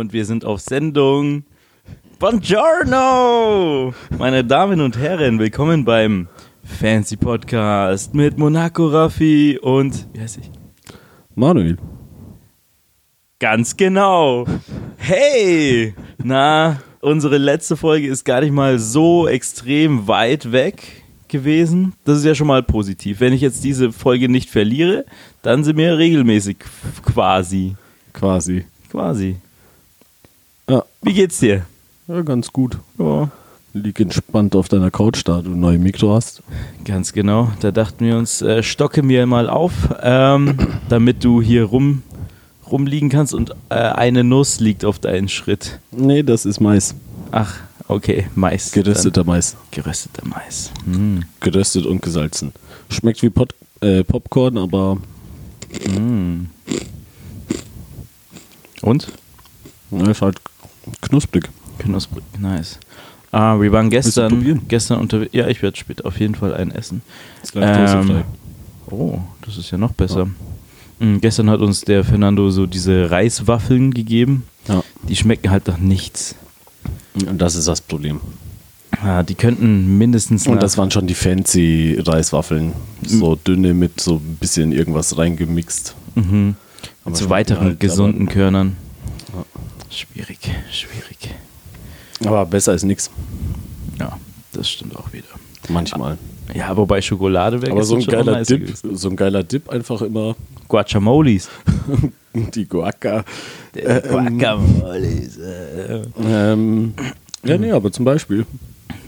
und wir sind auf Sendung. Buongiorno! Meine Damen und Herren, willkommen beim Fancy Podcast mit Monaco Raffi und, wie heißt ich? Manuel. Ganz genau. Hey! Na, unsere letzte Folge ist gar nicht mal so extrem weit weg gewesen. Das ist ja schon mal positiv. Wenn ich jetzt diese Folge nicht verliere, dann sind wir regelmäßig quasi. Quasi. Quasi. Ja. Wie geht's dir? Ja, ganz gut. Ja. Lieg entspannt auf deiner Couch, da du ein neues Mikro hast. Ganz genau. Da dachten wir uns, äh, stocke mir mal auf, ähm, damit du hier rum, rumliegen kannst und äh, eine Nuss liegt auf deinen Schritt. Nee, das ist Mais. Ach, okay, Mais. Gerösteter Mais. Dann gerösteter Mais. Hm. Geröstet und gesalzen. Schmeckt wie Pot äh, Popcorn, aber Hm. Und? ja, ist halt knusprig. Knusprig, nice. Ah, wir waren gestern, gestern unterwegs. Ja, ich werde später auf jeden Fall ein essen. Gleich toastfrei. oh, das ist ja noch besser. Mm, gestern hat uns der Fernando so diese Reiswaffeln gegeben. Ja. Die schmecken halt nach nichts. Und das ist das Problem. Ah, die könnten mindestens Und das waren schon die fancy Reiswaffeln. So dünne mit so ein bisschen irgendwas reingemixt. mhm. Zu weiteren halt, gesunden Körnern. Ja. Schwierig, schwierig. Aber besser als nichts. Ja, das stimmt auch wieder. Manchmal. Ja, wobei Schokolade wäre Aber so ein geiler Dip, gewesen. so ein geiler Dip einfach immer Guacamolis. die Guaca. Guacamolis. Äh. Ähm, ja, nee, aber zum Beispiel.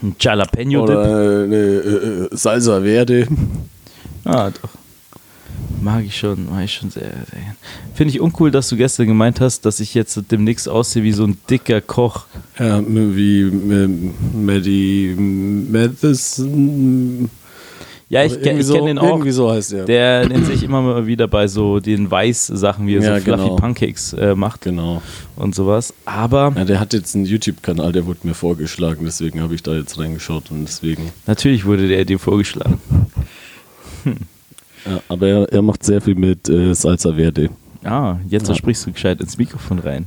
Ein Jalapeno-Dip. Oder eine äh, äh, Salsa Verde. Ah, doch. Mag ich schon, mag ich schon sehr, sehr. Finde ich uncool, dass du gestern gemeint hast, dass ich jetzt demnächst aussehe wie so ein dicker Koch. Ja, wie äh, Maddie Matheson. Ja, ich, Oder kenn- irgendwie ich so, kenne den auch. Irgendwie so heißt er. Der nennt sich immer mal wieder bei so den Weiß-Sachen, wie er Ja, so Fluffy genau. Pancakes äh, macht Genau. und sowas. Aber Ja, der hat jetzt einen YouTube-Kanal, der wurde mir vorgeschlagen, deswegen habe ich da jetzt reingeschaut und deswegen. natürlich wurde der dir vorgeschlagen. Ja, aber er, er macht sehr viel mit äh, Salsa Verde. Ah, jetzt Ja. sprichst du gescheit ins Mikrofon rein.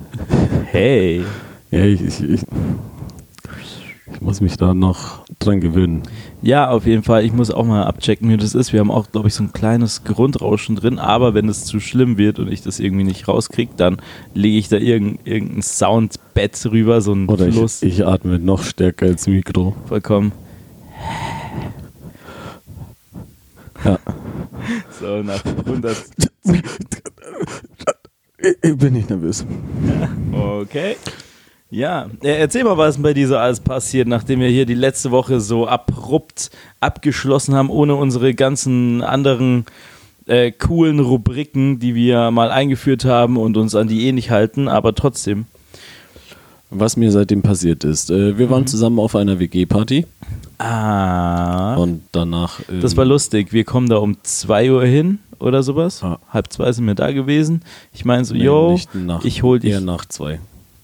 Hey. Ja, ich, ich, ich, ich muss mich da noch dran gewöhnen. Ja, auf jeden Fall. Ich muss auch mal abchecken, wie das ist. Wir haben auch, glaube ich, so ein kleines Grundrauschen drin. Aber wenn es zu schlimm wird und ich das irgendwie nicht rauskriege, dann lege ich da irgendein, irgendein Soundbett rüber, so ein Oder Fluss. ich, ich atme noch stärker ins Mikro. Vollkommen. Ja. So, nach 100. Ich, ich bin nicht nervös. Okay. Ja, äh, erzähl mal, was bei dir so alles passiert, nachdem wir hier die letzte Woche so abrupt abgeschlossen haben, ohne unsere ganzen anderen äh, coolen Rubriken, die wir mal eingeführt haben und uns an die eh nicht halten, aber trotzdem. Was mir seitdem passiert ist. Äh, wir waren Mhm. zusammen auf einer WG-Party Ah. und danach. ähm, Das war lustig. Wir kommen da um 2 Uhr hin oder sowas. Ja. Halb zwei sind wir da gewesen. Ich meine so, nee, yo, nach, ich hol dich. Eher nach zwei.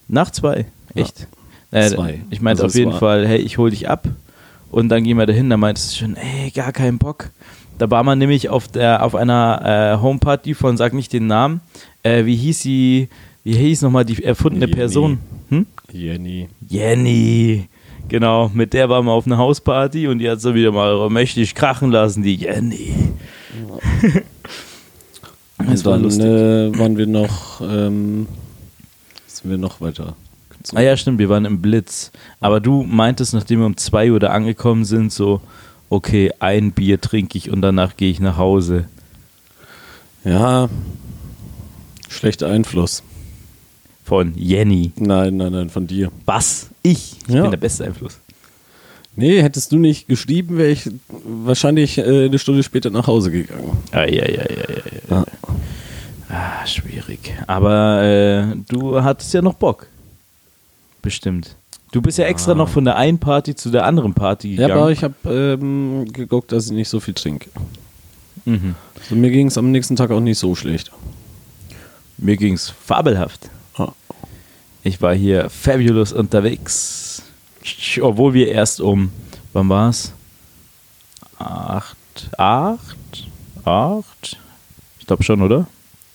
Nach zwei? Ja. Echt? Äh, Zwei. Ich meinte Also auf jeden Fall, hey, ich hol dich ab und dann gehen wir dahin. Da meintest du schon, ey, gar keinen Bock. Da war man nämlich auf, der, auf einer äh, Homeparty von, sag nicht den Namen, äh, wie hieß sie, wie hieß nochmal die erfundene Jenny. Person? Hm? Jenny. Jenny. Genau, mit der waren wir auf einer Hausparty und die hat so wieder mal mächtig krachen lassen, die Jenny. Das war dann lustig. äh, waren wir noch. Ähm, sind wir noch weiter. gezogen. Ah ja, stimmt, wir waren im Blitz. Aber du meintest, nachdem wir um 2 Uhr da angekommen sind, so, okay, ein Bier trinke ich und danach gehe ich nach Hause. Ja. Schlechter Einfluss. Von Jenny. Nein, nein, nein, von dir. Was? Ich? Ich Ja. bin der beste Einfluss. Nee, hättest du nicht geschrieben, wäre ich wahrscheinlich äh, eine Stunde später nach Hause gegangen. Ah, ja, ja, ja, ja, ja. Ja. Ah, schwierig. Aber äh, du hattest ja noch Bock. Bestimmt. Du bist ja extra noch von der einen Party zu der anderen Party Ja, gegangen. aber ich habe ähm, geguckt, dass ich nicht so viel trinke. mhm. Also mir ging es am nächsten Tag auch nicht so schlecht. Mir ging's fabelhaft. Ich war hier fabulous unterwegs. Obwohl wir erst um, wann war's? Acht, acht, acht? Ich glaube schon, oder?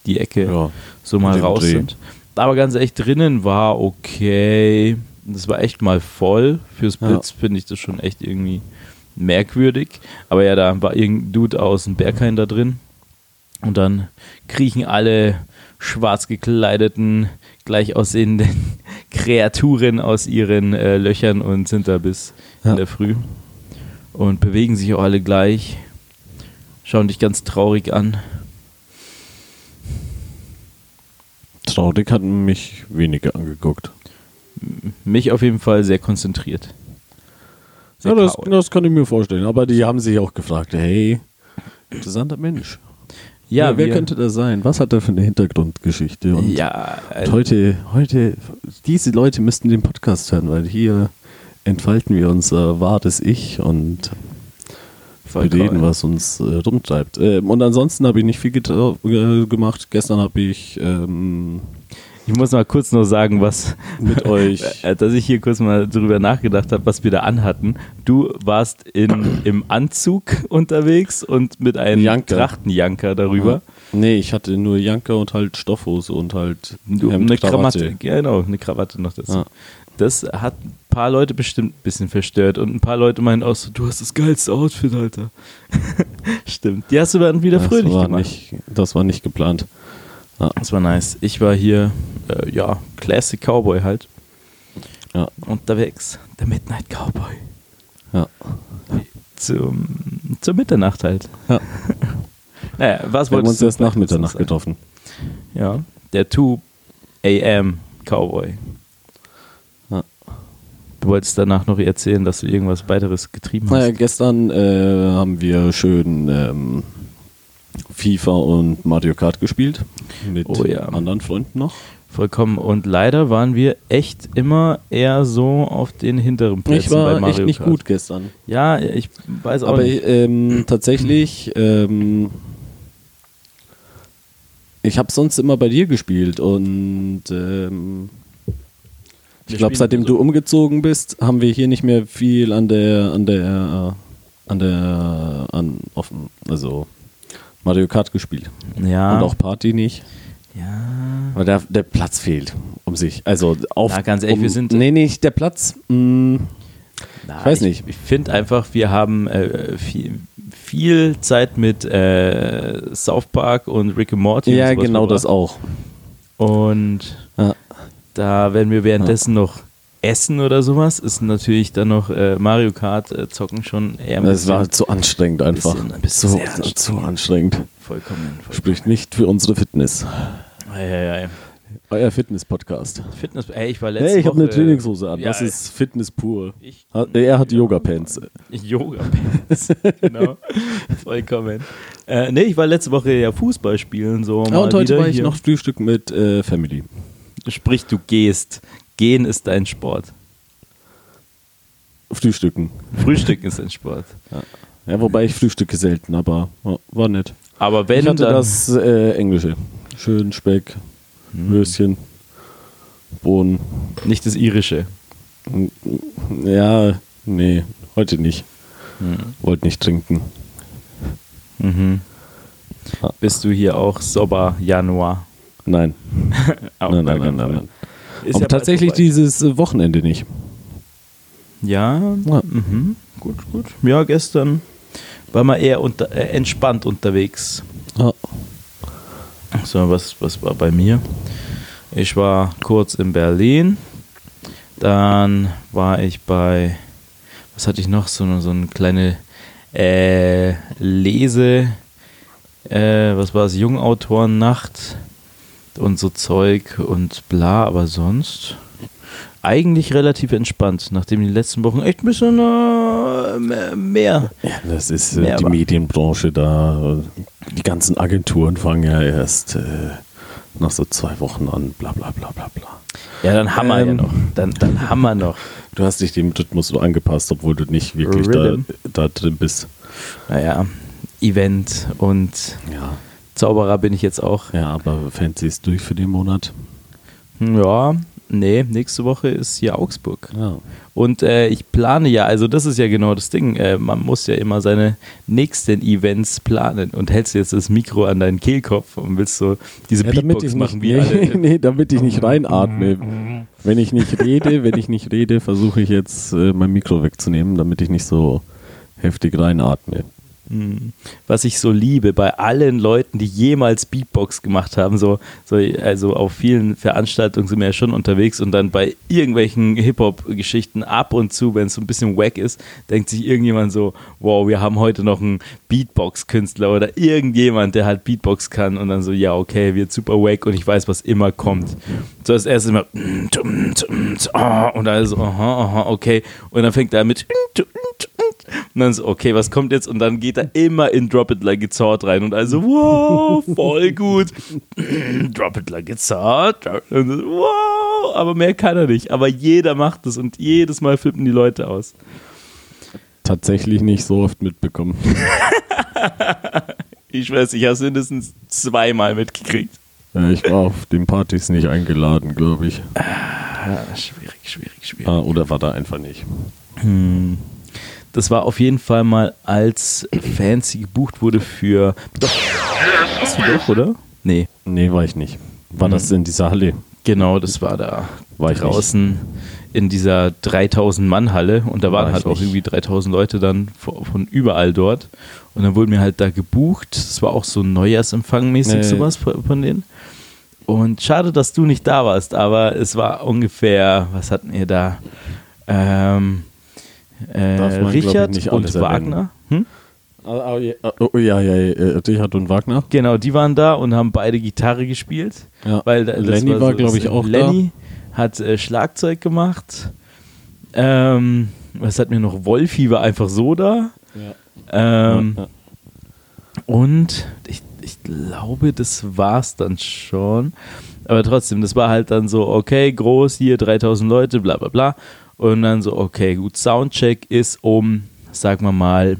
Die Ecke Ja, so mal raus Dreh. sind. Aber ganz ehrlich, drinnen war okay. Das war echt mal voll. Für Splits finde ich das schon echt irgendwie merkwürdig. Aber ja, da war irgendein Dude aus dem Berghain da drin. Und dann kriechen alle schwarz gekleideten, gleich aussehenden Kreaturen aus ihren äh, Löchern und sind da bis Ja. in der Früh. Und bewegen sich auch alle gleich. Schauen dich ganz traurig an. Traurig hat mich weniger angeguckt. Mich auf jeden Fall sehr konzentriert. Sehr Ja, das, das kann ich mir vorstellen. Aber die haben sich auch gefragt, hey, interessanter Mensch. Ja, wer wir- könnte das sein? Was hat er für eine Hintergrundgeschichte? Und Ja, äh, Und heute, heute, diese Leute müssten den Podcast hören, weil hier entfalten wir unser wahres Ich und vollkommen. bereden, was uns äh, rumtreibt. Ähm, und ansonsten habe ich nicht viel äh, gemacht. Gestern habe ich ähm, Ich muss mal kurz noch sagen, was mit euch. Äh, dass ich hier kurz mal drüber nachgedacht habe, was wir da anhatten. Du warst in, im Anzug unterwegs und mit einem Janker. Trachtenjanker darüber. Nee, ich hatte nur Janker und halt Stoffhose und halt Du, Hemd, eine Krawatte. Genau, eine Krawatte noch dazu. Ja. Das hat ein paar Leute bestimmt ein bisschen verstört und ein paar Leute meinen auch so, du hast das geilste Outfit, Alter. Stimmt. Die hast du dann wieder Das fröhlich gemacht. nicht, das war nicht geplant. Das war nice. Ich war hier, äh, ja, Classic Cowboy halt. Ja. Unterwegs. Der Midnight Cowboy. Ja. Zum, zur Mitternacht halt. Ja. Naja, was Wir haben wolltest uns du erst nach Mitternacht sagen? getroffen. Ja, der 2 AM Cowboy. Ja. Du wolltest danach noch erzählen, dass du irgendwas weiteres getrieben hast. Naja, gestern äh, haben wir schön ähm, FIFA und Mario Kart gespielt. Mit Oh ja. anderen Freunden noch. Vollkommen. Und leider waren wir echt immer eher so auf den hinteren Plätzen Ich bei war Mario echt nicht Kart. gut gestern. Ja, ich weiß auch Aber nicht. ähm, tatsächlich, ähm, ich habe sonst immer bei dir gespielt und ähm, ich glaube, seitdem so- du umgezogen bist, haben wir hier nicht mehr viel an der, an der, an der, an offen, also Mario Kart gespielt Ja. und auch Party nicht, ja. weil der, der Platz fehlt um sich. Also auf, Ja, ganz ehrlich, um, wir sind- nee, nicht der Platz. Mh, Na, Ich weiß nicht. Ich finde einfach, wir haben äh, viel, viel Zeit mit äh, South Park und Rick and Morty. ja, und genau das auch. Und Ja. da, wenn wir währenddessen noch essen oder sowas, ist natürlich dann noch äh, Mario Kart äh, zocken schon eher Das war zu anstrengend einfach. bisschen- ein bisschen so, anstrengend. zu anstrengend. vollkommen. vollkommen. Spricht nicht für unsere Fitness. Ei. Euer Fitness-Podcast. Fitness, ey, ich war letzte Hey, ich habe eine Trainingshose an. Ja, das ist Fitness pur. Ich, Ha- Er hat Yoga-Pants. Yoga Pants. genau. Vollkommen. Äh, nee, ich war letzte Woche ja Fußball spielen. So Ja, und heute war ich hier. noch Frühstück mit äh, Family. Sprich, du gehst. Gehen ist dein Sport. Frühstücken. Frühstücken ist dein Sport. Ja, wobei ich frühstücke selten, aber ja, war nett. Aber wenn ich hatte dann. das äh, Englische. Schön Speck, Hm. Würstchen, Bohnen. Nicht das irische. Ja, nee, heute nicht. Hm. Wollte nicht trinken. Mhm. Ja. Bist du hier auch Sober Januar? Nein. Nein, nein, nein, nein, nein. Ist Aber tatsächlich dieses äh, Wochenende nicht. Ja, Ja. Mhm. gut, gut. Ja, gestern war mal eher unter, äh, entspannt unterwegs. Ja. So, was, was war bei mir? Ich war kurz in Berlin. Dann war ich bei, was hatte ich noch? So eine, so eine kleine äh, Lese, äh, was war es? Jungautorennacht und so Zeug und bla, aber sonst eigentlich relativ entspannt, nachdem die letzten Wochen echt ein bisschen äh, mehr- mehr. Ja, das ist äh, Mehr die Medienbranche da. Die ganzen Agenturen fangen ja erst äh, nach so zwei Wochen an, bla bla bla bla bla. Ja, dann haben wir ja Ähm. noch. Dann, dann haben wir noch. Du hast dich dem Rhythmus so angepasst, obwohl du nicht wirklich da, Rhythm. da drin bist. Naja, Event und Ja. Zauberer bin ich jetzt auch. Ja, aber Fancy ist durch für den Monat. Hm, Ja, Nee, nächste Woche ist hier Augsburg. Ja. Und äh, ich plane ja, also das ist ja genau das Ding, äh, man muss ja immer seine nächsten Events planen und hältst jetzt das Mikro an deinen Kehlkopf und willst so diese Ja, Beatbox ich machen nicht, wie alle. nee, nee, damit ich nicht reinatme. Wenn ich nicht rede, wenn ich nicht rede, versuche ich jetzt äh, mein Mikro wegzunehmen, damit ich nicht so heftig reinatme. Hm. Was ich so liebe bei allen Leuten, die jemals Beatbox gemacht haben, so, so also auf vielen Veranstaltungen sind wir ja schon unterwegs und dann bei irgendwelchen Hip-Hop-Geschichten ab und zu, wenn es so ein bisschen wack ist, denkt sich irgendjemand so, wow, wir haben heute noch einen Beatbox-Künstler oder irgendjemand, der halt Beatbox kann und dann so, ja, okay, wird super wack und ich weiß, was immer kommt. So als erstes immer und dann so, aha, aha, okay und dann fängt er mit und dann so, okay, was kommt jetzt? Und dann geht er immer in Drop It Like It's Hot rein und also, wow, voll gut. Drop It Like It's Hot. Und so, wow, aber mehr kann er nicht. Aber jeder macht es und jedes Mal flippen die Leute aus. Tatsächlich nicht so oft mitbekommen. Ich weiß, ich habe es mindestens zweimal mitgekriegt. Äh, ich war auf den Partys nicht eingeladen, glaube ich. Ah, schwierig, schwierig, schwierig. Ah, oder war da einfach nicht. Hm. Das war auf jeden Fall mal, als Fancy gebucht wurde für. Doch. Hast du doch, oder? Nee. Nee, war ich nicht. War Mhm. das in dieser Halle? Genau, das war da War ich draußen in dieser 3000-Mann-Halle und da War waren ich halt auch nicht. irgendwie 3000 Leute dann von, überall dort. Und dann wurden wir halt da gebucht. Das war auch so Neujahrsempfang-mäßig Nee. sowas von, von denen. Und schade, dass du nicht da warst, aber es war ungefähr, was hatten wir da? Ähm, äh, Darf man, glaub ich, Richard nicht und. Wagner. Hm? Ah, ja, ah, oh, ja, ja, ja, Richard und Wagner. Genau, die waren da und haben beide Gitarre gespielt. Ja. Weil da- Lenny war, so- glaube ich, auch Lenny hat äh, Schlagzeug gemacht. Ähm, was hat mir noch? Wolfi war einfach so da. da. Ähm, Ja, ja. Und ich, ich glaube, das war's dann schon. Aber trotzdem, das war halt dann so, okay, groß, hier 3000 Leute, bla bla bla. Und dann so, okay, gut, Soundcheck ist um, sagen wir mal,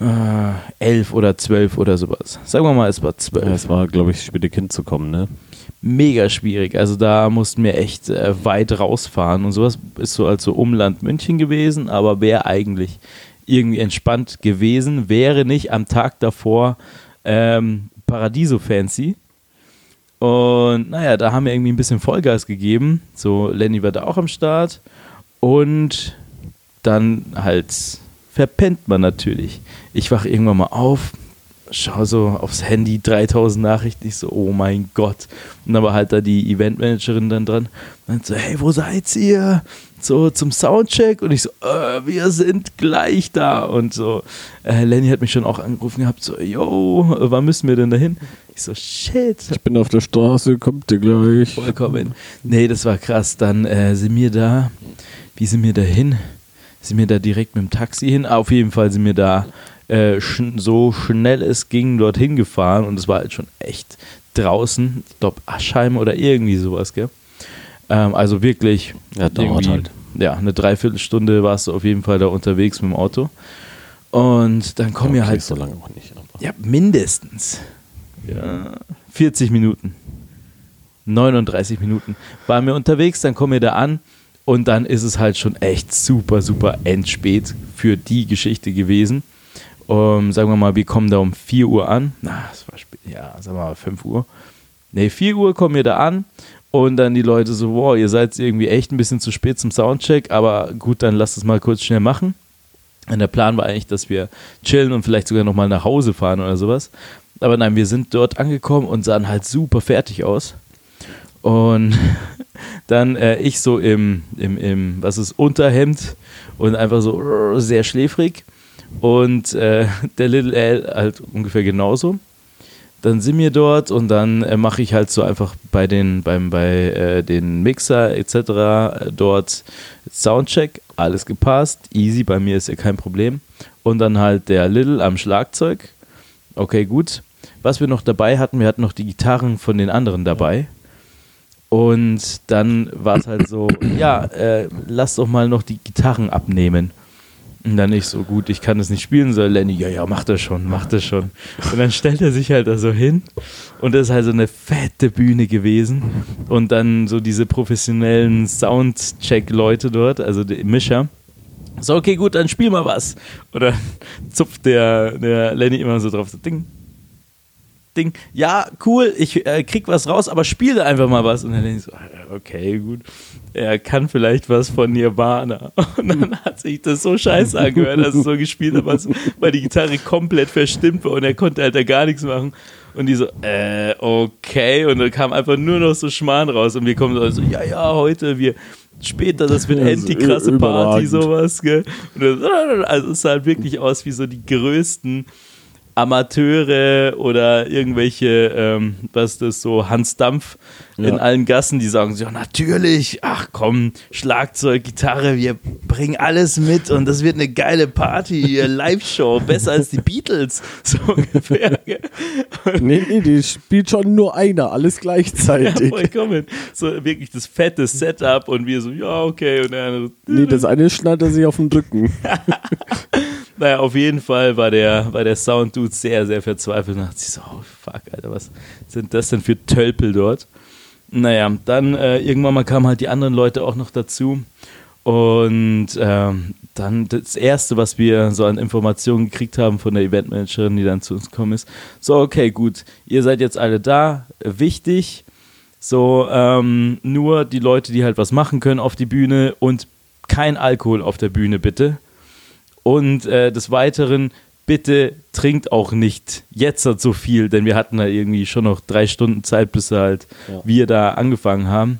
äh, 11 oder 12 oder sowas. Sagen wir mal, es war 12 Ja, es war, glaube ich, später Kind zu kommen, ne? mega schwierig. Also da mussten wir echt äh, weit rausfahren und sowas ist so als so Umland München gewesen, aber wäre eigentlich irgendwie entspannt gewesen, wäre nicht am Tag davor ähm, Paradiso Fancy. Und naja, da haben wir irgendwie ein bisschen Vollgas gegeben. So, Lenny war da auch am Start. Und dann halt verpennt man natürlich. Ich wache irgendwann mal auf, schau so aufs Handy, 3000 Nachrichten, ich so, oh mein Gott. Und dann war halt da die Eventmanagerin dann dran. Und dann so, hey, wo seid ihr? So zum Soundcheck und ich so, äh, wir sind gleich da. Und so, äh, Lenny hat mich schon auch angerufen gehabt, so, yo, wann müssen wir denn dahin? Ich so, shit, Ich bin auf der Straße, kommt ihr gleich. vollkommen. Nee, das war krass. Dann äh, sind wir da, wie sind wir da hin? Sind wir da direkt mit dem Taxi hin? Ah, Auf jeden Fall sind wir da äh, schn so schnell es ging dorthin gefahren und es war halt schon echt draußen. Ich glaube Aschheim oder irgendwie sowas, gell? Ähm, also wirklich Ja, dauert halt. Ja, eine Dreiviertelstunde warst du auf jeden Fall da unterwegs mit dem Auto. Und dann kommen wir Okay, halt so lange auch nicht. Ja, mindestens. Ja. 40 Minuten. 39 Minuten waren wir unterwegs, dann kommen wir da an und dann ist es halt schon echt super, super endspät für die Geschichte gewesen. Um, sagen wir mal, wir kommen da um 4 Uhr an. Na, es war spät. Ja, sagen wir mal 5 Uhr. Ne, 4 Uhr kommen wir da an und dann die Leute so, wow, ihr seid irgendwie echt ein bisschen zu spät zum Soundcheck, aber gut, dann lasst es mal kurz schnell machen. Und der Plan war eigentlich, dass wir chillen und vielleicht sogar nochmal nach Hause fahren oder sowas. Aber nein, wir sind dort angekommen und sahen halt super fertig aus. Und dann äh, ich so im, im, im, was ist, Unterhemd und einfach so sehr schläfrig. Und äh, der Little L halt ungefähr genauso. Dann sind wir dort und dann äh, mache ich halt so einfach bei den, beim, bei äh, den Mixer etc. äh, dort Soundcheck, alles gepasst, easy, bei mir ist ja kein Problem. Und dann halt der Little am Schlagzeug. Okay, gut. Was wir noch dabei hatten, wir hatten noch die Gitarren von den anderen dabei. Und dann war es halt so, ja, äh, lass doch mal noch die Gitarren abnehmen. Und dann nicht so gut, ich kann das nicht spielen, so Lenny, ja, ja, mach das schon, mach das schon. Und dann stellt er sich halt da so hin und das ist halt so eine fette Bühne gewesen und dann so diese professionellen Soundcheck-Leute dort, also die Mischer. So, okay, gut, dann spiel mal was. Und dann zupft der, der Lenny immer so drauf, so Ding, Ding. Ja, cool, ich äh, krieg was raus, aber spiele einfach mal was. Und dann denke ich so, okay, gut. Er kann vielleicht was von Nirvana. Und dann hat sich das so scheiße angehört, dass es so gespielt hat, weil die Gitarre komplett verstimmt war und er konnte halt da gar nichts machen. Und die so, äh, okay. Und dann kam einfach nur noch so Schmarrn raus. Und wir kommen so, ja, ja, heute, wir, später, das wird endlich die krasse Party, sowas, gell? Und dann, also es sah halt wirklich aus wie so die größten Amateure oder irgendwelche, ähm, was ist das so, Hans Dampf ja. in allen Gassen, die sagen so, ja, natürlich, ach komm, Schlagzeug, Gitarre, wir bringen alles mit und das wird eine geile Party, Live-Show, besser als die Beatles, so ungefähr. nee, nee, die spielt schon nur einer, alles gleichzeitig. Ja, vollkommen. So wirklich das fette Setup und wir so, ja, okay. Und der nee, das eine schnallt er sich auf den Rücken. Naja, auf jeden Fall war der, war der Sound-Dude sehr, sehr verzweifelt und dachte sich so, oh fuck, Alter, was sind das denn für Tölpel dort? Naja, dann äh, irgendwann mal kamen halt die anderen Leute auch noch dazu. Und ähm, dann das Erste, was wir so an Informationen gekriegt haben von der Eventmanagerin, die dann zu uns gekommen ist, so, okay, gut, ihr seid jetzt alle da, wichtig, so, ähm, nur die Leute, die halt was machen können auf die Bühne und kein Alkohol auf der Bühne, bitte. Und äh, des Weiteren, bitte trinkt auch nicht jetzt halt so viel, denn wir hatten da irgendwie schon noch drei Stunden Zeit, bis halt ja. wir da angefangen haben.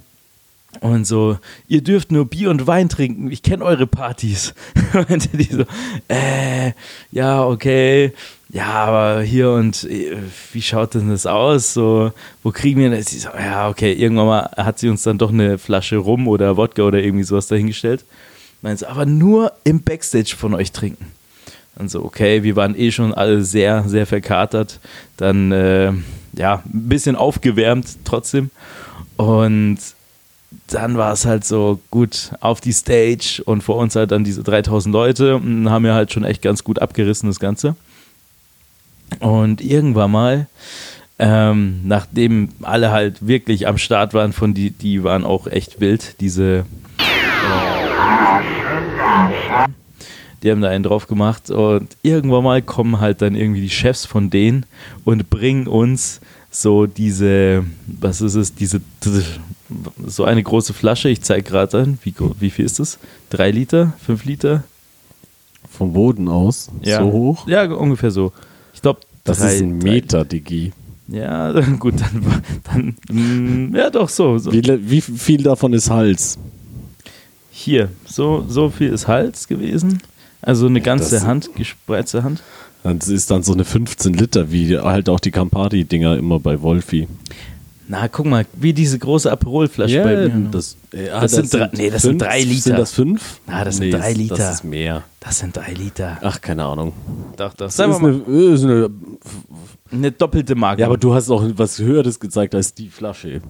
Und so, ihr dürft nur Bier und Wein trinken, ich kenne eure Partys. und die so, äh, ja, okay, ja, aber hier und äh, wie schaut denn das aus? So, wo kriegen wir das? Sie so, ja, okay, irgendwann mal hat sie uns dann doch eine Flasche Rum oder Wodka oder irgendwie sowas dahingestellt. Meint aber nur im Backstage von euch trinken. Dann so, okay, wir waren eh schon alle sehr, sehr verkatert. Dann, äh, ja, ein bisschen aufgewärmt trotzdem. Und dann war es halt so gut auf die Stage und vor uns halt dann diese 3000 Leute und haben ja halt schon echt ganz gut abgerissen, das Ganze. Und irgendwann mal, ähm, nachdem alle halt wirklich am Start waren, von die, die waren auch echt wild, diese die haben da einen drauf gemacht und irgendwann mal kommen halt dann irgendwie die Chefs von denen und bringen uns so diese, was ist es, diese, so eine große Flasche. Ich zeige gerade an, wie, wie viel ist das? Drei Liter? Fünf Liter? Vom Boden aus? Ja. So hoch? Ja, ungefähr so. Ich glaube, das drei, ist ein Meter, Digi. Ja, gut, dann, dann mm, ja doch so. so. Wie, wie viel davon ist Hals? Hier, so, so viel ist Hals gewesen. Also eine ganze das, Hand, gespreizte Hand. Das ist dann so eine 15 Liter, wie halt auch die Campari-Dinger immer bei Wolfi. Na, guck mal, wie diese große Aperol-Flasche yeah, bei mir. Das, ja, das, das, sind, drei, nee, das fünf, sind drei Liter. Sind das fünf? Na, das nee, sind drei Liter. Das ist mehr. Das sind drei Liter. Ach, keine Ahnung. Doch, doch. Das ist eine, ist eine, eine, doppelte Marke. Ja, aber du hast auch was Höheres gezeigt als die Flasche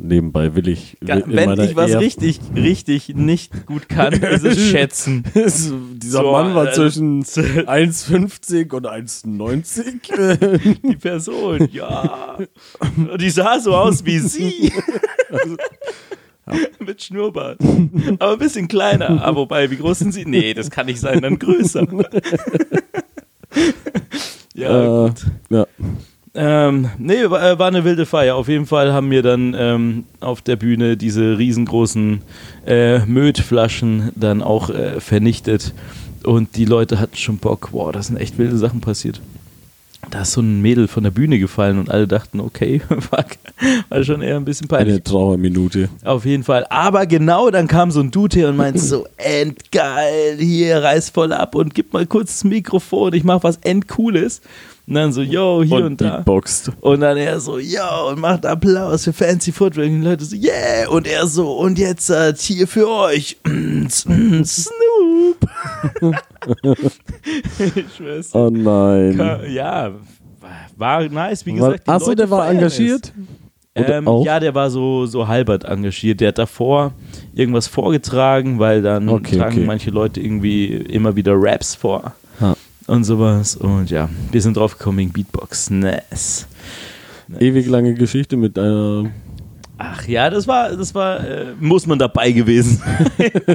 nebenbei will ich. Will Wenn ich was richtig, richtig nicht gut kann, ist es schätzen. Dieser so, Mann war äh, zwischen 1,50 und 1,90. Die Person, ja. Die sah so aus wie sie. Also, ja. Mit Schnurrbart. Aber ein bisschen kleiner. Aber wobei, wie groß sind sie? Nee, das kann nicht sein, dann größer. ja, äh, gut. Ja. Ähm, nee, war, äh, war, eine wilde Feier. Auf jeden Fall haben wir dann ähm, auf der Bühne diese riesengroßen äh, Mödflaschen dann auch äh, vernichtet. Und die Leute hatten schon Bock. Wow, da sind echt wilde Sachen passiert. Da ist so ein Mädel von der Bühne gefallen und alle dachten, okay, fuck, war schon eher ein bisschen peinlich. Eine Trauerminute. Auf jeden Fall. Aber genau dann kam so ein Dude hier und meinte so, endgeil, hier, reiß voll ab und gib mal kurz das Mikrofon, ich mach was endcooles. Und dann so, yo, hier und, und da. Beatboxt. Und dann er so, yo, und macht Applaus für Fancy Footwear. Und die Leute so, yeah. Und er so, und jetzt uh, hier für euch. Snoop. ich schwör's. Oh nein. Ja, war nice, wie gesagt. Achso, der war engagiert? Ähm, ja, der war so, so halbert engagiert. Der hat davor irgendwas vorgetragen, weil dann Okay, tragen okay. manche Leute irgendwie immer wieder Raps vor. Und sowas. Und ja, wir sind drauf gekommen wegen Beatbox. Nice. Ewig lange Geschichte mit einer. Ach ja, das war, das war, äh, muss man dabei gewesen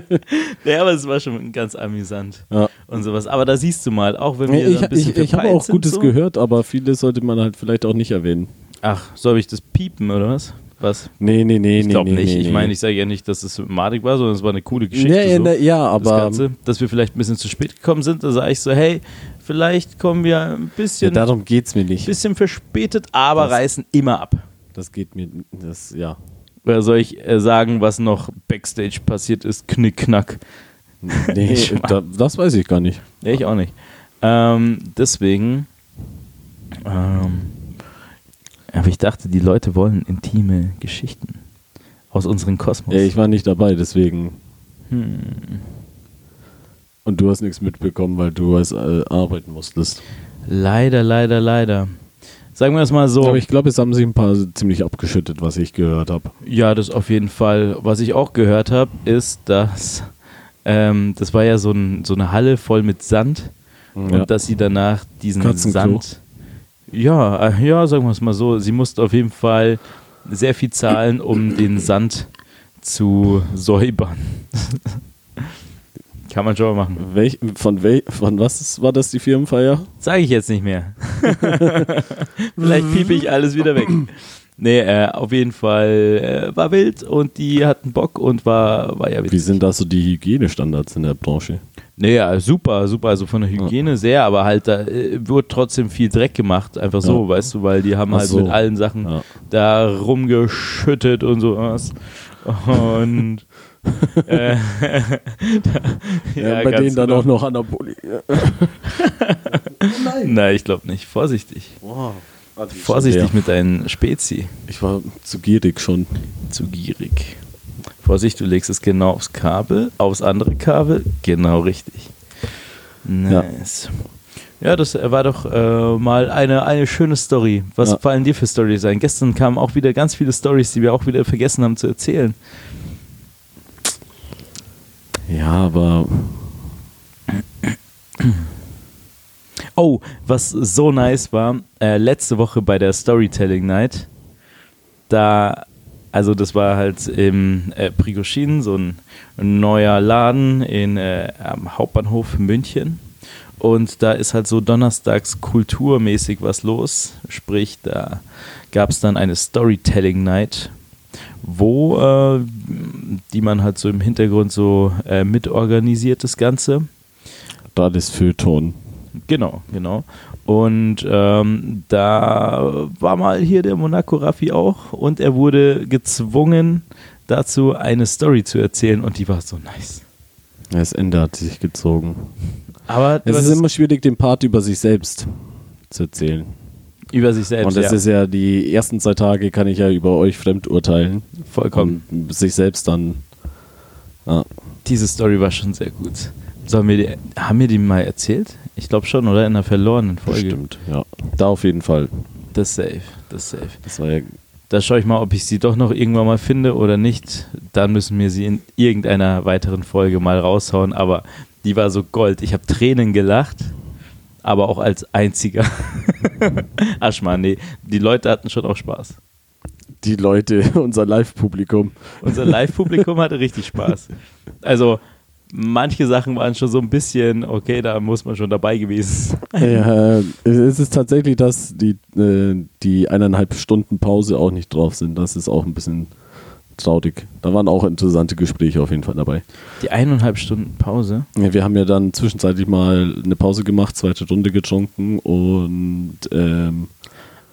ja, aber es war schon ganz amüsant Ja. und sowas. Aber da siehst du mal, auch wenn wir Ich, ein bisschen ich, ich habe auch Gutes so. gehört, aber vieles sollte man halt vielleicht auch nicht erwähnen. Ach, soll ich das piepen oder was? Was? Nee, nee, nee, Ich nee. glaube nee, nicht. Nee, ich meine, ich sage ja nicht, dass es madig war, sondern es war eine coole Geschichte. Nee, so. nee, ja, das aber Ganze, dass wir vielleicht ein bisschen zu spät gekommen sind. Da sage ich so, hey, vielleicht kommen wir ein ja, bisschen, darum geht's mir nicht. bisschen verspätet, aber Das- reißen immer ab. Das geht mir, das, ja. Oder soll ich äh, sagen, was noch Backstage passiert ist? Knick, knack. Nee, Schmarrn. da, das weiß ich gar nicht. Nee, ich auch nicht. Ähm, deswegen, ähm, aber ich dachte, die Leute wollen intime Geschichten aus unserem Kosmos. Ja, ich war nicht dabei, deswegen. Hm. Und du hast nichts mitbekommen, weil du als äh, arbeiten musstest. Leider, leider, leider. Sagen wir es mal so. Aber ich glaube, es haben sich ein paar ziemlich abgeschüttet, was ich gehört habe. Ja, das auf jeden Fall. Was ich auch gehört habe, ist, dass ähm, das war ja so, ein, so eine Halle voll mit Sand und Ja. dass sie danach diesen. Sand. Ja, äh, ja, sagen wir es mal so. Sie musste auf jeden Fall sehr viel zahlen, um den Sand zu säubern. Kann man schon mal machen. Welch, von, wel, von was war das die Firmenfeier? Sage ich jetzt nicht mehr. Vielleicht piepe ich alles wieder weg. Nee, äh, auf jeden Fall äh, war wild und die hatten Bock und war, war ja Wie witzig. sind da so die Hygienestandards in der Branche? Nee, ja, super, super. Also von der Hygiene sehr, aber halt da äh, wird trotzdem viel Dreck gemacht. Einfach so, Ja. weißt du, weil die haben Ach halt so. mit allen Sachen Ja. da rumgeschüttet und sowas. Und äh, Ja, bei ganz denen dann auch noch Anaboli. Nein, ich glaube nicht. Vorsichtig. Vorsichtig mit deinen Spezi. Ich war zu gierig schon. Zu gierig. Vorsicht, du legst es genau aufs Kabel, aufs andere Kabel. Genau richtig. Nice. Ja, das war doch äh, mal eine, eine schöne Story. Was Ja. fallen dir für Stories ein? Gestern kamen auch wieder ganz viele Stories, die wir auch wieder vergessen haben zu erzählen. Ja, aber Oh, was so nice war, äh, letzte Woche bei der Storytelling Night, da, also das war halt im äh, Prigoshin, so ein neuer Laden in, äh, am Hauptbahnhof München. Und da ist halt so donnerstags kulturmäßig was los. Sprich, da gab es dann eine Storytelling Night, wo äh, die man halt so im Hintergrund so äh, mitorganisiert, das Ganze. da das Feuilleton. Genau, genau. Und ähm, da war mal hier der Monaco Raffi auch und er wurde gezwungen, dazu eine Story zu erzählen und die war so nice. Das Ende hat sich gezogen. Aber Es ist immer schwierig, den Part über sich selbst zu erzählen. über sich selbst. Und das ja, ist ja die ersten zwei Tage kann ich ja über euch fremd urteilen. vollkommen. Und sich selbst dann. Ja. Diese Story war schon sehr gut. Sollen wir die, haben wir die mal erzählt? Ich glaube schon, oder? In einer verlorenen Folge. Bestimmt, ja. Da auf jeden Fall. Das ist safe, das ist safe. Das war ja. Da schaue ich mal, ob ich sie doch noch irgendwann mal finde oder nicht. Dann müssen wir sie in irgendeiner weiteren Folge mal raushauen. Aber die war so Gold. Ich habe Tränen gelacht, aber auch als einziger. Aschmann, nee. Die Leute hatten schon auch Spaß. Die Leute, unser Live-Publikum. Unser Live-Publikum hatte richtig Spaß. Also, manche Sachen waren schon so ein bisschen, okay, da muss man schon dabei gewesen sein. Ja, es ist tatsächlich, dass die, äh, die eineinhalb Stunden Pause auch nicht drauf sind. Das ist auch ein bisschen traurig. Da waren auch interessante Gespräche auf jeden Fall dabei. Die eineinhalb Stunden Pause. Ja, wir haben ja dann zwischenzeitlich mal eine Pause gemacht, zweite Runde getrunken und ähm,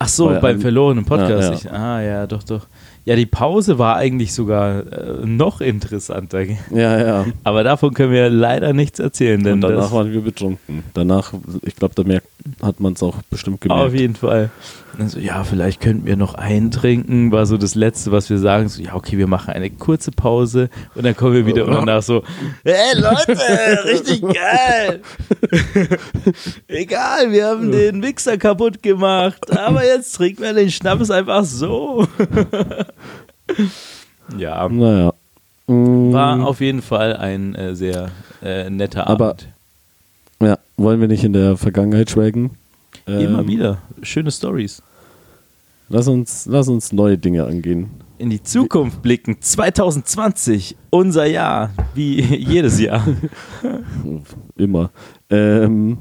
Ach so, Bei beim einem- verlorenen Podcast. Ja, ja. Ich, ah, ja, doch, doch. Ja, die Pause war eigentlich sogar äh, noch interessanter. ja, ja. Aber davon können wir leider nichts erzählen, denn Und danach das, waren wir betrunken. Danach, ich glaube, da merkt, hat man es auch bestimmt Auf gemerkt. jeden Fall. Und dann so, ja, vielleicht könnten wir noch eintrinken, war so das Letzte, was wir sagen. So, ja, okay, wir machen eine kurze Pause und dann kommen wir wieder und danach so, hey Leute, richtig geil. Egal, wir haben den Mixer kaputt gemacht, aber jetzt trinken wir den Schnaps einfach so. ja, Naja. Mm, war auf jeden Fall ein äh, sehr äh, netter Aber- Abend. ja, wollen wir nicht in der Vergangenheit schwelgen? Immer Ähm, wieder. Schöne Stories. Lass uns, lass uns neue Dinge angehen. in die Zukunft blicken. 2020, unser Jahr, wie jedes Jahr. Immer. Ähm,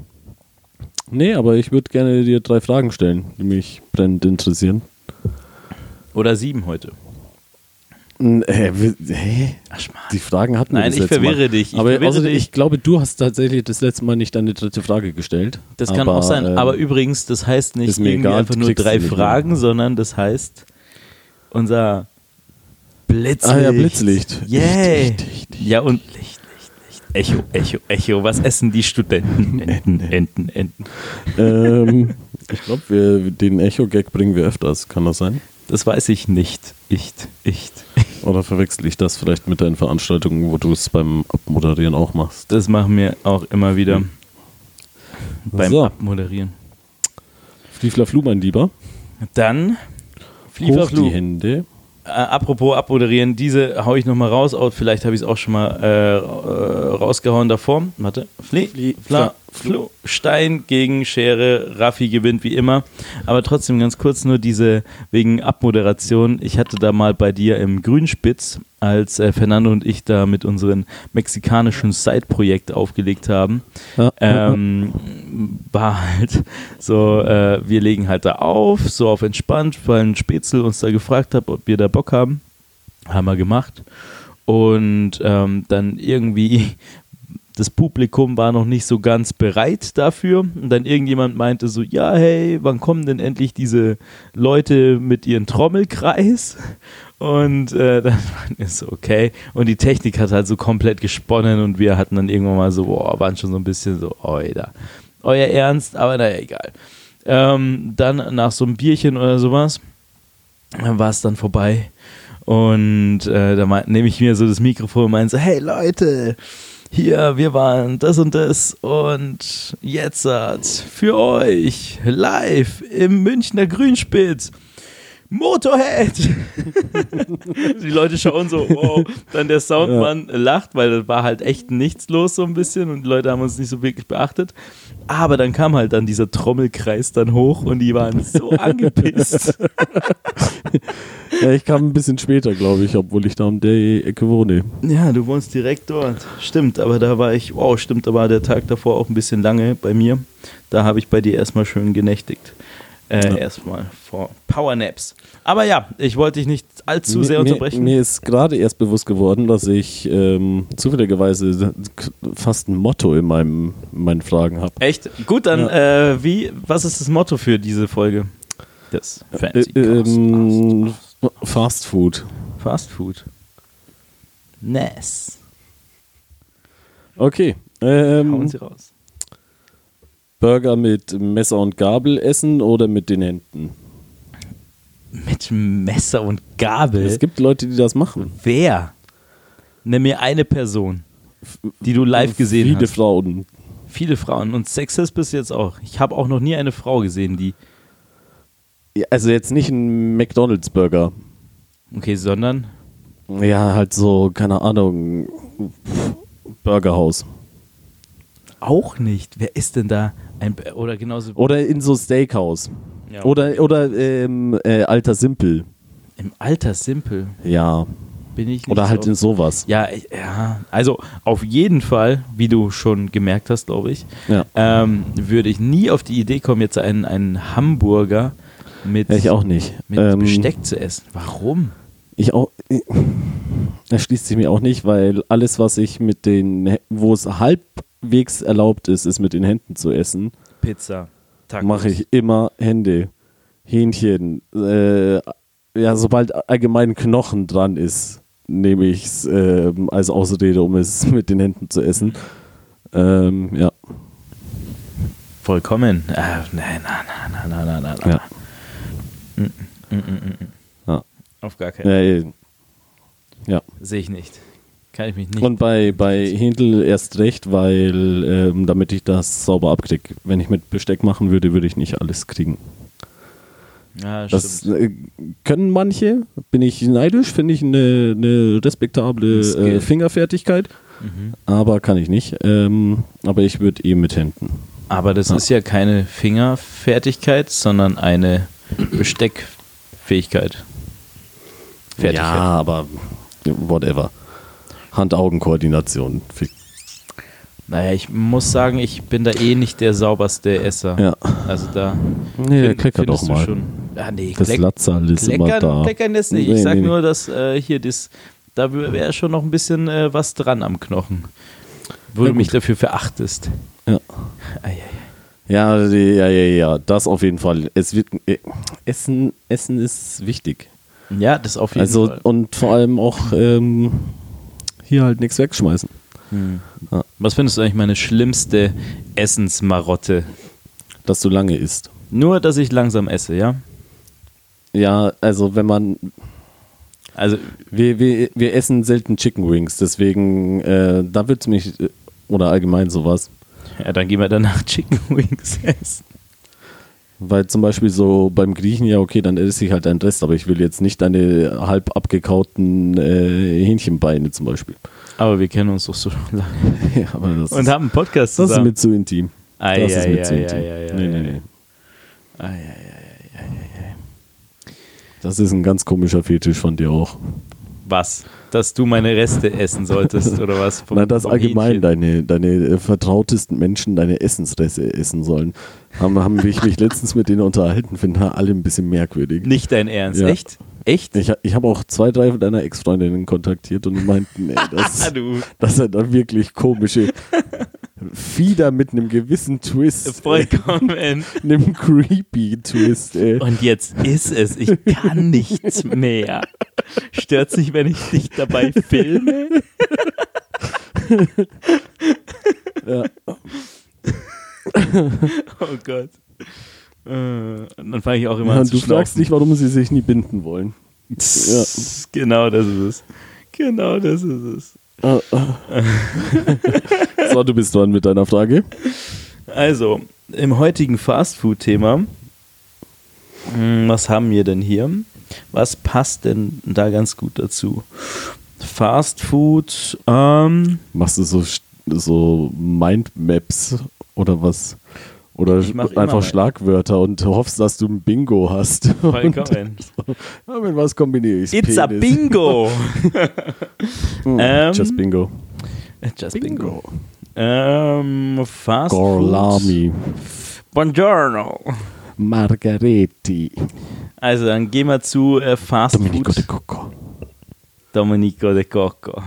nee, aber ich würde gerne dir drei Fragen stellen, die mich brennend interessieren. Oder sieben heute. Ach, Schmarrn. Die Fragen hatten wir Nein, ich verwirre Mal. dich. Ich aber verwirre außerdem, dich. ich glaube, du hast tatsächlich das letzte Mal nicht deine dritte Frage gestellt. Das kann aber, auch sein. ähm, aber übrigens, das heißt nicht irgendwie egal, einfach nur drei nicht mehr. Fragen, sondern das heißt unser Blitzlicht. Ah ja, Blitzlicht. Yay. Licht, Licht, Licht. Ja, und Licht, Licht, Licht. Echo, Echo, Echo. Was essen die Studenten? Enten, Enten, Enten. ähm, ich glaube, den Echo-Gag bringen wir öfters. Kann das sein? Das weiß ich nicht. Ich, ich. Oder verwechsel ich das vielleicht mit deinen Veranstaltungen, wo du es beim Abmoderieren auch machst? Das machen wir auch immer wieder beim So. Abmoderieren. Flieflaflu, mein Lieber. Dann Hoch Fliefaflu. die Hände. Äh, apropos abmoderieren, diese hau ich nochmal raus. Vielleicht habe ich es auch schon mal äh, rausgehauen davor. Warte. Fli, Fli- Fla, Flu. Stein gegen Schere. Raffi gewinnt wie immer. Aber trotzdem ganz kurz nur diese wegen Abmoderation. Ich hatte da mal bei dir im Grünspitz, als äh, Fernando und ich da mit unserem mexikanischen Side-Projekt aufgelegt haben, Ja, ähm, war halt so, äh, wir legen halt da auf, so auf entspannt, weil ein Spätzle uns da gefragt hat, ob wir da Bock haben. Haben wir gemacht. Und ähm, dann irgendwie, das Publikum war noch nicht so ganz bereit dafür. Und dann irgendjemand meinte so, ja, hey, wann kommen denn endlich diese Leute mit ihren Trommelkreis? Und äh, dann wir so, okay. Und die Technik hat halt so komplett gesponnen und wir hatten dann irgendwann mal so, boah, waren schon so ein bisschen so, oida. Euer Ernst, aber naja, egal. Ähm, dann nach so einem Bierchen oder sowas war es dann vorbei. Und äh, da nehme ich mir so das Mikrofon und meine so, hey Leute, hier, wir waren das und das und jetzt für euch live im Münchner Grünspitz Motorhead. Die Leute schauen so, wow. Dann der Soundmann lacht, weil da war halt echt nichts los so ein bisschen und die Leute haben uns nicht so wirklich beachtet. Aber dann kam halt dann dieser Trommelkreis dann hoch und die waren so angepisst. Ja, ich kam ein bisschen später, glaube ich, obwohl ich da um der Ecke wohne. Ja, du wohnst direkt dort. Stimmt, aber da war ich, wow, stimmt, da war der Tag davor auch ein bisschen lange bei mir. Da habe ich bei dir erstmal schön genächtigt. Äh, Ja. Erstmal vor Powernaps. Aber ja, ich wollte dich nicht allzu sehr mir, unterbrechen. Mir ist gerade erst bewusst geworden, dass ich ähm, zufälligerweise fast ein Motto in, meinem, in meinen Fragen habe. Echt? Gut, dann, äh, wie, was ist das Motto für diese Folge? Das Äh, Fancy ähm, Fast Food. Fast Food. Nice. Okay. Hauen Ähm, Sie raus. Burger mit Messer und Gabel essen oder mit den Händen? Mit Messer und Gabel. Es gibt Leute, die das machen. Wer? Nenn mir eine Person, die du live gesehen Viele hast. Frauen. Viele Frauen. Und Sexist bis jetzt auch. Ich habe auch noch nie eine Frau gesehen, die. Also jetzt nicht ein McDonalds-Burger. Okay, sondern. Ja, halt so, keine Ahnung, Burgerhaus. Auch nicht. Wer ist denn da ein. Oder genauso. Oder in so Steakhouse. Ja. Oder, oder ähm, äh, Alter Simpel. Im Alter simpel Ja. bin ich nicht. Oder halt so. in sowas. Ja, ich- ja, also auf jeden Fall, wie du schon gemerkt hast, glaube ich, Ja. ähm, würde ich nie auf die Idee kommen, jetzt einen, einen Hamburger mit, ich auch nicht. mit Ähm, Besteck zu essen. Warum? Ich auch. Das schließt sich mir auch nicht, weil alles, was ich mit den, wo es halbwegs erlaubt ist, ist mit den Händen zu essen, Pizza, Tacos. mache ich immer Hände, Hähnchen. Äh, ja, sobald allgemein Knochen dran ist, nehme ich es ähm, als Ausrede, um es mit den Händen zu essen. Ähm, ja. Vollkommen. Ah, nein, nein, nein, nein, nein, nein, nein. Ja. Mm, mm, mm, mm. Ja. Auf gar keinen Fall. Äh, ja. Sehe ich nicht. Kann ich mich nicht. Und bei, bei Händel erst recht, weil ähm, damit ich das sauber abkriege. Wenn ich mit Besteck machen würde, würde ich nicht alles kriegen. ja, Das äh, können manche, bin ich neidisch, finde ich eine, eine respektable äh, Fingerfertigkeit, Mhm. aber kann ich nicht. Ähm, aber ich würde eh mit Händen. Aber das Ja. ist ja keine Fingerfertigkeit, sondern eine Besteckfähigkeit. Fertigkeit. Ja, aber whatever. Hand-Augen-Koordination. Naja, ich muss sagen, ich bin da eh nicht der sauberste Esser. Ja. Also da Nee, find- kleckert findest doch du mal. Schon, ja, nee, Das Latzal ist immer kleckern, da. kleckern ist nicht. Nee, ich sag nee, nur, dass äh, hier das, da wäre schon noch ein bisschen äh, was dran am Knochen. Wo Ja, du mich gut. dafür verachtest. Ja. Ei, ei, Ja, die- ja, ja, ja, das auf jeden Fall. Es wird, äh, Essen, Essen ist wichtig. Ja, das auf jeden Also Fall. und vor allem auch ähm, hier halt nichts wegschmeißen. Hm. Ja. Was findest du eigentlich meine schlimmste Essensmarotte? Dass du lange isst. Nur, dass ich langsam esse, ja? Ja, also wenn man, Also, wir, wir, wir essen selten Chicken Wings, deswegen, äh, da wird es mich, äh, oder allgemein sowas, ja, dann gehen wir danach Chicken Wings essen. Weil zum Beispiel so beim Griechen, ja okay, dann esse ich halt einen Rest, aber ich will jetzt nicht deine halb abgekauten äh, Hähnchenbeine zum Beispiel. Aber wir kennen uns doch so lange. Ja, Und ist, haben einen Podcast das ist zusammen. mir zu intim. Ei, das ist ei, mir ei, zu intim. nee, nee, nee. Ei. Das ist ein ganz komischer Fetisch von dir auch. Was? Dass du meine Reste essen solltest oder was? Vom, Nein, dass allgemein Hähnchen? deine, deine äh, vertrautesten Menschen deine Essensreste essen sollen. Haben, haben mich, mich letztens mit denen unterhalten, finden alle ein bisschen merkwürdig. Nicht dein Ernst, Ja. echt? Echt? Ich, ich habe auch zwei, drei deiner Ex-Freundinnen kontaktiert und die meinten, ey, Ah, das, du. das sind dann wirklich komische Fieder mit einem gewissen Twist. Vollkommen. einem creepy Twist, ey. Und jetzt ist es. Ich kann nichts mehr. Stört sich, wenn ich dich dabei filme? Ja. Oh Gott. Äh, Und dann fange ich auch immer Ja, an zu du fragst schnaufen. dich, warum sie sich nie binden wollen. Tss, Genau das ist es. Genau das ist es. So, du bist dran mit deiner Frage. Also, im heutigen Fastfood-Thema, hm, was haben wir denn hier? Was passt denn da ganz gut dazu? Fastfood, ähm, Machst du so, so Mindmaps oder was? Oder einfach Schlagwörter und hoffst, dass du ein Bingo hast. vollkommen. Ja, mit was kombiniere ich? It's a bingo! Ähm, Just Bingo. Just bingo. Ähm, Fastfood. Gorlami. Buongiorno. Margaretti. Also, dann gehen wir zu äh, Fastfood. Domenico de Coco. Domenico de Coco.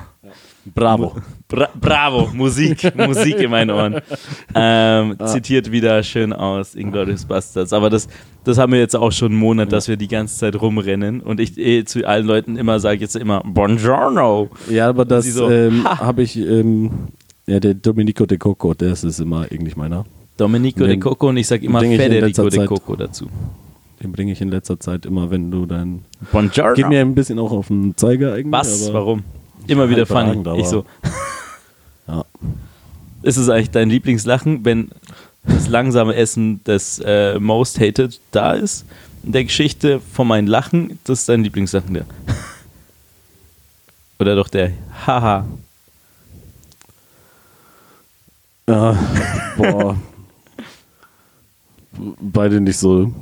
Bravo. Bra bravo, Musik, Musik in meinen Ohren. Ähm, Ah. Zitiert wieder schön aus Inglourious Bastards. Aber das, das haben wir jetzt auch schon einen Monat, dass wir die ganze Zeit rumrennen und ich eh, zu allen Leuten immer sage jetzt immer Buongiorno. Ja, aber das so, ähm, ha. habe ich, ähm, ja, der Domenico de Coco, das ist immer eigentlich meiner. Domenico Den de Coco und ich sage immer Federico de. Coco dazu. Den bringe ich in letzter Zeit immer, wenn du dann. Buongiorno. Geht mir ein bisschen auch auf den Zeiger eigentlich. Was? Warum? Immer wieder funny. Ich so, Ja. ist es eigentlich dein Lieblingslachen, wenn das langsame Essen das äh, Most Hated da ist? In der Geschichte von meinem Lachen, das ist dein Lieblingslachen, der. Oder doch der Haha. Ja, boah. Beide nicht so,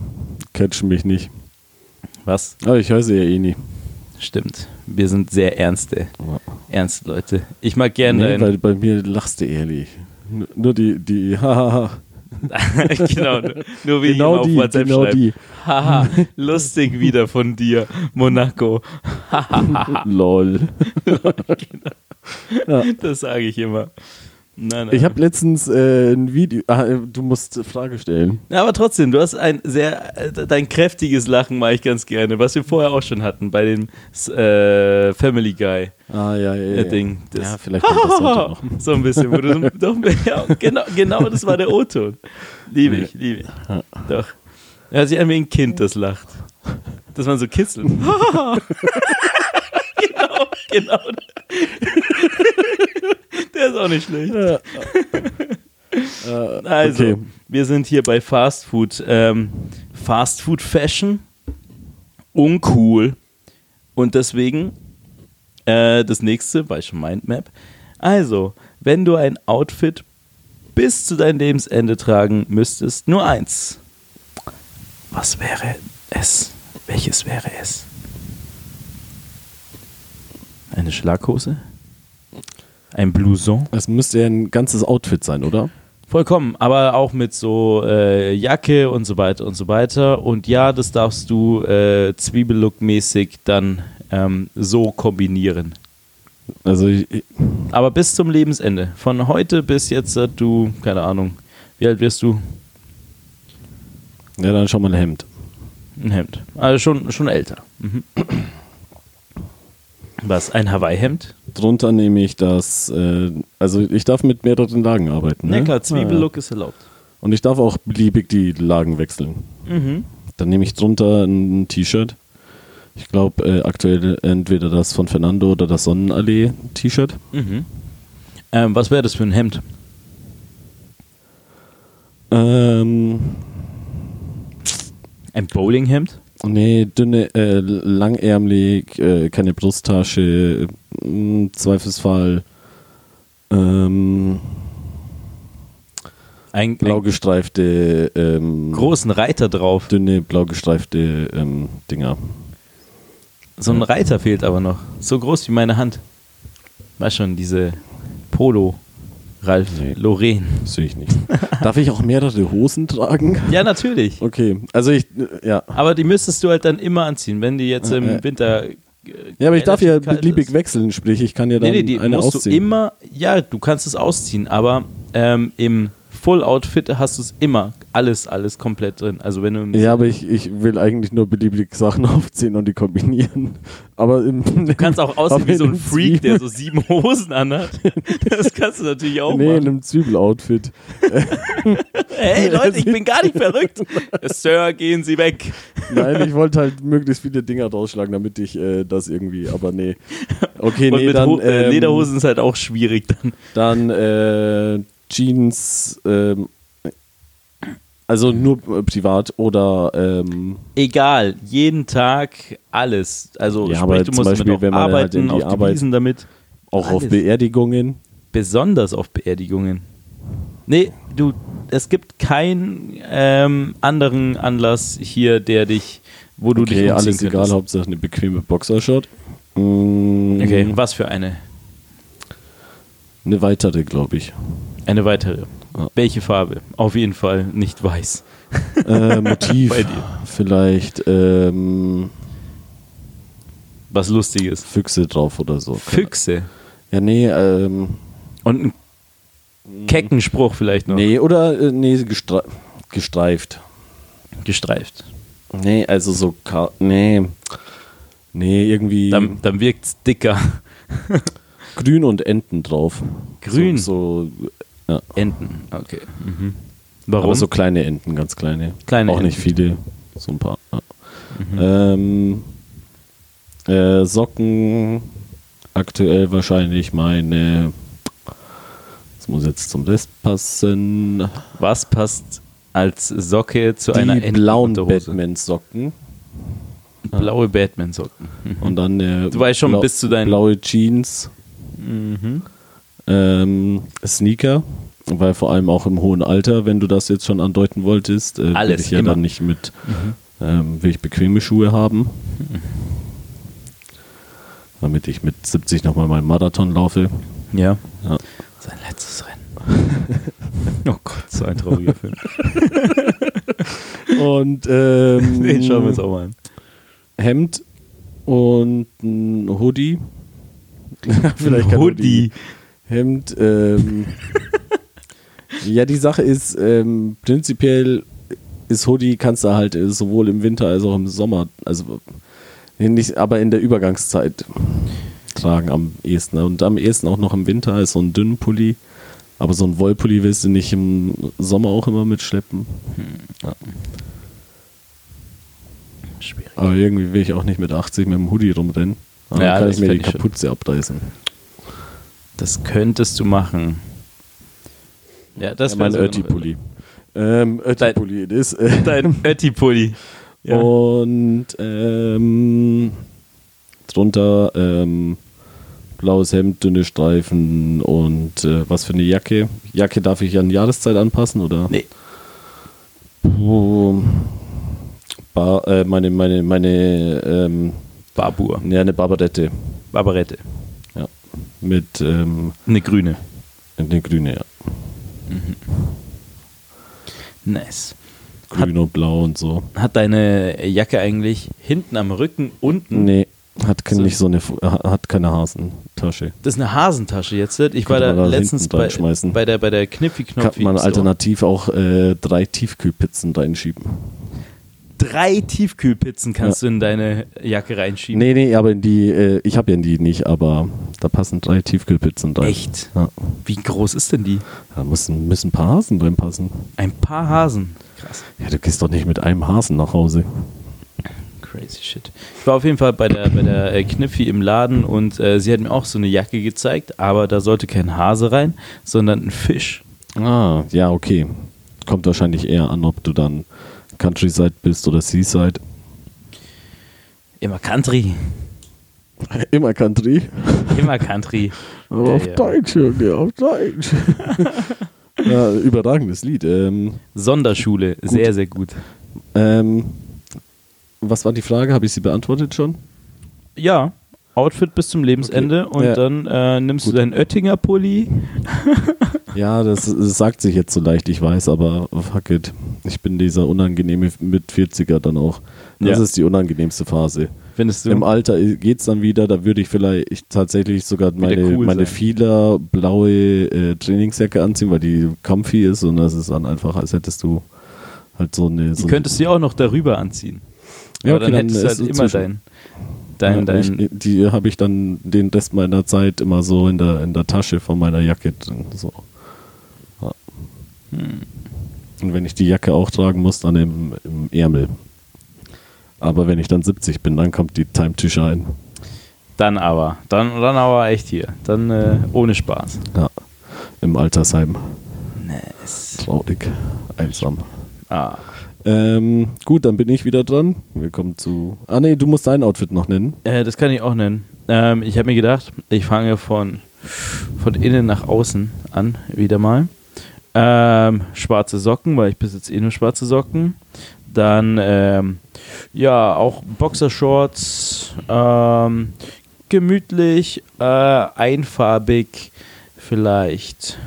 catchen mich nicht. Was? Aber ich höre sie ja eh nie. Stimmt. Wir sind sehr ernste, Ja. ernste Leute. Ich mag gerne Nee, weil bei mir lachst du ehrlich. Nur- Nur die, die, hahaha. genau, nur, wie Genau die, auf WhatsApp genau schreibe. die. Haha, lustig wieder von dir, Monaco. Lol. Das sage ich immer. Nein, nein. Ich habe letztens äh, ein Video. Ah, äh, du musst Frage stellen. Ja, aber trotzdem, du hast ein sehr, äh, dein kräftiges Lachen mache ich ganz gerne, was wir vorher auch schon hatten bei dem äh, Family Guy Ah, ja, ja. ja. Ding. Das Ja, vielleicht kommt das heute noch. so ein bisschen. Wo du doch, ja, genau, genau, das war der O-Ton. Liebe ich, liebe ich. Doch. Er hört sich an wie ein Kind, das lacht. Dass man so kitzelt. genau, genau. Der ist auch nicht schlecht. Also, okay. wir sind hier bei Fast Food. Ähm, Fast Food Fashion. Uncool. Und deswegen äh, das nächste, war schon Mindmap. Also, wenn du ein Outfit bis zu deinem Lebensende tragen müsstest, nur eins. Was wäre es? Welches wäre es? Eine Schlaghose? Ein Blouson? Es müsste ja ein ganzes Outfit sein, oder? Vollkommen, aber auch mit so äh, Jacke und so weiter und so weiter. Und ja, das darfst du äh, Zwiebellook-mäßig dann ähm, so kombinieren. Also, ich, ich- Aber bis zum Lebensende. Von heute bis jetzt, du, keine Ahnung, wie alt wirst du? ja, dann schon mal ein Hemd. Ein Hemd. Also schon, schon älter. Mhm. Was? Ein Hawaii-Hemd? Drunter nehme ich das. Äh, also, ich darf mit mehreren Lagen arbeiten. Ne? Ja klar, Zwiebellook ist erlaubt. Und ich darf auch beliebig die Lagen wechseln. Mhm. Dann nehme ich drunter ein T-Shirt. Ich glaube, äh, aktuell entweder das von Fernando oder das Sonnenallee-T-Shirt. Mhm. Ähm, was wäre das für ein Hemd? Ähm, Ein Bowlinghemd? Nee, dünne, äh, langärmelig, äh, keine Brusttasche, im Zweifelsfall ähm, Ein, blau gestreifte, ähm, großen Reiter drauf. dünne, blau gestreifte ähm, Dinger. So ein Reiter fehlt aber noch. So groß wie meine Hand. Weißt schon, diese Polo. Ralf Nee. Lauren. Sehe ich nicht. Darf ich auch mehrere Hosen tragen? Ja, natürlich. Okay, also ich, äh, ja. Aber die müsstest du halt dann immer anziehen, wenn die jetzt im Äh, äh. Winter. äh, Ja, aber ich darf ja beliebig ist. wechseln, sprich, ich kann ja dann Nee, nee, die eine musst ausziehen. du immer. Ja, du kannst es ausziehen, aber ähm, im Full-Outfit hast du es immer. Alles, alles komplett drin. Also wenn du. Ja, aber ich, ich will eigentlich nur beliebig Sachen aufziehen und die kombinieren. Aber im, Du kannst auch aussehen wie so ein Freak, der so sieben Hosen anhat. Das kannst du natürlich auch Nee, in machen. einem Zwiebel-Outfit. Hey Leute, ich bin gar nicht verrückt. Sir, gehen Sie weg. Nein, ich wollte halt möglichst viele Dinger rausschlagen, damit ich äh, das irgendwie, aber nee. Okay, Und nee, mit dann, äh, ähm, Lederhosen ist halt auch schwierig dann. Dann äh, Jeans, ähm, also nur äh, privat oder ähm, Egal, jeden Tag alles. Also Ja, sprich, aber du musst Beispiel, wenn man halt arbeiten, die auf die Arbeit- damit. auch auf Alles. Beerdigungen. Besonders auf Beerdigungen. Nee, du, es gibt keinen ähm, anderen Anlass hier, der dich, wo du dich Okay, umziehen alles egal, könntest. Hauptsache eine bequeme Boxershot. Mm, Okay, was für eine? Eine weitere, glaube ich. Eine weitere. Ja. Welche Farbe? Auf jeden Fall nicht weiß. Äh, Motiv. Vielleicht ähm, Was Lustiges. Füchse drauf oder so. Füchse. Ja, nee, ähm, Und ein kecken Spruch vielleicht noch. nee, oder äh, nee, gestre gestreift. Gestreift. Nee, also so, ka nee, nee, irgendwie Dann, dann wirkt es dicker. grün und Enten drauf. Grün? So, so ja. Enten. Okay. Mhm. Warum? Aber so kleine Enten, ganz kleine. Kleine Auch nicht Enten. viele, so ein paar. Ja. Ähm, äh, Socken, aktuell wahrscheinlich meine. Das muss jetzt zum Rest passen. Was passt als Socke zu Die einer blauen Entenunterhose? Batman-Socken. Blaue Batman-Socken. Und dann eine Du weißt schon, bis zu deinen- blaue Jeans, Mhm. Ähm, Sneaker, weil vor allem auch im hohen Alter, wenn du das jetzt schon andeuten wolltest, äh, will Alles, ich ja immer. dann nicht mit, ähm, will ich bequeme Schuhe haben, damit ich mit 70 nochmal meinen Marathon laufe. Ja. Ja. Sein letztes Rennen. oh Gott, so ein trauriger Film. Und ähm, Den schauen wir uns auch mal an. Hemd und ein Hoodie. Vielleicht kein Hoodie. Hemd, ähm, ja, die Sache ist, ähm, prinzipiell ist Hoodie, kannst du halt äh, sowohl im Winter als auch im Sommer, also nicht, aber in der Übergangszeit tragen am ehesten. Und am ehesten auch noch im Winter ist so ein dünnen Pulli. Aber so ein Wollpulli willst du nicht im Sommer auch immer mitschleppen. Ja. Schwierig. Aber irgendwie will ich auch nicht mit 80 mit dem Hoodie rumrennen. Dann Ja, kann ich mir die. Kapuze abreißen. Das könntest du machen. Ja, das ja, mein Ötti-Pulli. Ähm, Ötti-Pulli, das ist. Dein Ötti-Pulli. Ja. Und ähm, drunter ähm, blaues Hemd, dünne Streifen und äh, was für eine Jacke. Jacke darf ich an Jahreszeit anpassen, oder? Nee. Puh. Bar, äh, meine, meine, meine, ähm, Barbur. ja, eine Barbarette. Barbarette. Mit ähm, Eine grüne. eine grüne, ja. Nice. Hat, Grün und blau und so. hat deine Jacke eigentlich hinten am Rücken unten? Nee, hat So. nicht so eine, hat keine Hasentasche. Das ist eine Hasentasche jetzt. Ich war Könnte da man da letztens bei, bei der, bei der kniffi Kann man alternativ auch äh, drei Tiefkühlpizzen reinschieben. Drei Tiefkühlpizzen kannst du in deine Jacke reinschieben. Nee, nee, aber in die, äh, ich habe ja die nicht, aber da passen drei Tiefkühlpizzen rein. Echt? Ja. Wie groß ist denn die? Da müssen, müssen ein paar Hasen drin passen. Ein paar Hasen. Krass. Ja, du gehst doch nicht mit einem Hasen nach Hause. Crazy shit. Ich war auf jeden Fall bei der, bei der äh, Kniffi im Laden und äh, sie hat mir auch so eine Jacke gezeigt, aber da sollte kein Hase rein, sondern ein Fisch. Ah, ja, okay. Kommt wahrscheinlich eher an, ob du dann Countryside bist oder Seaside. Immer Country. Immer Country. Immer Country. Aber Ja, auf ja. Deutsch, Junge, auf Deutsch. ja, überragendes Lied. Ähm, Sonderschule. Sehr, sehr gut. ähm, was war die Frage? Habe ich sie beantwortet schon? Ja, Outfit bis zum Lebensende Okay. und Ja. dann äh, nimmst Gut. du deinen Oettinger Pulli. Ja, das, das sagt sich jetzt so leicht, ich weiß, aber fuck it. Ich bin dieser unangenehme mit 40er dann auch. Das Ja. ist die unangenehmste Phase. Findest du? Im Alter geht's dann wieder, da würde ich vielleicht ich tatsächlich sogar meine, cool meine sein. Fieler blaue äh, Trainingsjacke anziehen, weil die comfy ist und das ist dann einfach, als hättest du halt so eine. die So könntest du ja auch noch darüber anziehen. Ja, Aber okay, dann dann hättest du ist halt es immer zwischen- dein, ja, ich, die habe ich dann den Rest meiner Zeit immer so in der, in der Tasche von meiner Jacke. So. Hm. Und wenn ich die Jacke auch tragen muss, dann im, im Ärmel. Aber wenn ich dann 70 bin, dann kommt die Time to Shine. Dann aber. Dann, dann aber echt hier. Dann äh, ohne Spaß. Ja. Im Altersheim. Nice. Traurig. Einsam. Ah. Ähm, gut, dann bin ich wieder dran. Willkommen zu. Ah, nee, du musst dein Outfit noch nennen. Äh, das kann ich auch nennen. Ähm, ich habe mir gedacht, ich fange von, von innen nach außen an, wieder mal. Ähm, schwarze Socken, weil ich besitze eh nur schwarze Socken. Dann, ähm, ja, auch Boxershorts. Ähm, gemütlich, äh, einfarbig, vielleicht.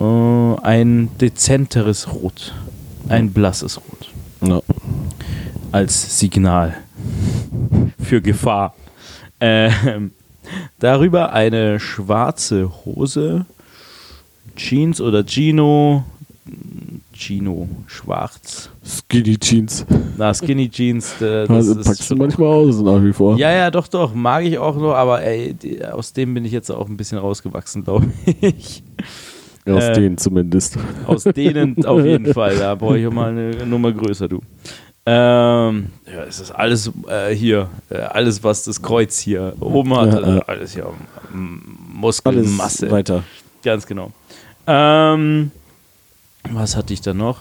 Äh, ein dezenteres Rot. Ein blasses Rot. Ja. als Signal für Gefahr. Ähm, darüber eine schwarze Hose, Jeans oder Gino, Gino, schwarz. Skinny Jeans. Na, Skinny Jeans, das Also, packst du manchmal aus nach wie vor. ja, ja, doch, doch, mag ich auch nur, aber ey, die, aus dem bin ich jetzt auch ein bisschen rausgewachsen, glaube ich. Aus äh, denen zumindest. Aus denen auf jeden Fall. Da brauche ich auch mal eine Nummer größer, du. Ähm, ja, es ist alles äh, hier, äh, alles, was das Kreuz hier oben hat, Ja, alles hier, Alles Muskelmasse. weiter. Ganz genau. Ähm, was hatte ich da noch?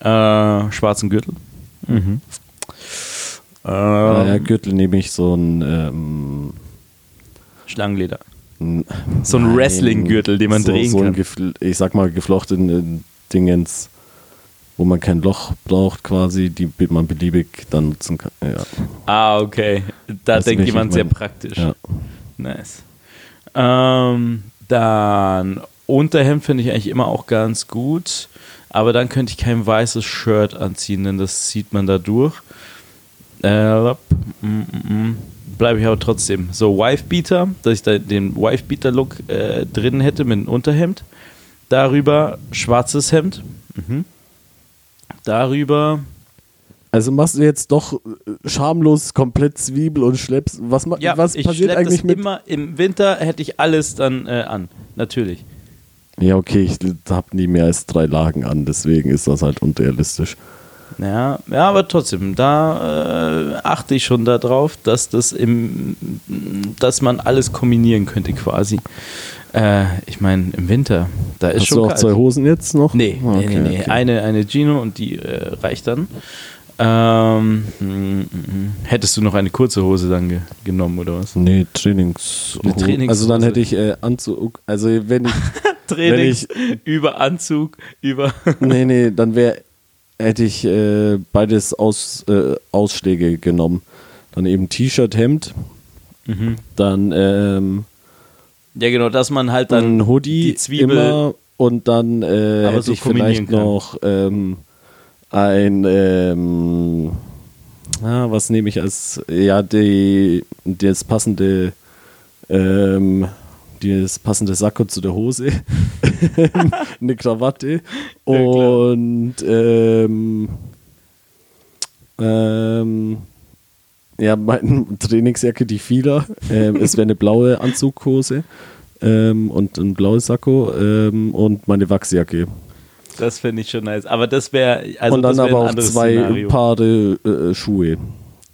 Äh, schwarzen Gürtel. Mhm. Ähm, Gürtel nehme ich so ein. Ähm, Schlangenleder. So ein Wrestling-Gürtel, den man so, drehen so kann. Ich sag mal geflochtene Dingens, wo man kein Loch braucht, quasi, die man beliebig dann nutzen kann. Ja. Ah, okay. Da du, denkt jemand sehr praktisch. Ja. Nice. Ähm, dann Unterhemd finde ich eigentlich immer auch ganz gut. Aber dann könnte ich kein weißes Shirt anziehen, denn das sieht man da durch. Äh, mm, mm, mm. bleibe ich aber trotzdem. So Wife-Beater, dass ich da den Wife-Beater-Look äh, drin hätte mit einem Unterhemd. Darüber schwarzes Hemd. Mhm. Darüber. Also machst du jetzt doch äh, schamlos komplett Zwiebel und schleppst. Was, Ja, was ich passiert eigentlich mit. immer im Winter hätte ich alles dann äh, an. Natürlich. Ja, okay, ich habe nie mehr als drei Lagen an, deswegen ist das halt unrealistisch. Ja, ja, aber trotzdem, da äh, achte ich schon darauf, dass das im, dass man alles kombinieren könnte quasi. Äh, ich meine, im Winter, da ist Hast schon du auch kalt. zwei Hosen jetzt noch? Nee, Ah, nee, nee, okay, nee. okay. Eine, eine Gino und die äh, reicht dann. Ähm, mm. hättest du noch eine kurze Hose dann ge genommen oder was? Nee, Trainings. Eine Trainingshose. Also dann hätte ich äh, Anzug. Also wenn ich. Trainings über Anzug, über. nee, nee, dann wäre hätte ich äh, beides aus, äh, Ausschläge genommen. Dann eben T-Shirt, Hemd, Mhm. dann ähm, Ja, genau, dass man halt dann ein Hoodie die Zwiebel. immer und dann äh, hätte so ich vielleicht kann. noch ähm, ein ähm, ah, was nehme ich als ja die das passende ähm, das passende Sakko zu der Hose eine Krawatte Ja, und ähm, ähm, ja, meine Trainingsjacke, die Fila. Ähm, es wäre eine blaue Anzughose ähm, und ein blaues Sakko ähm, und meine Wachsjacke. Das fände ich schon nice. Aber das wäre. Also und dann aber auch zwei Szenario. Paare äh, Schuhe.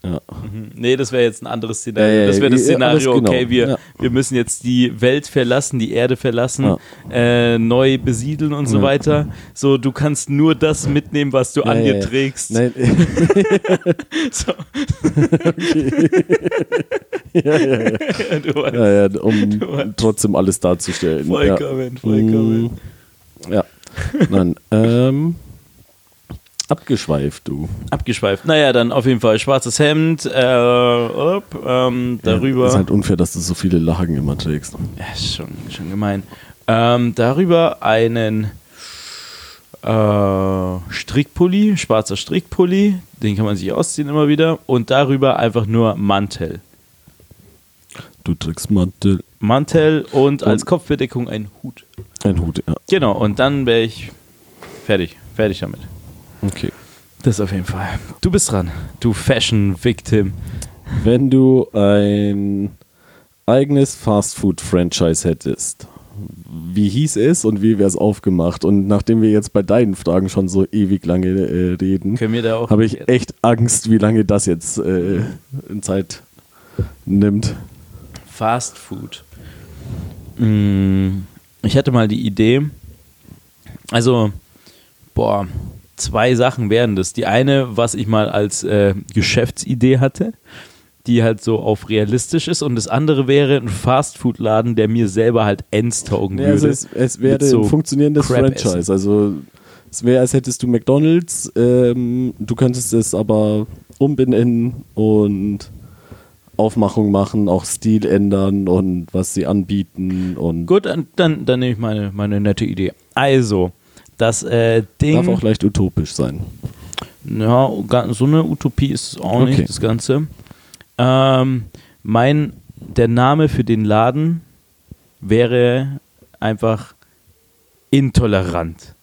Ja. Mhm. Nee, das wäre jetzt ein anderes Szenario. Ja, das wäre das Szenario, genau. okay, wir, Ja. wir müssen jetzt die Welt verlassen, die Erde verlassen, Ja. äh, neu besiedeln und so weiter. So, du kannst nur das mitnehmen, was du an dir trägst. Nein, So. ja, ja, ja. ja, ja, um trotzdem alles darzustellen. vollkommen, vollkommen. Ja. Nein, ähm, abgeschweift, du. Abgeschweift. Naja, dann auf jeden Fall schwarzes Hemd, äh, up, ähm, darüber. Ja, ist halt unfair, dass du so viele Lagen immer trägst. Ja, ist schon, schon gemein. Ähm, darüber einen äh, Strickpulli, schwarzer Strickpulli, den kann man sich ausziehen immer wieder. Und darüber einfach nur Mantel. Du trägst Mantel, Mantel und als Und- Kopfbedeckung ein Hut. ein Hut, ja. Genau, und dann wäre ich fertig. Fertig damit. Okay. Das auf jeden Fall. Du bist dran, du Fashion-Victim. Wenn du ein eigenes Fastfood-Franchise hättest, wie hieß es und wie wäre es aufgemacht? Und nachdem wir jetzt bei deinen Fragen schon so ewig lange äh, reden, habe ich echt Angst, wie lange das jetzt äh, in Zeit nimmt. Fast Food. Mm, Ich hatte mal die Idee, also, boah, zwei Sachen wären das. Die eine, was ich mal als äh, Geschäftsidee hatte, die halt so auf realistisch ist, und das andere wäre ein Fastfood-Laden, der mir selber halt ends taugen Ja, also würde. es, es wäre so ein funktionierendes Franchise. essen. Also es wäre, als hättest du McDonalds, ähm, du könntest es aber umbenennen und Aufmachung machen, auch Stil ändern und was sie anbieten und Gut, dann, dann, nehme ich meine, meine nette Idee. Also, das äh, Ding. darf auch leicht utopisch sein. Ja, so eine Utopie ist es auch Okay. nicht, das Ganze. Ähm, mein, der Name für den Laden wäre einfach intolerant.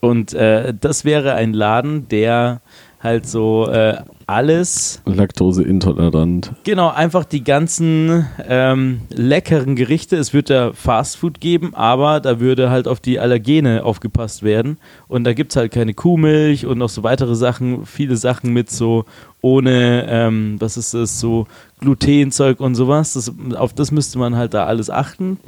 Und äh, das wäre ein Laden, der halt so äh, alles, Laktoseintolerant. genau, einfach die ganzen ähm, leckeren Gerichte, es wird da Fastfood geben, aber da würde halt auf die Allergene aufgepasst werden. Und da gibt es halt keine Kuhmilch und noch so weitere Sachen, viele Sachen mit so ohne, ähm, was ist das, so Glutenzeug und sowas. Das, auf das müsste man halt da alles achten.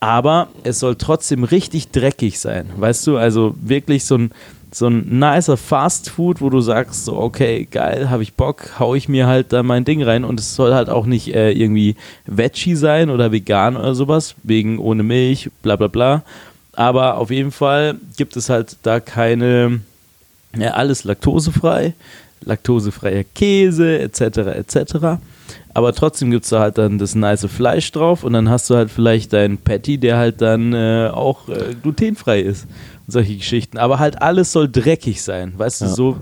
Aber es soll trotzdem richtig dreckig sein, weißt du? Also wirklich so ein, so ein nicer Fast Food, wo du sagst, so, okay, geil, habe ich Bock, hau ich mir halt da mein Ding rein und es soll halt auch nicht äh, irgendwie Veggie sein oder vegan oder sowas, wegen ohne Milch, bla bla bla. Aber auf jeden Fall gibt es halt da keine, ja, alles laktosefrei, laktosefreier Käse, etc., etc. Aber trotzdem gibt es da halt dann das nice Fleisch drauf und dann hast du halt vielleicht deinen Patty, der halt dann äh, auch äh, glutenfrei ist. Und solche Geschichten. Aber halt alles soll dreckig sein. Weißt du, Ja. so,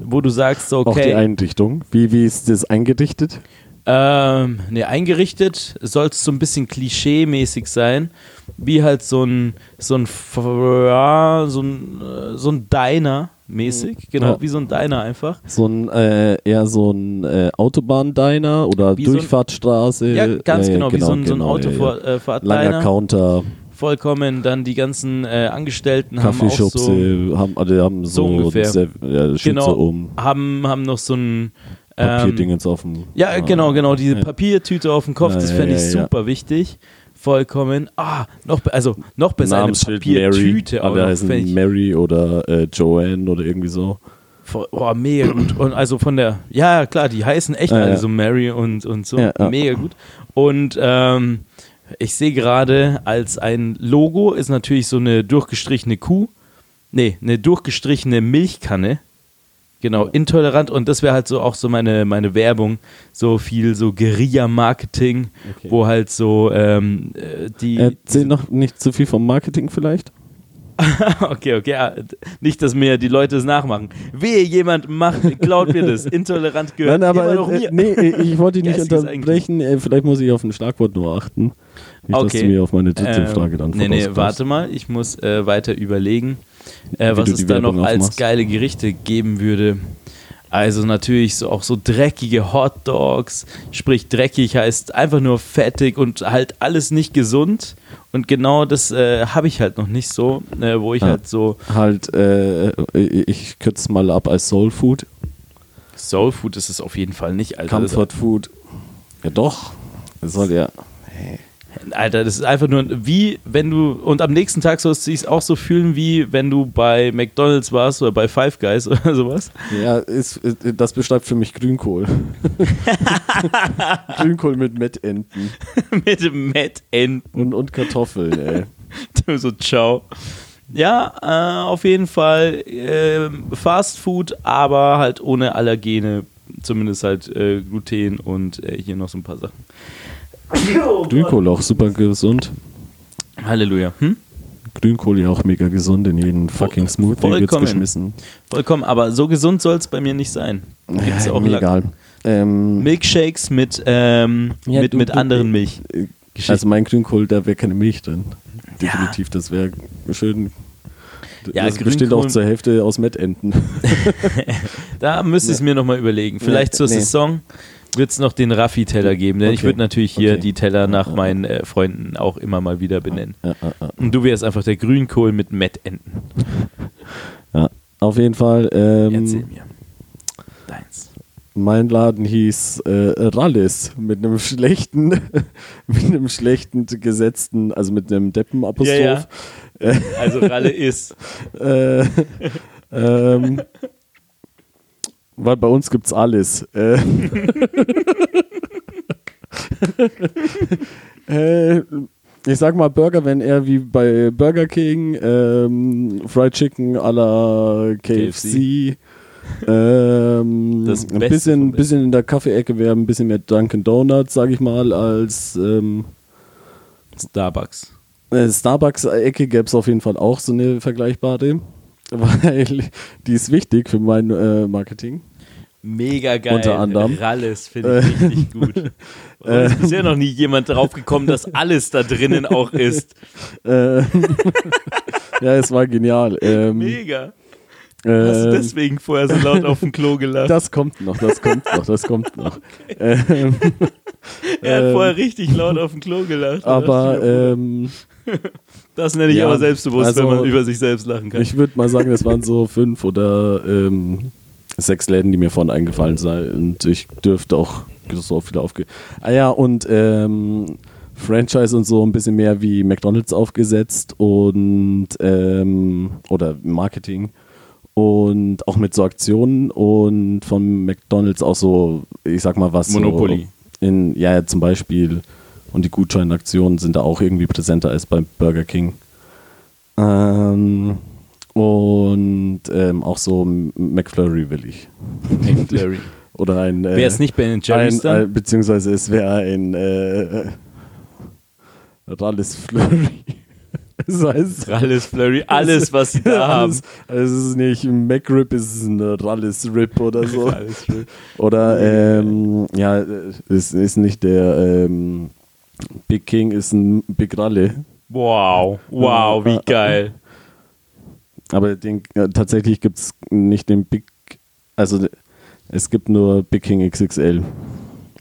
wo du sagst, so, Auch die okay, Eindichtung. Wie, wie ist das eingedichtet? Ähm, ne, eingerichtet soll es so ein bisschen klischee-mäßig sein. Wie halt so ein, so ein, so ein, äh, so ein Diner mäßig. Genau, Ja. wie so ein Diner einfach. So ein, äh, eher so ein äh, Autobahndiner oder Wie so ein- Durchfahrtsstraße. Ja, ganz Äh, genau, wie so ein, so ein genau, ja, äh, Langer. Counter, Vollkommen. Dann die ganzen äh, Angestellten haben auch so, haben, also haben so so, ungefähr. Sehr, ja, Genau. um, haben, haben noch so ein ähm, Papierdingens auf dem. Ja, genau, genau. Diese Ja. Papiertüte auf dem Kopf, Ja, das ja, fände ich super wichtig. Vollkommen. Ah, noch, also noch besser eine Namensschild Mary, Papiertüte auch alle noch, heißen ich, Mary oder äh, Joanne oder irgendwie so. Oh, mega gut. Und also von der, ja klar, die heißen echt Ja, alle so Mary und, und so. Mega gut. Und ähm, ich sehe gerade als ein Logo ist natürlich so eine durchgestrichene Kuh. Nee, eine durchgestrichene Milchkanne. Genau, intolerant und das wäre halt so auch so meine, meine Werbung, so viel so Guerilla-Marketing, Okay. wo halt so ähm, äh, die. Erzähl noch nicht zu viel vom Marketing vielleicht. okay, okay, ja, nicht, dass mir die Leute es nachmachen. Wehe, jemand macht, klaut mir das. Intolerant gehört Nein, aber immer noch äh, mir. nee, ich wollte dich nicht unterbrechen. Äh, vielleicht muss ich auf ein Schlagwort nur achten. Nicht, dass Okay. du mir auf meine dritte Ähm, Frage dann Nee, nee, warte mal, ich muss äh, weiter überlegen, äh, was es da noch als aufmachst. geile Gerichte geben würde. Also natürlich so auch so dreckige Hot Dogs, sprich dreckig heißt einfach nur fettig und halt alles nicht gesund. Und genau das äh, habe ich halt noch nicht so, äh, wo ich Ah. halt so Halt, äh, ich kürze es mal ab als Soul Food. Soul Food ist es auf jeden Fall nicht, Alter. Comfort Food. Ja doch. Das soll ja. Alter, das ist einfach nur wie, wenn du, und am nächsten Tag sollst du dich auch so fühlen, wie wenn du bei McDonalds warst oder bei Five Guys oder sowas. Ja, ist, ist, das beschreibt für mich Grünkohl. Grünkohl mit Mettenten Mit Enden. und, und Kartoffeln, ey. so, ciao. Ja, äh, auf jeden Fall äh, Fast Food, aber halt ohne Allergene. Zumindest halt äh, Gluten und äh, hier noch so ein paar Sachen. Grünkohl auch super gesund. Halleluja. Hm? Grünkohl ja auch mega gesund in jeden fucking Smoothie wird's vollkommen. geschmissen. Vollkommen, aber so gesund soll es bei mir nicht sein. Gibt's Ja, auch egal. Ähm, Milkshakes mit, ähm, Ja, mit, du- mit du- anderen Milch. äh, also mein Grünkohl, da wäre keine Milch drin. Definitiv, das wäre schön. Ja, das besteht auch Grünkohl- zur Hälfte aus Mettenten. Da müsste ich es mir nochmal überlegen. Vielleicht Nee, zur nee. Saison wird es noch den Raffi-Teller geben, denn ich Okay. würde natürlich hier Okay. die Teller nach meinen äh, Freunden auch immer mal wieder benennen. ja, ja, ja. Und du wärst einfach der Grünkohl mit Mettenten. ja, auf jeden Fall. Erzähl Ähm, mir. Deins. mein Laden hieß äh, Rallis mit einem schlechten, mit einem schlechten gesetzten, also mit einem Deppenapostroph. Also Ralle ist. Äh, ähm, weil bei uns gibt's alles. Äh, äh, ich sag mal Burger, wenn er wie bei Burger King, ähm, Fried Chicken à la KFC. Ähm, Das ein bisschen, bisschen in der Kaffeeecke wäre ein bisschen mehr Dunkin' Donuts, sag ich mal, als ähm, Starbucks. äh, Starbucks-Ecke gäbe es auf jeden Fall auch so eine vergleichbare, weil die ist wichtig für mein äh, Marketing. Mega geil. Unter anderem. Ralles finde ich richtig gut. Und ist bisher noch nie jemand drauf gekommen, dass alles da drinnen auch ist. Äh, ja, es war genial. Ähm, Mega. Hast du ähm, deswegen vorher so laut auf dem Klo gelacht? das kommt noch, das kommt noch, das kommt noch. Ähm, er hat ähm, vorher richtig laut auf dem Klo gelacht. aber ähm, das nenne ich ja, aber selbstbewusst, also, wenn man über sich selbst lachen kann. ich würde mal sagen, es waren so fünf oder ähm, sechs Läden, die mir vorhin eingefallen sind. Und ich dürfte auch so viele aufge... Ah ja, und ähm, Franchise und so ein bisschen mehr wie McDonalds aufgesetzt und ähm, oder Marketing und auch mit so Aktionen und von McDonalds auch so, ich sag mal was Monopoly. So in, ja, ja, zum Beispiel und die Gutscheinaktionen sind da auch irgendwie präsenter als bei Burger King. Ähm, und ähm, auch so McFlurry will ich. Larry. Oder ein. Äh, Wäre es nicht Ben Jerry's ein, dann? äh, Beziehungsweise es wäre ein äh, Rallis Flurry. Das heißt, Rallis Flurry, alles, was sie da haben. alles, also es ist nicht ein McRib, es ist ein Rallis Rip oder so. Rallis Flurry. Oder, ähm, ja, es ist nicht der ähm, Big King, ist ein Big Ralle. Wow, wow, wie geil. Aber den, äh, tatsächlich gibt es nicht den Big, also es gibt nur Big King XXL.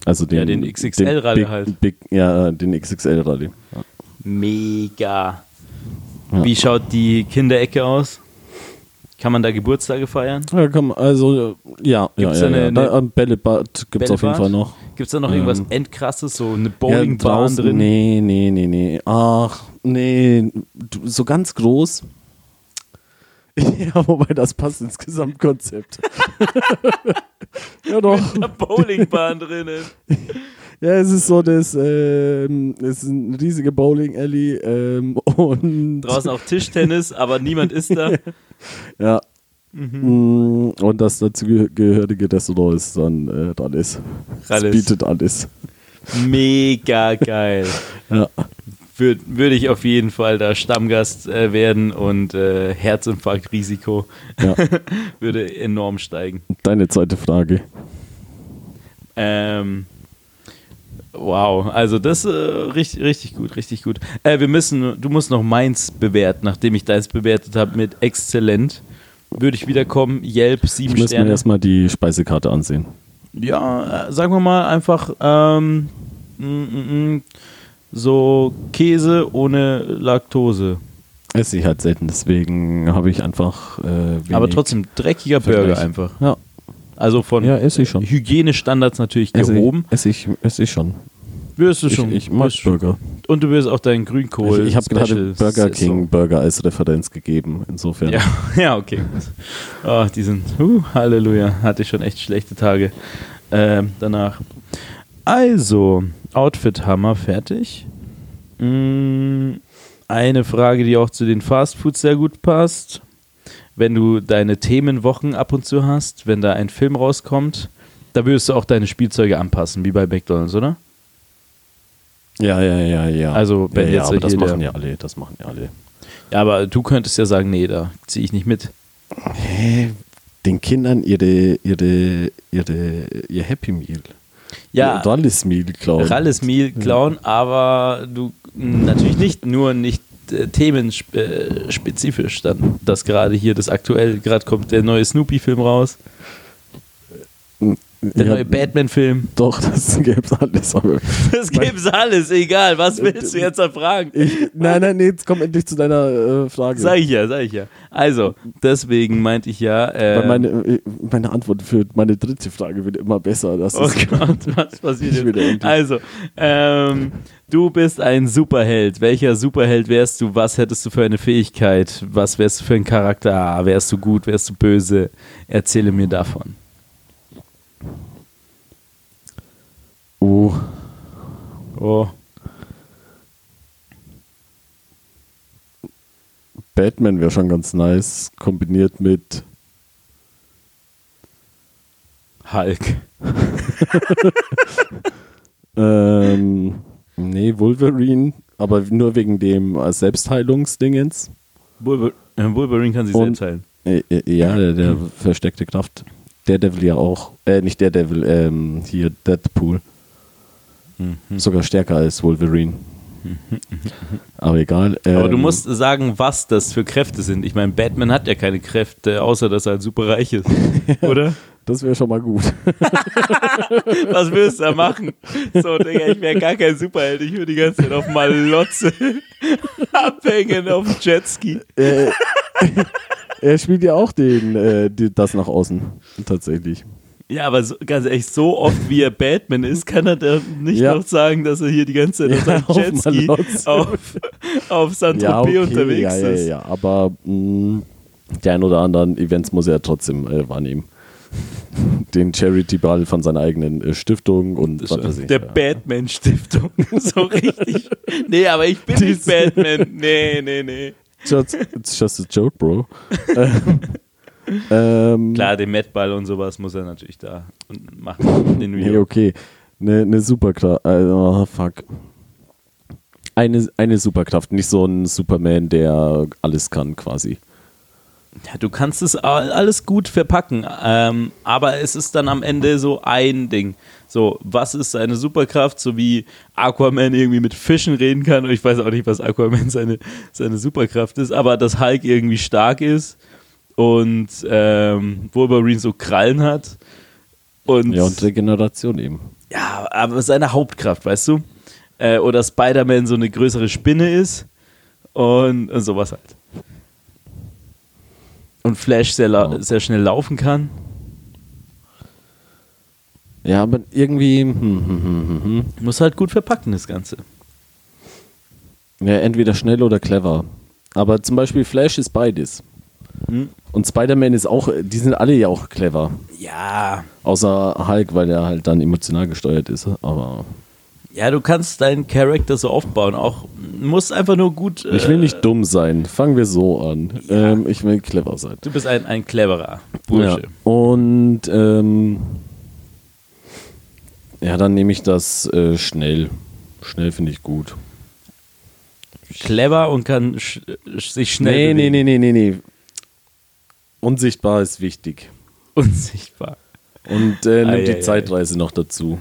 Also den, Ja, den XXL-Rallye halt. Big, ja, den XXL-Rallye. Ja. Mega. Ja. Wie schaut die Kinderecke aus? Kann man da Geburtstage feiern? Ja, komm, also, ja, ja, Gibt's ja, ja. eine- Da, eine- ähm, Bällebad gibt es auf jeden? Fall noch. Gibt es da noch irgendwas Ähm, Endkrasses, so eine Ja, Bowlingbahn draußen- drin? Nee, nee, nee, nee. Ach, nee, so ganz groß. Ja, wobei das passt ins Gesamtkonzept. ja, doch. Eine Bowlingbahn drinnen. Ja, es ist so, das, ähm, es ist eine riesige Bowling Alley ähm, und Draußen auch Tischtennis, aber niemand ist da. ja. Mhm. Mm, Und das dazugehörige Restaurant ist dann äh, alles. Es bietet alles. Mega geil. Ja. Würde würd ich auf jeden Fall da Stammgast äh, werden und äh, Herzinfarktrisiko ja. würde enorm steigen. Deine zweite Frage. Ähm, wow, also das äh, richtig, richtig gut, richtig gut. Äh, wir müssen, du musst noch meins bewerten, nachdem ich deins bewertet habe mit exzellent. Würde ich wiederkommen, Yelp, sieben Ich muss mir Sterne. erstmal die Speisekarte ansehen. Ja, äh, sagen wir mal einfach ähm, mm, mm, mm, so Käse ohne Laktose. Esse ich halt selten, deswegen habe ich einfach. Äh, Aber trotzdem dreckiger Vergleich. Burger einfach. Ja, Also von ja ich schon. Hygienestandards natürlich Esse gehoben. ich, esse ich, esse ich schon. Wirst du Ich, schon. ich mag wirst schon. Burger. Und du wirst auch deinen Grünkohl. Ich, ich habe gerade Burger. King Burger als Referenz gegeben. Insofern. Ja, ja, okay. Oh, die sind, uh, Halleluja, hatte ich schon echt schlechte Tage ähm, danach. Also, Outfit Hammer fertig. Mm, eine Frage, die auch zu den Fastfoods sehr gut passt. Wenn du deine Themenwochen ab und zu hast, wenn da ein Film rauskommt, da würdest du auch deine Spielzeuge anpassen, wie bei McDonalds, oder? ja, ja, ja, ja. Also, wenn ja, jetzt ja, aber das machen ja alle. Das machen ja alle. Ja, aber du könntest ja sagen, nee, da ziehe ich nicht mit. Hä? Den Kindern ihre, ihre, ihre, ihr Happy Meal. Ja, Rallis Meal klauen. Ralles Meal klauen, aber du natürlich nicht nur nicht äh, themenspezifisch dann, dass gerade hier das aktuell, gerade kommt der neue Snoopy-Film raus, der neue Batman-Film. Doch, das gäbe alles. Aber Das gibt's alles, egal, was willst du jetzt da fragen? ich, nein, nein, nee, jetzt komm endlich zu deiner äh, Frage. Sag ich ja, sag ich ja. Also, deswegen meinte ich ja, äh, Weil meine, äh, meine Antwort für meine dritte Frage wird immer besser. Das Oh ist, Gott, was passiert jetzt? Also, ähm, du bist ein Superheld. Welcher Superheld wärst du? Was hättest du für eine Fähigkeit? Was wärst du für ein Charakter? Ah, Wärst du gut? Wärst du böse? Erzähle mir davon. Oh, Oh, Batman wäre schon ganz nice, kombiniert mit Hulk. ähm, nee, Wolverine, aber nur wegen dem äh, Selbstheilungsdingens. Wolver äh, Wolverine kann sich Und- selbst heilen. Äh, äh, ja, der, der versteckte Kraft. Der Devil ja auch. Äh, nicht der Devil, ähm, hier Deadpool. Mhm. Sogar stärker als Wolverine. Aber egal. Aber du ähm, musst sagen, was das für Kräfte sind. Ich meine, Batman hat ja keine Kräfte, außer dass er halt super reich ist. Oder? Das wäre schon mal gut. Was würdest du da machen? So, Digga, ich wäre gar kein Superheld. Ich würde die ganze Zeit auf Malotze abhängen auf Jetski. äh, er spielt ja auch den, äh, das nach außen. Tatsächlich. Ja, aber so, ganz ehrlich, so oft wie er Batman ist, kann er da nicht Ja. noch sagen, dass er hier die ganze Zeit Ja, auf Jetski auf, auf Saint-Tropez unterwegs ja, ja, ist. ja, aber mh, die ein oder anderen Events muss er trotzdem äh, wahrnehmen. Den Charity-Ball von seiner eigenen äh, Stiftung und was weiß ich. Der ja. Batman-Stiftung. so richtig. Nee, aber ich bin nicht Diese- Batman. Nee, nee, nee. Just, it's just a joke, bro. ähm, Klar, den Mettball und sowas muss er natürlich da machen. In New Nee, York. okay. Eine ne super klar. Oh, fuck. eine, eine Superkraft, nicht so ein Superman, der alles kann quasi. Ja, du kannst es all- alles gut verpacken, ähm, aber es ist dann am Ende so ein Ding. So, was ist seine Superkraft? So wie Aquaman irgendwie mit Fischen reden kann. Und ich weiß auch nicht, was Aquaman seine, seine Superkraft ist, aber dass Hulk irgendwie stark ist und ähm, Wolverine so Krallen hat. Und, Ja, und Regeneration eben. ja, aber seine Hauptkraft, weißt du? Äh, oder Spider-Man so eine größere Spinne ist und, und sowas halt. Und Flash sehr, Ja. sehr schnell laufen kann. Ja, aber irgendwie, hm, hm, hm, hm, hm. Muss halt gut verpacken, das Ganze. ja, entweder schnell oder clever. Aber zum Beispiel Flash ist beides. Und Spider-Man ist auch, die sind alle ja auch clever. Ja. Außer Hulk, weil er halt dann emotional gesteuert ist. Aber Ja, du kannst deinen Charakter so aufbauen. Auch musst einfach nur gut. ich will äh, nicht dumm sein. Fangen wir so an. Ähm, ich will clever sein. Du bist ein, ein cleverer Bursche. Ja. Und ähm, ja, dann nehme ich das äh, schnell. Schnell finde ich gut. Clever und kann sch sich schnell. nee, nee, bewegen. nee, nee, nee, nee. Unsichtbar ist wichtig. Unsichtbar. Und äh, nimm Ei, die ei. Zeitreise noch dazu.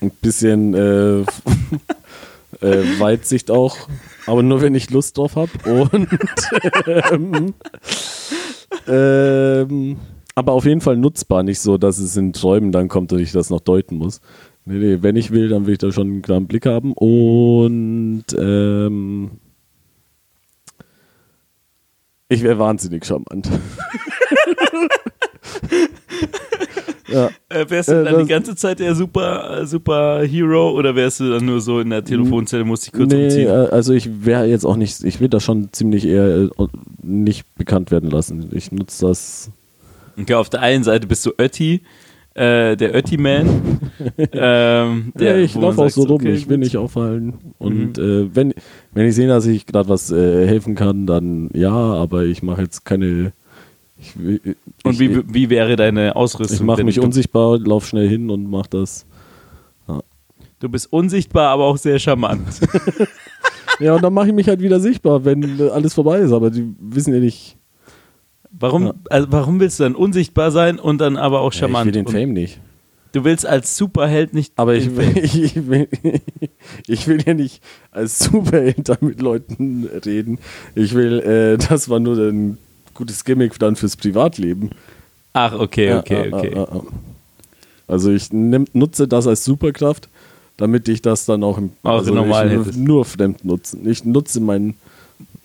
Ein bisschen äh, äh, Weitsicht auch, aber nur wenn ich Lust drauf habe. Und ähm, ähm, aber auf jeden Fall nutzbar, nicht so, dass es in Träumen dann kommt und ich das noch deuten muss. Nee, nee, wenn ich will, dann will ich da schon einen klaren Blick haben. Und ähm, ich wäre wahnsinnig charmant. ja. Äh, wärst du Äh, dann die ganze Zeit der Super, äh, Super Hero oder wärst du dann nur so in der Telefonzelle, musst dich kurz Nee, umziehen? äh, also ich wäre jetzt auch nicht, ich will das schon ziemlich eher äh, nicht bekannt werden lassen. Ich nutze das. Okay, auf der einen Seite bist du Ötti, äh, der Ötti-Man. ähm, der- ja, ich laufe auch sagt, so rum, okay, ich will nicht auffallen. Und Mhm. äh, wenn, wenn ich sehe, dass ich gerade was äh, helfen kann, dann ja, aber ich mache jetzt keine. Ich, will- ich, Und wie, wie wäre deine Ausrüstung? ich mache mich unsichtbar, lauf schnell hin und mache das. Du bist unsichtbar, aber auch sehr charmant. Ja, und dann mache ich mich halt wieder sichtbar, wenn äh, alles vorbei ist. Aber die wissen ja nicht. Warum, Ja. also warum willst du dann unsichtbar sein und dann aber auch Ja, charmant? ich will den Fame nicht. Du willst als Superheld nicht. Aber ich will, ich, will, ich will ja nicht als Superheld da mit Leuten reden. Ich will, äh, das war nur ein gutes Gimmick dann fürs Privatleben. Ach, okay, Ja, okay, ja, okay. ja, ja. Also ich nimm, nutze das als Superkraft, damit ich das dann auch im Auch also normal nur fremd nutzen. Ich nutze mein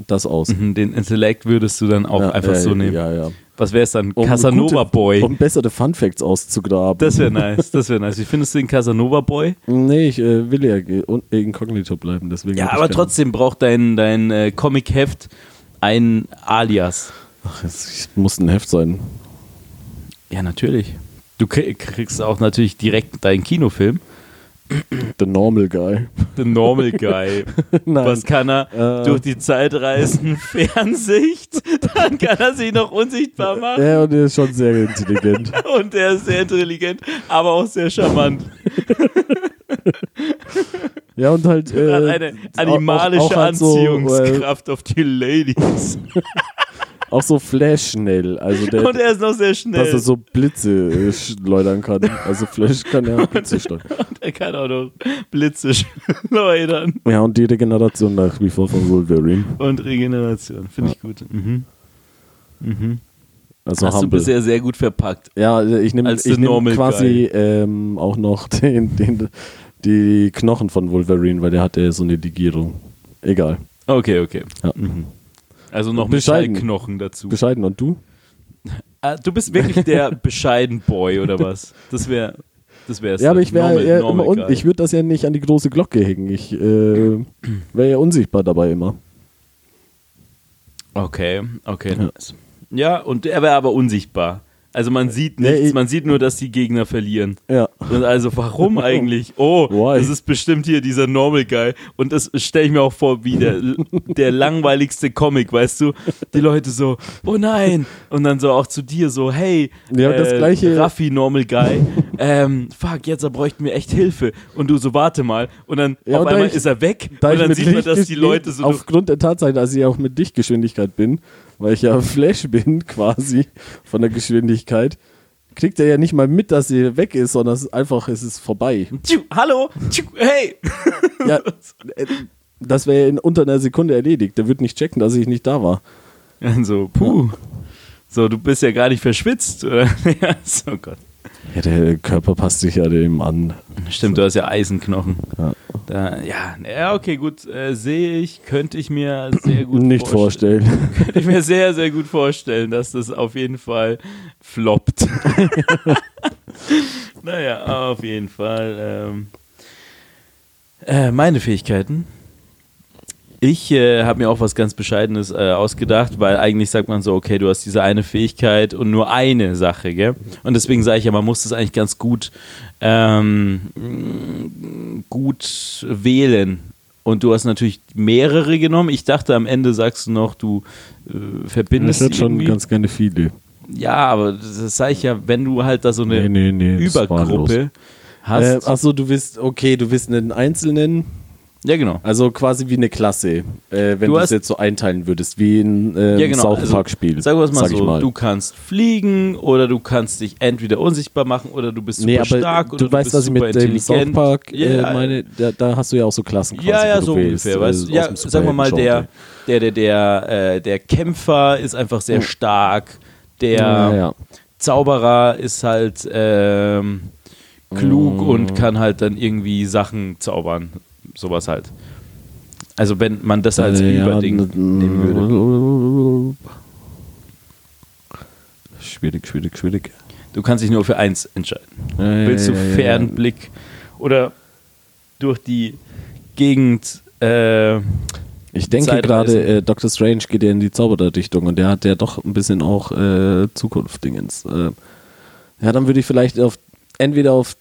das aus. Mhm, Den Intellekt würdest du dann auch Ja, einfach ja, so nehmen. Ja, ja. Was wäre es dann? Um Casanova gute- Boy. Um bessere Funfacts auszugraben. das wäre nice, das wäre nice. Wie findest du den Casanova Boy? Nee, ich äh, will ja inkognito bleiben, deswegen. Ja, aber trotzdem braucht dein, dein äh, Comic-Heft ein Alias. Ach, es muss ein Heft sein. Ja, natürlich. Du krie- kriegst auch natürlich direkt deinen Kinofilm. The Normal Guy. The Normal Guy. Nein. Was kann er? Äh. Durch die Zeit reisen, Fernsicht. Dann kann er sich noch unsichtbar machen. Ja, und der ist schon sehr intelligent. Und er ist sehr intelligent, aber auch sehr charmant. Ja, und halt. Er hat Äh, eine auch- animalische auch halt so, Anziehungskraft auf die Ladies. Auch so Flash schnell. Also der, Und er ist noch sehr schnell. dass er so Blitze äh, schleudern kann. Also Flash kann ja Blitze schleudern. Und er kann auch noch Blitze schleudern. Ja, und die Regeneration nach wie vor von Wolverine. Und Regeneration. Finde ich gut. Mhm. Mhm. Also Hast du Humble. bisher sehr gut verpackt. Ja, ich nehme Als ich the nehm quasi ähm, auch noch den, den, die Knochen von Wolverine, weil der hatte so eine Legierung. Egal. Okay, okay. Ja. Mhm. Also noch Bescheiden. Metallknochen dazu. Bescheiden. Und du? Ah, du bist wirklich der bescheiden Boy oder was? Das wäre das wär's Ja, aber ich wäre normal immer un ich würde das ja nicht an die große Glocke hängen. Ich äh, wäre ja unsichtbar dabei immer. Okay, okay, Ja. nice. Ja, und er wäre aber unsichtbar. Also man sieht Nee, nichts, ich- man sieht nur, dass die Gegner verlieren. Ja. Und also warum eigentlich? Oh, Why? das ist bestimmt hier dieser Normal Guy. Und das stelle ich mir auch vor wie der, der langweiligste Comic, weißt du? Die Leute so, oh nein. Und dann so auch zu dir so, hey, äh, Ja, das Gleiche- Raffi Normal Guy, ähm, fuck, jetzt bräuchten wir echt Hilfe. Und du so, warte mal. Und dann Ja, auf und einmal ich- ist er weg. Da und dann sieht man, dass die Leute so aufgrund der Tatsache, dass ich auch mit Lichtgeschwindigkeit bin, weil ich ja Flash bin quasi von der Geschwindigkeit, kriegt er ja nicht mal mit, dass sie weg ist, sondern es ist einfach, es ist vorbei. Tschu, hallo, tschu, hey. Ja, äh, das wäre ja in unter einer Sekunde erledigt. Der wird nicht checken, dass ich nicht da war. Und so, puh. So, du bist ja gar nicht verschwitzt, oder? ja, so Gott. Ja, der Körper passt sich ja dem an. Stimmt, du hast ja Eisenknochen. Ja. Da, ja, ja, okay, gut. Äh, Sehe ich, könnte ich mir sehr gut nicht vorstellen. Könnte ich mir sehr, sehr gut vorstellen, dass das auf jeden Fall floppt. naja, auf jeden Fall. Ähm, äh, meine Fähigkeiten. Ich äh, habe mir auch was ganz Bescheidenes äh, ausgedacht, weil eigentlich sagt man so, okay, du hast diese eine Fähigkeit und nur eine Sache, gell? Und deswegen sage ich ja, man muss das eigentlich ganz gut, ähm, gut wählen. Und du hast natürlich mehrere genommen. Ich dachte, am Ende sagst du noch, du äh, verbindest Das hat sie schon ganz gerne viele. Ja, aber das sage ich ja, wenn du halt da so eine Nee, nee, nee, Übergruppe hast. Äh, achso, du willst, okay, du willst einen Einzelnen, ja, genau. also quasi wie eine Klasse, äh, wenn Du es jetzt so einteilen würdest, wie ein äh, Ja, genau. South Also, Park-Spiel. Sagen wir es mal sag so, mal. du kannst fliegen oder du kannst dich entweder unsichtbar machen oder du bist super Nee, stark oder du weißt, bist was ich mit dem South. Park äh, Ja, meine, da, da hast du ja auch so Klassen quasi, Ja, ja, so wählst, ungefähr. äh, Weißt, ja, sagen wir mal, der, der, der, der, äh, der Kämpfer ist einfach sehr stark. Der Ja, ja. Zauberer ist halt ähm, klug Mm. und kann halt dann irgendwie Sachen zaubern. Sowas halt. Also wenn man das als Äh, ja, Überding n- nehmen würde. Schwierig, schwierig, schwierig. Du kannst dich nur für eins entscheiden. Ja, Willst du ja, ja, ja. Fernblick oder durch die Gegend äh, Ich denke gerade, äh, Dr. Strange geht ja in die Zaubererdichtung und der hat ja doch ein bisschen auch äh, Zukunft-Dingens. Äh, ja, dann würde ich vielleicht auf entweder auf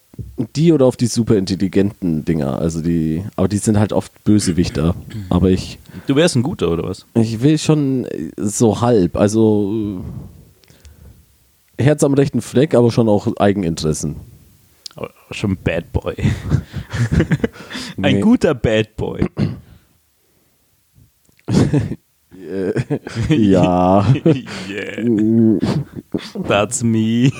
die oder auf die superintelligenten Dinger. Also die, aber die sind halt oft Bösewichter. Aber ich, Du wärst ein guter, oder was? ich will schon so halb. Also Herz am rechten Fleck, aber schon auch Eigeninteressen. Aber schon Bad Boy. ein Nee. guter Bad Boy. Ja. yeah. That's me.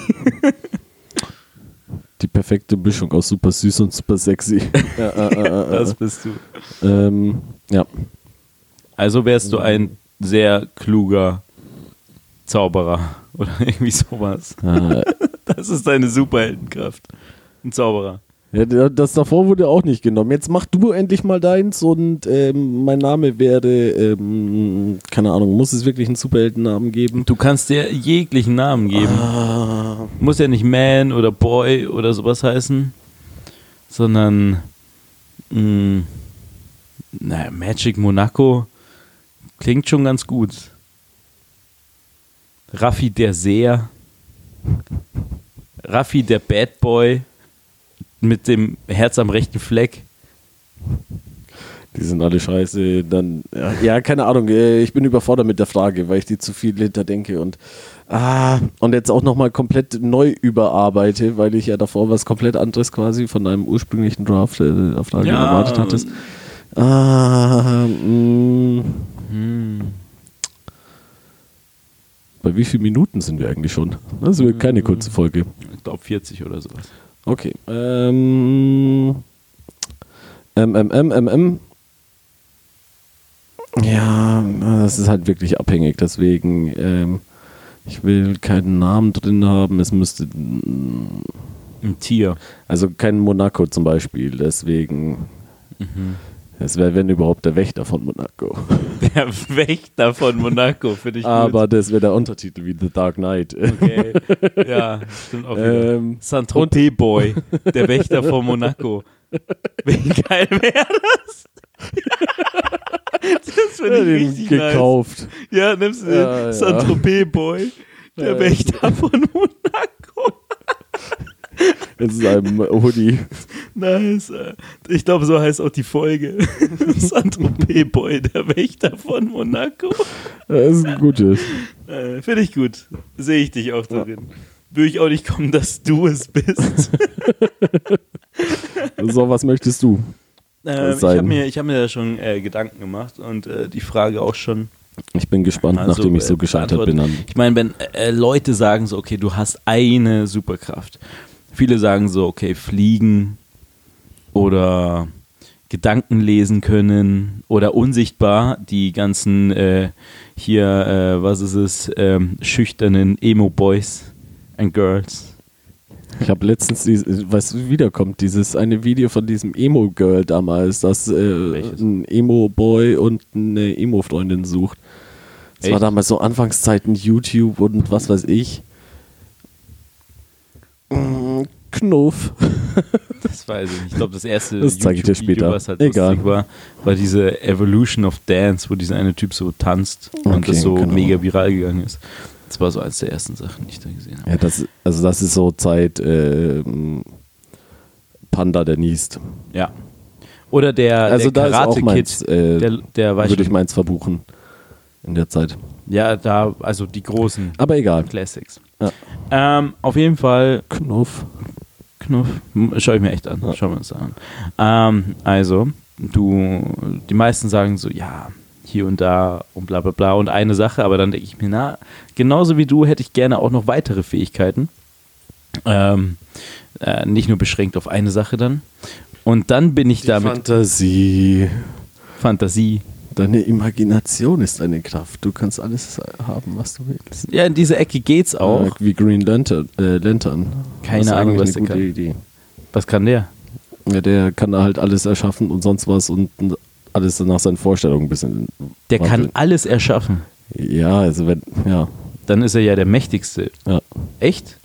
Die perfekte Mischung aus super süß und super sexy. ja, äh, äh, äh, Das bist du. ähm, ja. Also wärst du ein sehr kluger Zauberer oder irgendwie sowas. Äh, Das ist deine Superheldenkraft. Ein Zauberer. Ja, das davor wurde auch nicht genommen. Jetzt mach du endlich mal deins und ähm, mein Name wäre, ähm, keine Ahnung, muss es wirklich einen Superheldennamen geben? Du kannst dir jeglichen Namen geben. Ah, Muss ja nicht Man oder Boy oder sowas heißen, sondern mh, naja, Magic Monaco klingt schon ganz gut. Raffi der Seher. Raffi der Bad Boy mit dem Herz am rechten Fleck. die sind alle scheiße. Dann, ja, ja, keine Ahnung, äh, ich bin überfordert mit der Frage, weil ich die zu viel hinterdenke und ah, und jetzt auch nochmal komplett neu überarbeite, weil ich ja davor was komplett anderes quasi von deinem ursprünglichen Draft äh, auf Frage Ja. erwartet hattest. Ah, mh, Hm. bei wie vielen Minuten sind wir eigentlich schon? Das wird keine kurze Folge. Ich glaube 40 oder sowas. Okay. Ähm. Ähm, ähm. Ja, das ist halt wirklich abhängig, deswegen, ähm, ich will keinen Namen drin haben, es müsste, Ein Tier. also kein Monaco zum Beispiel, deswegen, Mhm. Es wäre, wenn überhaupt, der Wächter von Monaco. Der Wächter von Monaco, finde ich gut. Aber das wäre der Untertitel wie The Dark Knight. Okay. Ja, stimmt auch wieder. Ähm, Saint-Tropez Boy, der Wächter von Monaco. Wie geil wäre das? das finde ich den richtig gekauft. nice. Ja, nimmst du Ja, ja. den Saint-Tropez Boy, der Ja. Wächter von Monaco. in seinem Hoodie. Nice. äh, Ich glaube, so heißt auch die Folge. Saint-Tropez Boy, der Wächter von Monaco. Das ist ein gutes. Äh, Finde ich gut. Sehe ich dich auch darin. Würde ich auch nicht kommen, dass du es bist. So, was möchtest du? ähm, ich sein. habe mir, ich hab mir da schon äh, Gedanken gemacht und äh, die Frage auch schon. Ich bin gespannt, Also, nachdem ich so äh, gescheitert bin an. Ich meine, wenn äh, Leute sagen so, okay, du hast eine Superkraft. Viele sagen so, okay, fliegen oder Gedanken lesen können oder unsichtbar die ganzen äh, hier, äh, was ist es, ähm, schüchternen Emo-Boys and Girls. Ich habe letztens, dies- was wiederkommt, dieses eine Video von diesem Emo-Girl damals, das äh, ein Emo-Boy und eine Emo-Freundin sucht. Das war Echt? damals so Anfangszeiten YouTube und was weiß ich. Mm, Knuff. Das weiß ich nicht. Ich glaube, das erste Das zeige ich dir später. was halt Egal. lustig war, war diese Evolution of Dance, wo dieser eine Typ so tanzt und Okay, das so genau. mega viral gegangen ist. Das war so eines der ersten Sachen, die ich da gesehen habe. Ja, das, also das ist so Zeit ähm, Panda, der niest. Ja. Oder der, Also der da ist auch Karate meins, Kid, äh, der, der Würde ich meins verbuchen in der Zeit. ja, da, also die großen Aber egal. Classics. Ja. Ähm, auf jeden Fall, Knuff. Knuff, schaue ich mir echt an. Ja. Schauen wir uns an. Ähm, also, du, die meisten sagen so, ja, hier und da und bla bla bla und eine Sache, aber dann denke ich mir, na, genauso wie du hätte ich gerne auch noch weitere Fähigkeiten. Ähm, äh, nicht nur beschränkt auf eine Sache dann. Und dann bin ich damit Fantasie. Fantasie. Deine Imagination ist eine Kraft. Du kannst alles haben, was du willst. Ja, in diese Ecke geht's auch. Äh, wie Green Lantern. Äh, Lantern. Keine Ahnung, was der kann. Idee. Was kann der? Ja, der kann da halt alles erschaffen und sonst was und alles nach seinen Vorstellungen ein bisschen. Der kann wandeln. alles erschaffen. Ja, also wenn, ja, Dann ist er ja der mächtigste. ja. Echt?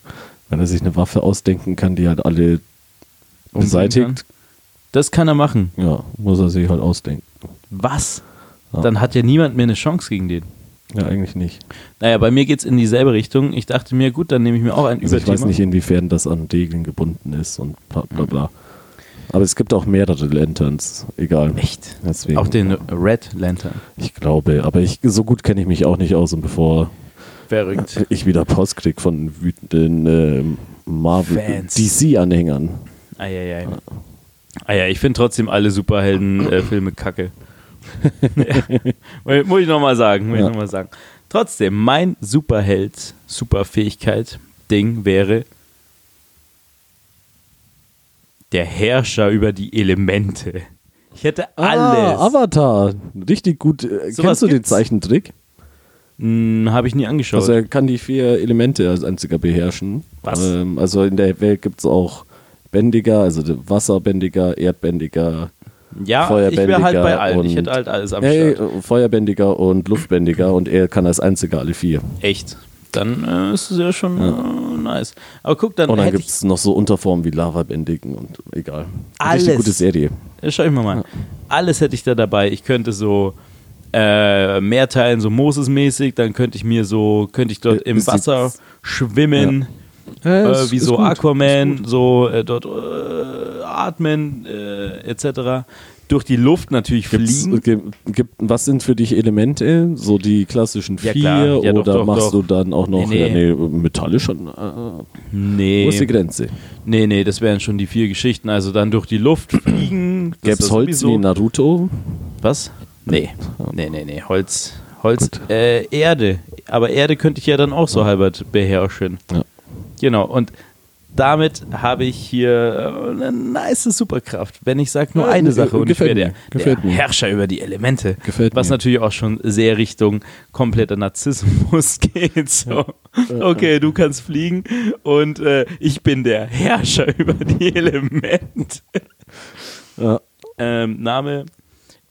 Wenn er sich eine Waffe ausdenken kann, die halt alle beseitigt, Das kann er machen. ja, muss er sich halt ausdenken. Was? Ja. Dann hat ja niemand mehr eine Chance gegen den. Ja, eigentlich nicht. Naja, bei mir geht's in dieselbe Richtung. Ich dachte mir, gut, dann nehme ich mir auch ein Also ich Überthema. weiß nicht, inwiefern das an Regeln gebunden ist und bla bla bla. Aber es gibt auch mehrere Lanterns, egal. Echt? Deswegen, Auch den Red Lantern. Ich glaube, aber ich, so gut kenne ich mich auch nicht aus und bevor Verrückt. ich wieder Post krieg von wütenden äh, Marvel. DC-Anhängern. Eieiei. Ah ja, ich finde trotzdem alle Superhelden-Filme kacke. Ja. muss ich nochmal sagen, muss Ja. ich noch mal sagen. Trotzdem, mein Superheld, Superfähigkeit, Ding wäre der Herrscher über die Elemente. Ich hätte alles. Ah, Avatar. Richtig gut. Äh, Sowas Kennst du den gibt's? Zeichentrick? Hm, Habe ich nie angeschaut. Also er kann die vier Elemente als einziger beherrschen. Was? Ähm, also in der Welt gibt es auch Bändiger, also Wasserbändiger, Erdbändiger, ja, ich wäre halt bei Feuerbändiger allen. Ich und- hätte halt alles am hey, Start. Feuerbändiger und Luftbändiger und er kann als einziger alle vier. Echt. Dann äh, ist es ja schon äh, nice. Aber guck, dann Und dann gibt es noch so Unterformen wie Lavabändigen und egal. Alles. Richtig gute Serie. Ja, Schau ich mal mal. Alles hätte ich da dabei. Ich könnte so äh, mehr teilen, so Moses-mäßig, dann könnte ich mir so, könnte ich dort Äh, im Wasser schwimmen, Ja, äh, ist- wie so gut, Aquaman, so äh, dort äh, atmen, äh, etc. Durch die Luft natürlich Gibt's, fliegen. gibt, gibt, was sind für dich Elemente? So die klassischen Ja, vier. Ja, doch, oder doch, machst doch. du dann auch noch Nee, nee. Ja, nee, metallisch? Äh, wo Nee, ist die Grenze? nee, nee, das wären schon die vier Geschichten. Also dann durch die Luft fliegen. Gäbe es Holz sowieso- wie Naruto? Was? Nee. Nee, nee, nee. Holz. Holz, äh, Erde. Aber Erde könnte ich ja dann auch so halbert beherrschen. Ja. Genau. Und damit habe ich hier äh, eine nice Superkraft. Wenn ich sage nur Ja, eine Sache und ich wäre der, der. Herrscher über die Elemente. Gefällt was mir. natürlich auch schon sehr Richtung kompletter Narzissmus geht. So. Okay, du kannst fliegen und äh, ich bin der Herrscher über die Elemente. Ja. Ähm, Name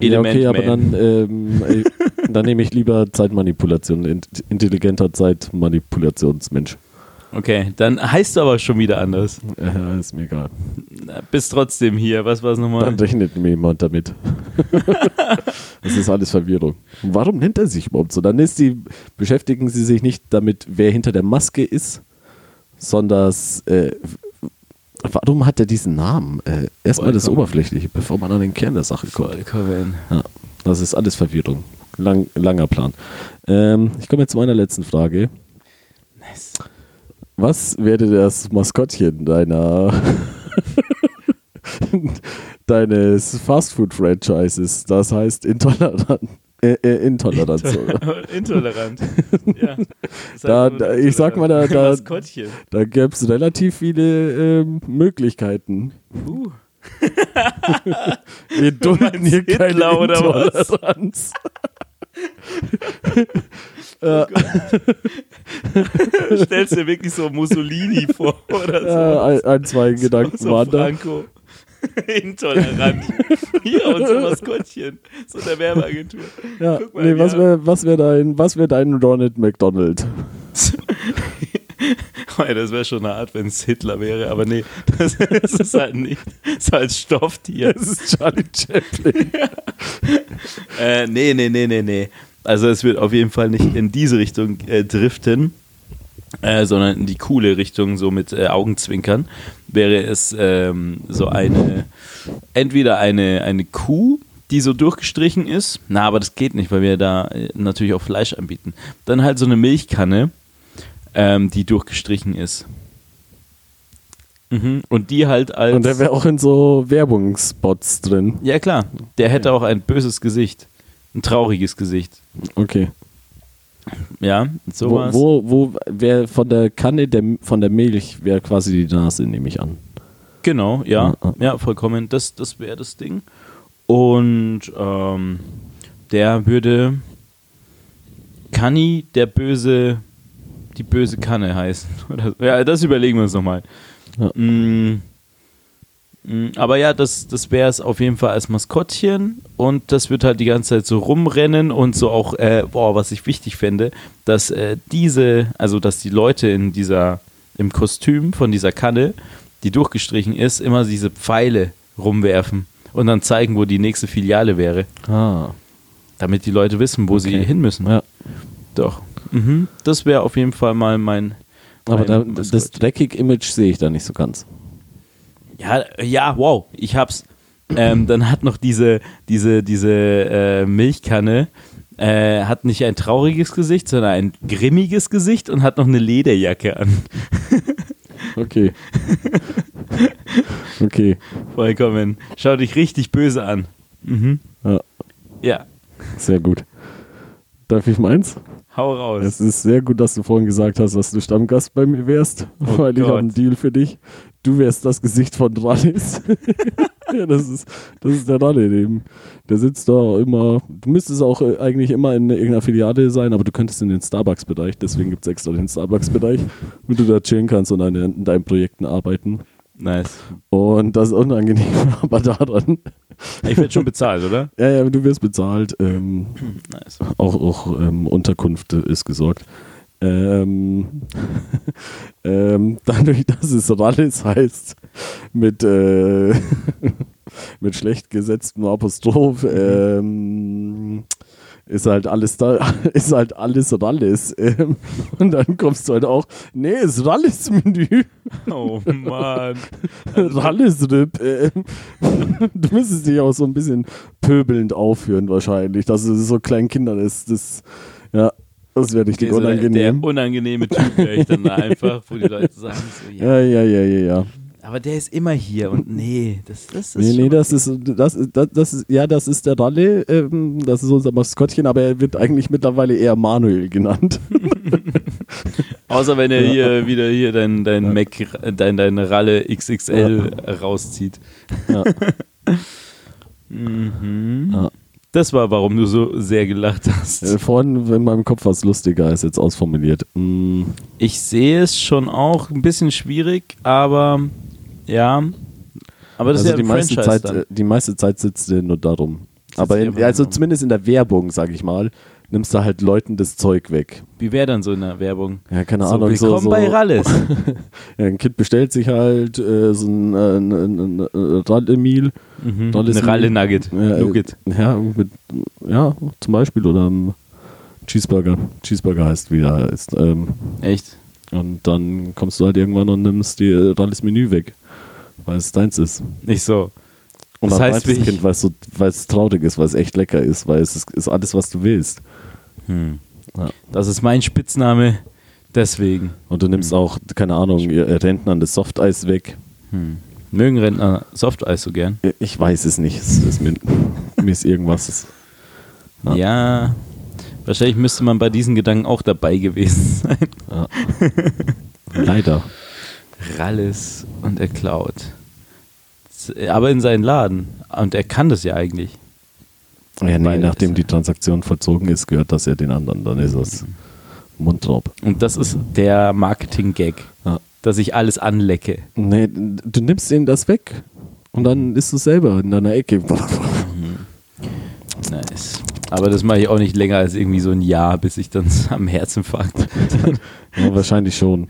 Ja, Element okay, aber dann, ähm, äh, dann nehme ich lieber Zeitmanipulation, int- intelligenter Zeitmanipulationsmensch. Okay, dann heißt du aber schon wieder anders. Ja, ist mir egal. Bist trotzdem hier. Was war es nochmal? Dann rechnet mir jemand damit. das ist alles Verwirrung. Warum nennt er sich überhaupt so? Dann ist die, beschäftigen sie sich nicht damit, wer hinter der Maske ist, sondern äh, Warum hat er diesen Namen? Äh, erstmal das. Oberflächliche, bevor man an den Kern der Sache kommt. Vollkommen. Ja, das ist alles Verwirrung. Lang, langer Plan. Ähm, ich komme jetzt zu meiner letzten Frage. Nice. Was wäre das Maskottchen deiner deines Fastfood-Franchises? Das heißt intolerant. Äh, äh, Intoleranz. oder? Intolerant. ja. Da- da- ich sag mal, da- da-. Da gäbe es relativ viele ähm, Möglichkeiten. Uh. Wir dulden hier keine Hitler oder was? Intoleranz. Stellst dir wirklich so Mussolini vor oder so. Ja, ein, zwei Gedanken so waren da. Franco. Intolerant. Hier, unser Maskottchen. So eine Werbeagentur. Ja, mal, nee, was wäre was wär dein, was wär dein Ronald McDonald? Ja, das wäre schon eine Art, wenn es Hitler wäre, aber nee, das, das ist halt nicht. Das ist halt Stofftier. Das ist Charlie Chaplin. Äh, nee, nee, nee, nee, nee. Also es wird auf jeden Fall nicht in diese Richtung äh, driften, äh, sondern in die coole Richtung, so mit äh, Augenzwinkern, wäre es ähm, so eine, entweder eine, eine Kuh, die so durchgestrichen ist, na, aber das geht nicht, weil wir da äh, natürlich auch Fleisch anbieten. Dann halt so eine Milchkanne, ähm, die durchgestrichen ist. Mhm. Und die halt als... Und der wäre auch in so Werbungsspots drin. ja klar, der hätte auch ein böses Gesicht. Ein trauriges Gesicht. Okay. Ja, Wo, sowas. wo, wo wäre von der Kanne der, von der Milch wäre quasi die Nase, nehme ich an. Genau, ja, Ja, ja, vollkommen. Das, das wäre das Ding. Und ähm, der würde Kanni, der böse, die böse Kanne heißen. Ja, das überlegen wir uns nochmal. Ja. Mm, mm, aber ja, das, das wäre es auf jeden Fall als Maskottchen und das wird halt die ganze Zeit so rumrennen und so auch, äh, boah, was ich wichtig fände, dass äh, diese, also dass die Leute in dieser, im Kostüm von dieser Kanne, die durchgestrichen ist, immer diese Pfeile rumwerfen und dann zeigen, wo die nächste Filiale wäre, Ah. damit die Leute wissen, wo sie Okay. hin müssen. Ja. Doch. Mhm. Das wäre auf jeden Fall mal mein. Aber mein da, Maskottchen. das dreckig Image sehe ich da nicht so ganz. Ja, ja, wow, ich hab's. Ähm, dann hat noch diese, diese, diese äh, Milchkanne, äh, hat nicht ein trauriges Gesicht, sondern ein grimmiges Gesicht und hat noch eine Lederjacke an. Okay. okay. Vollkommen. Schau dich richtig böse an. Mhm. Ja, Ja, sehr gut. Darf ich meins? Hau raus. Es ist sehr gut, dass du vorhin gesagt hast, dass du Stammgast bei mir wärst, Oh weil ich Gott. habe einen Deal für dich. Du wärst das Gesicht von Rallis. ja, das ist, das ist der Ralle. Dem, der sitzt da immer. Du müsstest auch äh, eigentlich immer in irgendeiner Filiale sein, aber du könntest in den Starbucks-Bereich. Deswegen gibt es extra den Starbucks-Bereich, wo du da chillen kannst und an, in deinen Projekten arbeiten. Nice. Und das Unangenehme aber daran. Ich werde schon bezahlt, oder? Ja, ja, du wirst bezahlt. Ähm, Nice. auch auch ähm, Unterkunft ist gesorgt. Ähm, ähm, dadurch, dass es Rallis heißt, mit, äh, mit schlecht gesetztem Apostroph, ähm, ist halt alles da, ist halt alles Rallis. Ähm, und dann kommst du halt auch, nee, ist Rallis-Menü. Oh Mann. Rallis-Rip. Ähm, du müsstest dich auch so ein bisschen pöbelnd aufführen wahrscheinlich, dass es so kleinen Kindern ist. Das, ja, das wäre richtig Okay, so der, der unangenehm. unangenehme Typ wäre ich dann einfach, wo die Leute sagen so, ja, Ja, ja, ja, ja, ja. Aber der ist immer hier und nee, das, das ist Nee, nee, das ist, das, das, das ist, ja, das ist der Ralle, ähm, das ist unser Maskottchen, aber er wird eigentlich mittlerweile eher Manuel genannt. Außer wenn er Ja. hier wieder hier dein, dein Mac, dein, deine Ralle XXL rauszieht. Ja. Mhm. Ja. Das war, warum du so sehr gelacht hast. Äh, Vorhin in meinem Kopf was lustiger ist jetzt ausformuliert. Mm, Ich sehe es schon auch ein bisschen schwierig, aber ja. Aber das also ist ja die meiste, Franchise Zeit, dann. äh, die meiste Zeit sitzt er nur darum. Aber er in, also zumindest in der Werbung, sag ich mal, nimmst du halt Leuten das Zeug weg. Wie wäre dann so in der Werbung? Ja, keine So, Ahnung. So, willkommen so, bei Ralles. Ja, ein Kind bestellt sich halt äh, so ein, äh, ein, ein, ein, Ralle-Meal. Mhm. Eine Ralle Nugget. Ja, äh, Nugget. Ja, mit, ja, zum Beispiel. Oder ein Cheeseburger. Cheeseburger heißt, wie er heißt. Ähm, Echt? Und dann kommst du halt irgendwann und nimmst dir Ralles Menü weg. weil es deins ist. Nicht so. Und Das heißt, das wie Kind, weil es, so, weil es traurig ist, weil es echt lecker ist, weil es ist, ist alles, was du willst. Ja. Das ist mein Spitzname. Deswegen. Und du nimmst auch, keine Ahnung, ihr Rentnern das Softeis weg. Mögen Rentner Softeis so gern? Ich weiß es nicht. Es ist mir, mir ist irgendwas. Ja. Ja. Wahrscheinlich müsste man bei diesen Gedanken auch dabei gewesen sein. Ja. Leider. Ralles und er klaut. Aber in seinen Laden. Und er kann das ja eigentlich. Ja, nee, Weil nachdem die Transaktion vollzogen ist, gehört das ja den anderen. Dann ist es Mundraub. Und das ist der Marketing-Gag, Ja. dass ich alles anlecke. Nee, du nimmst ihnen das weg. Und dann isst du selber in deiner Ecke. Nice. Aber das mache ich auch nicht länger als irgendwie so ein Jahr, bis ich dann am Herzinfarkt. Ja, wahrscheinlich schon.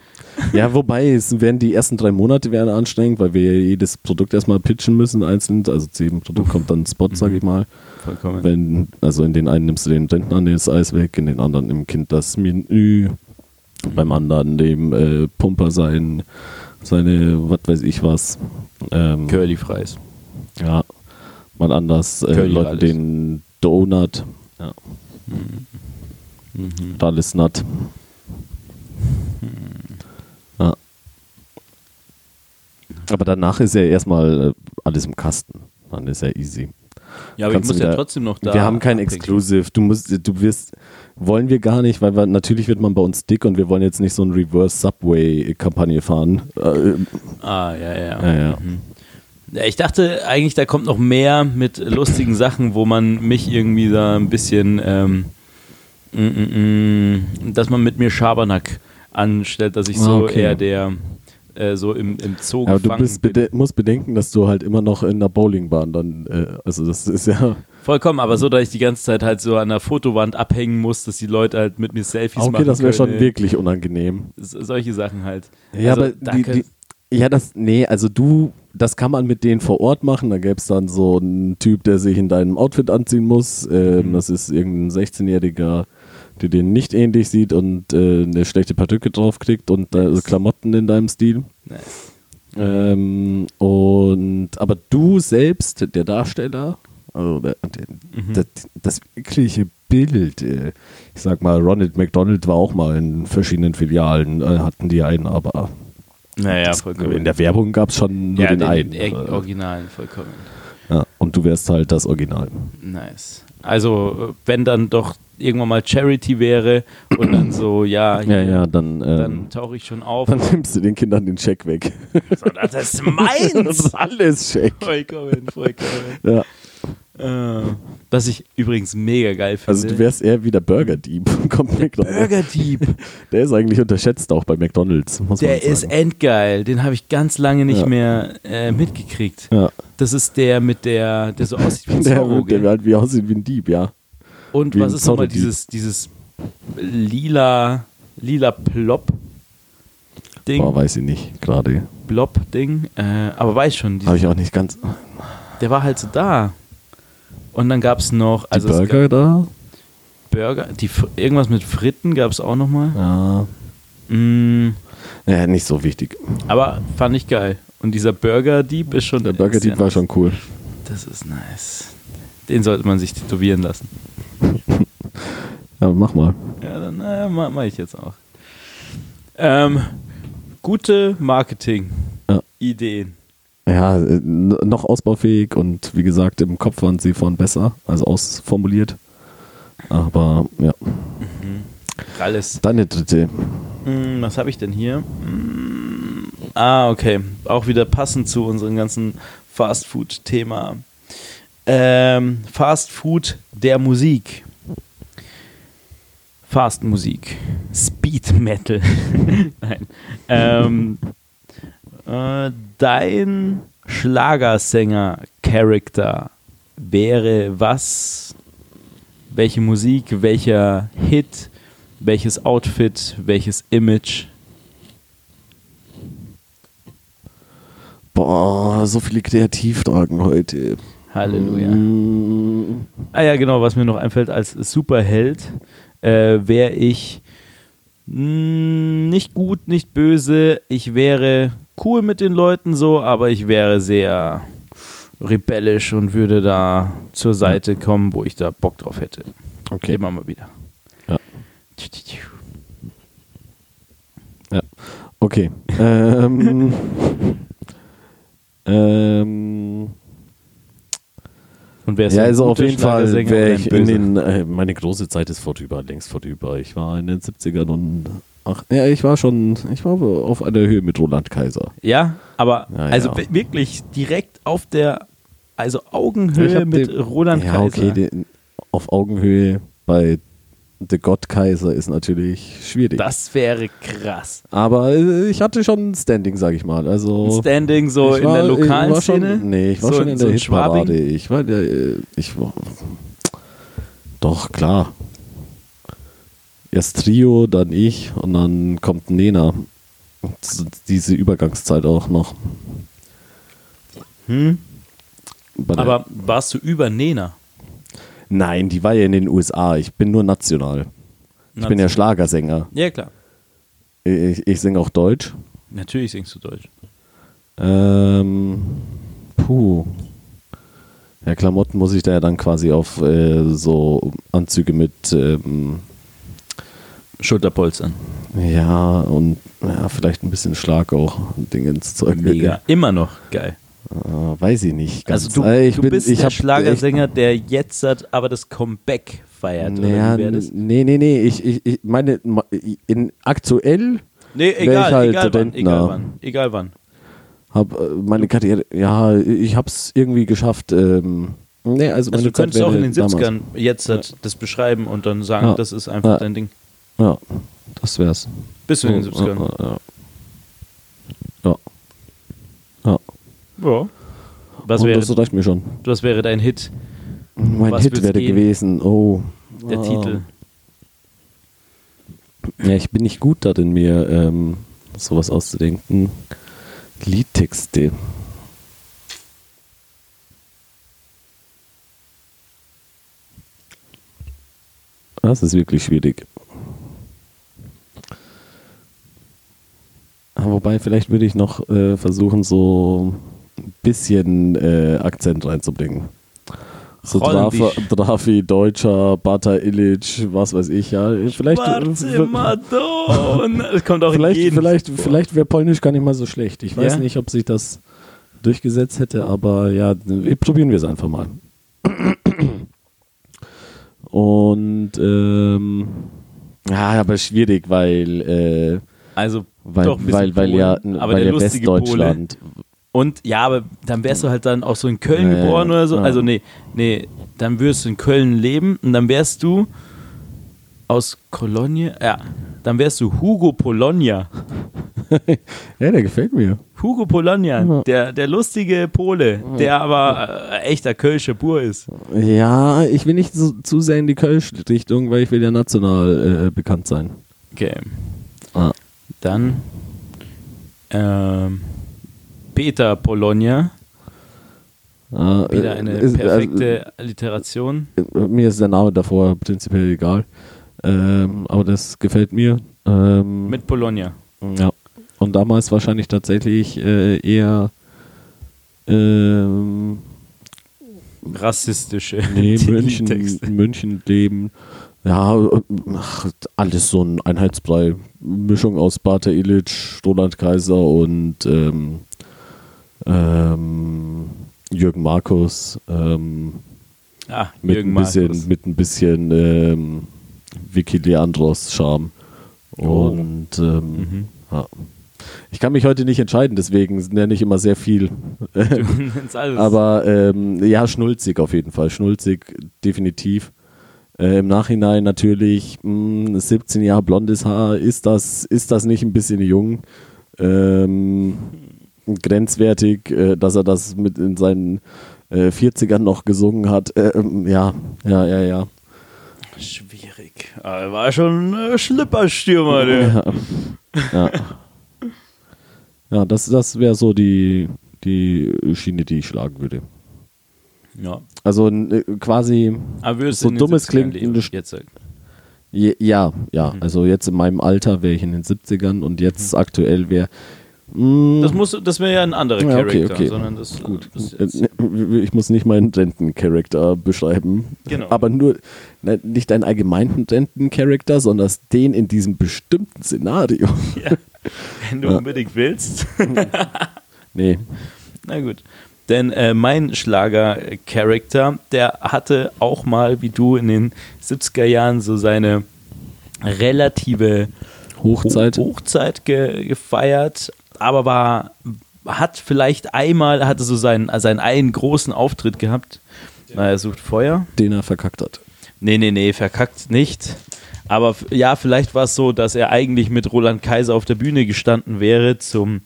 Ja, wobei, es werden die ersten drei Monate werden anstrengend, weil wir jedes Produkt erstmal pitchen müssen, einzeln. Also zu jedem Produkt kommt dann ein Spot, sag ich mal. Vollkommen. Wenn, also in den einen nimmst du den Rentner das Eis weg, in den anderen im Kind das Menü, beim anderen dem äh, Pumper sein, seine, was weiß ich was. Ähm, Curly Fries. ja, mal anders, äh, Leuten alles. den Donut. Ja. Mhm. Alles nut. Ja. Aber danach ist ja erstmal äh, alles im Kasten. Dann ist ja easy. Ja, aber ich Kannst du muss ja wieder- trotzdem noch da. wir haben kein abhängen. Exclusive. Du musst, du wirst, wollen wir gar nicht, weil wir, natürlich wird man bei uns dick und wir wollen jetzt nicht so eine Reverse Subway Kampagne fahren. Äh, Ah, ja, ja. ja, ja. Ja, ich dachte eigentlich, da kommt noch mehr mit lustigen Sachen, wo man mich irgendwie da ein bisschen, ähm, mm, mm, mm, dass man mit mir Schabernack anstellt, dass ich Ah, so okay. eher der, äh, so im, im Zoo Aber du bist bede musst bedenken, dass du halt immer noch in der Bowlingbahn dann, äh, also das ist ja. Vollkommen, aber so, dass ich die ganze Zeit halt so an der Fotowand abhängen muss, dass die Leute halt mit mir Selfies machen Okay, das wäre schon wirklich unangenehm. So- Solche Sachen halt. Ja, Also, aber da die, die, ja, das, nee, also du, das kann man mit denen vor Ort machen. Da gäbe es dann so einen Typ, der sich in deinem Outfit anziehen muss. Ähm, Mhm. Das ist irgendein 16-Jähriger, der den nicht ähnlich sieht und äh, eine schlechte Perücke draufkriegt und Nice. Klamotten in deinem Stil. Nice. Ähm, und aber du selbst, der Darsteller, also der, der, Mhm. das, das wirkliche Bild, äh, ich sag mal, Ronald McDonald war auch mal in verschiedenen Filialen, äh, hatten die einen, aber Naja, das, vollkommen. in der Werbung gab es schon nur ja, den, den, einen. den Originalen, vollkommen. ja, und du wärst halt das Original. Nice. Also, wenn dann doch irgendwann mal Charity wäre und dann so, ja, Ja, ja, dann, dann ähm, tauche ich schon auf. dann nimmst du den Kindern den Scheck weg. So, das ist das meins! ist alles Scheck. vollkommen, vollkommen. Ja. Was ich übrigens mega geil finde. Also du wärst eher wie der Burger-Dieb. Kommt McDonald's. Burger-Dieb. Der ist eigentlich unterschätzt auch bei McDonalds. Muss Der man sagen. ist endgeil. Den habe ich ganz lange nicht Ja. mehr äh, mitgekriegt. Ja. Das ist der mit der, der so aussieht wie ein Der, Zorro, der gell? halt wie aussieht wie ein Dieb, ja. Und wie was ist nochmal dieses, dieses lila, lila Plop Ding? Boah, weiß ich nicht, gerade. Blob Ding. Äh, aber weiß schon, Habe ich auch nicht ganz. der war halt so da. Und dann gab es noch, also die Burger da? Burger, die, irgendwas mit Fritten gab es auch nochmal. Ja. Mm, Ja, nicht so wichtig. aber fand ich geil. Und dieser Burger-Dieb ist schon. Der Burger Dieb war nice. schon cool. Das ist nice. Den sollte man sich tätowieren lassen. Ja, mach mal. Ja, dann äh, mache mach ich jetzt auch. Ähm, gute Marketing-Ideen. Ja, äh, n- noch ausbaufähig und wie gesagt, im Kopf waren sie von besser, also ausformuliert. Aber ja, Alles. deine dritte. Hm, was habe ich denn hier? Hm, ah, okay. Auch wieder passend zu unserem ganzen Fast-Food-Thema. Ähm, Fast Food der Musik. Fast Musik. Speed Metal. Nein. Ähm, äh, dein Schlagersänger-Charakter wäre was? Welche Musik? Welcher Hit? Welches Outfit? Welches Image? Boah, so viele Kreativfragen heute. Halleluja. Mm, Ah ja, genau, was mir noch einfällt als Superheld, äh, wäre ich mh, nicht gut, nicht böse. Ich wäre cool mit den Leuten so, aber ich wäre sehr rebellisch und würde da zur Seite kommen, wo ich da Bock drauf hätte. Okay. Immer mal wieder. Ja. Okay. ähm, ähm, Und wer ist ja, also auf jeden Fall wäre ich in den, äh, meine große Zeit ist vorüber, längst vorüber. Ich war in den 70ern und, ach, ja, ich war schon, ich war auf einer Höhe mit Roland Kaiser. Ja, aber Ja, also ja. wi- wirklich direkt auf der, also Augenhöhe mit den- Roland ja, Kaiser. okay, den, auf Augenhöhe bei The God Kaiser ist natürlich schwierig. das wäre krass. Aber äh, ich hatte schon ein Standing, sag ich mal. Also Standing so ich in der war- lokalen war schon, Szene. Nee, ich war So- schon in der in Schwabing? Hitparade. Ich war der, äh, ich war, doch, klar. Erst Trio, dann ich und dann kommt Nena. Diese Übergangszeit auch noch. Hm? Der- Aber warst du über Nena? Nein, die war ja in den USA. Ich bin nur national. Ich bin ja Schlagersänger. Ja, klar. Ich, ich singe auch Deutsch. Natürlich singst du Deutsch. Ähm, puh. Ja, Klamotten muss ich da ja dann quasi auf äh, so Anzüge mit, ähm, Schulterpolstern. ja, und ja, vielleicht ein bisschen Schlag auch, Dingens Zeug. Mega. Immer noch geil. Äh, weiß ich nicht. ganz. Also du, Äh, ich du bin, bist ich der hab Schlagersänger, der jetzt hat, aber das Comeback feiert. Oder naja, das? nee, nee, nee. Ich, ich, ich meine, in aktuell Nee, egal, ich halt egal wann, egal wann. Egal wann. habe äh, meine Karriere, ja, ich habe es irgendwie geschafft. Ähm, nee, also Also du könntest auch in den damals. 70ern jetzt halt das beschreiben und dann sagen, Ja. das ist einfach Ja. dein Ding. Ja, das wär's. Bist du in den Ja, 70ern? Ja. ja. Ja. Was wäre, das reicht mir schon. was wäre dein Hit? Mein Was Hit wäre gehen? gewesen, oh. Der Ah. Titel. Ja, ich bin nicht gut darin, mir ähm, sowas auszudenken. Liedtexte. Das ist wirklich schwierig. Ah, Wobei, vielleicht würde ich noch äh, versuchen, so ein bisschen äh, Akzent reinzubringen. So. Drafi, Drafi, Deutscher, Bata Illich, was weiß ich, ja. Vielleicht. Das kommt auch vielleicht, vielleicht, vor. vielleicht wäre Polnisch gar nicht mal so schlecht. Ich weiß Ja? nicht, ob sich das durchgesetzt hätte, aber ja, probieren wir es einfach mal. Und ähm, ja, aber schwierig, weil äh, Also weil, bisschen weil, weil ja, weil ja Westdeutschland. Und ja, aber dann wärst du halt dann auch so in Köln Ja, geboren oder so. ja. Also nee, nee, dann würdest du in Köln leben und dann wärst du aus Cologne, ja, dann wärst du Hugo Polonia. Ja, der gefällt mir. Hugo Polonia, Ja. der, der lustige Pole, der aber äh, echter Kölsche Bur ist. Ja, ich will nicht so, zu sehr in die Kölsch-Richtung, weil ich will ja national äh, bekannt sein. Okay, Ah. dann ähm, Peter Polonia, Ah, wieder äh, eine ist- perfekte Alliteration. äh, mir ist der Name davor prinzipiell egal. Ähm, aber das gefällt mir. Ähm, Mit Polonia. Ja. Und damals wahrscheinlich tatsächlich äh, eher ähm, Rassistische nee. München, München leben. Ja, ach, alles so ein Einheitsbrei. Mischung aus Bata Illich, Roland Kaiser und ähm, ähm, Jürgen Markus. Ähm, Ah, mit, Jürgen ein bisschen, Markus. mit ein bisschen ähm, Vicky Leandros Charme. Oh. Und ähm, Mhm. ja. ich kann mich heute nicht entscheiden, deswegen nenne ich immer sehr viel. Aber ähm, ja, schnulzig auf jeden Fall. Schnulzig, definitiv. Äh, Im Nachhinein natürlich, mh, 17 Jahre blondes Haar, ist das, ist das nicht ein bisschen jung? Ähm, grenzwertig, äh, dass er das mit in seinen äh, 40ern noch gesungen hat. Ähm, ja, ja, ja, ja. Schwierig. Aber er war schon äh, Schlipperstürmer, der. Ja, ja. ja das, das wäre so die, die Schiene, die ich schlagen würde. Ja. Also äh, quasi, würdest So du in den dumm es 70ern klingt, jetzt halt. ja, ja. Mhm. Also jetzt in meinem Alter wäre ich in den 70ern und jetzt aktuell wäre Das, muss, das wäre ja ein anderer Ja, okay, Charakter, okay. sondern das, Gut. das Äh, Ich muss nicht meinen Renten-Charakter beschreiben. Genau. Aber nur ne, nicht deinen allgemeinen Renten-Charakter, sondern den in diesem bestimmten Szenario. ja, wenn du unbedingt willst. Nee. Na gut. Denn äh, mein Schlager-Charakter, der hatte auch mal, wie du, in den 70er Jahren so seine relative Hochzeit. Ho Hochzeit ge gefeiert, aber war, hat vielleicht einmal, hatte so seinen, seinen einen großen Auftritt gehabt. Na, er sucht Feuer. Den er verkackt hat. Nee, nee, nee, verkackt nicht. Aber ja, vielleicht war es so, dass er eigentlich mit Roland Kaiser auf der Bühne gestanden wäre zum,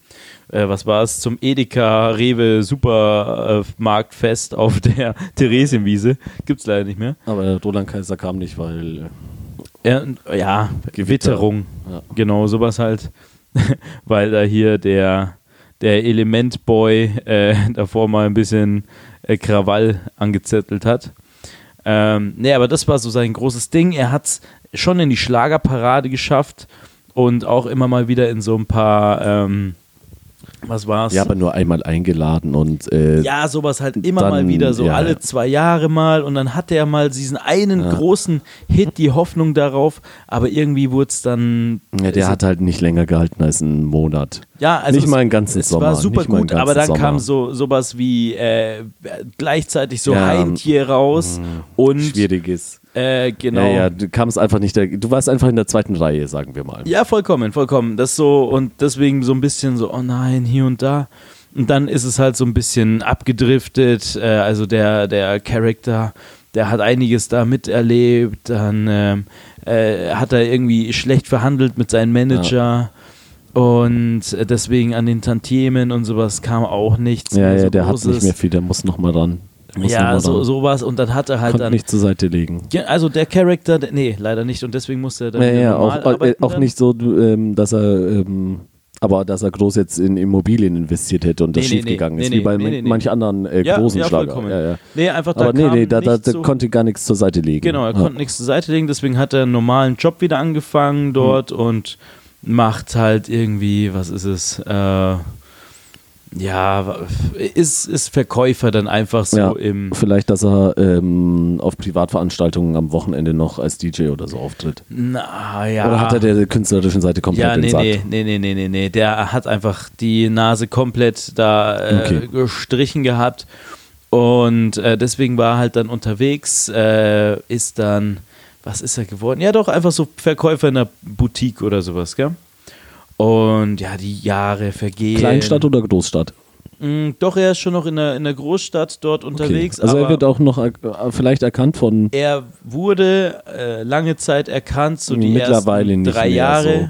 äh, was war es, zum Edeka Rewe Supermarktfest auf der Theresienwiese. Gibt's leider nicht mehr. Aber Roland Kaiser kam nicht, weil. Ja, ja Gewitterung. Ja. Genau, sowas halt. Weil da hier der, der Elementboy äh, davor mal ein bisschen äh, Krawall angezettelt hat. Ähm, nee, aber das war so sein großes Ding. Er hat es schon in die Schlagerparade geschafft und auch immer mal wieder in so ein paar, ähm, was war's? Ja, aber nur einmal eingeladen und. Äh, Ja, sowas halt immer Dann, mal wieder, so ja, alle zwei Jahre mal und dann hatte er mal diesen einen Ja. großen Hit, die Hoffnung darauf, aber irgendwie wurde es dann. ja, der es- hat halt nicht länger gehalten als einen Monat. ja, also nicht es, mal einen ganzen es Sommer, war super gut, aber dann ganzen kam Sommer. so sowas wie äh, gleichzeitig so Ja. Heimtier raus und Schwieriges. Äh, genau. Ja, ja, du kamst einfach nicht. Da, du warst einfach in der zweiten Reihe, sagen wir mal. Ja, vollkommen, vollkommen. Das so und deswegen so ein bisschen so, oh nein, hier und da. Und dann ist es halt so ein bisschen abgedriftet. Äh, also der, der Charakter, der hat einiges da miterlebt. Dann ähm, äh, hat er irgendwie schlecht verhandelt mit seinem Manager. Und äh, deswegen an den Tantiemen und sowas kam auch nichts. Ja, ja, der hat Großes. nicht mehr viel, der muss nochmal ran. Muss Ja, so, sowas. Und dann hat er halt Konnte dann. nicht zur Seite legen. Also der Charakter, nee, leider nicht. Und deswegen musste er dann Ja, ja, auch, äh, auch nicht so, ähm, dass er, ähm, aber dass er groß jetzt in Immobilien investiert hätte und das Nee, schiefgegangen nee, ist, nee, wie bei manch anderen äh, Ja, großen ja, Schlager. Ja, ja. Nee, einfach da Aber nee, nee, da, da, da so- konnte gar nichts zur Seite legen. Genau, er ja. konnte nichts zur Seite legen, deswegen hat er einen normalen Job wieder angefangen dort und macht halt irgendwie, was ist es, äh, ja, ist, ist Verkäufer dann einfach so ja, im. vielleicht, dass er ähm, auf Privatveranstaltungen am Wochenende noch als DJ oder so auftritt. Na ja. Oder hat er der künstlerischen Seite komplett ja, nee, entsagt? nee, nee, nee, nee, nee, nee. Der hat einfach die Nase komplett da äh, Okay. gestrichen gehabt. Und äh, deswegen war er halt dann unterwegs, äh, ist dann, was ist er geworden? Ja, doch, einfach so Verkäufer in einer Boutique oder sowas, gell? Und ja, die Jahre vergehen. Kleinstadt oder Großstadt? Mm, Doch, er ist schon noch in der, in der Großstadt dort unterwegs. Also er wird auch noch äh, vielleicht erkannt von er wurde äh, lange Zeit erkannt, so die mittlerweile ersten nicht drei mehr Jahre. So.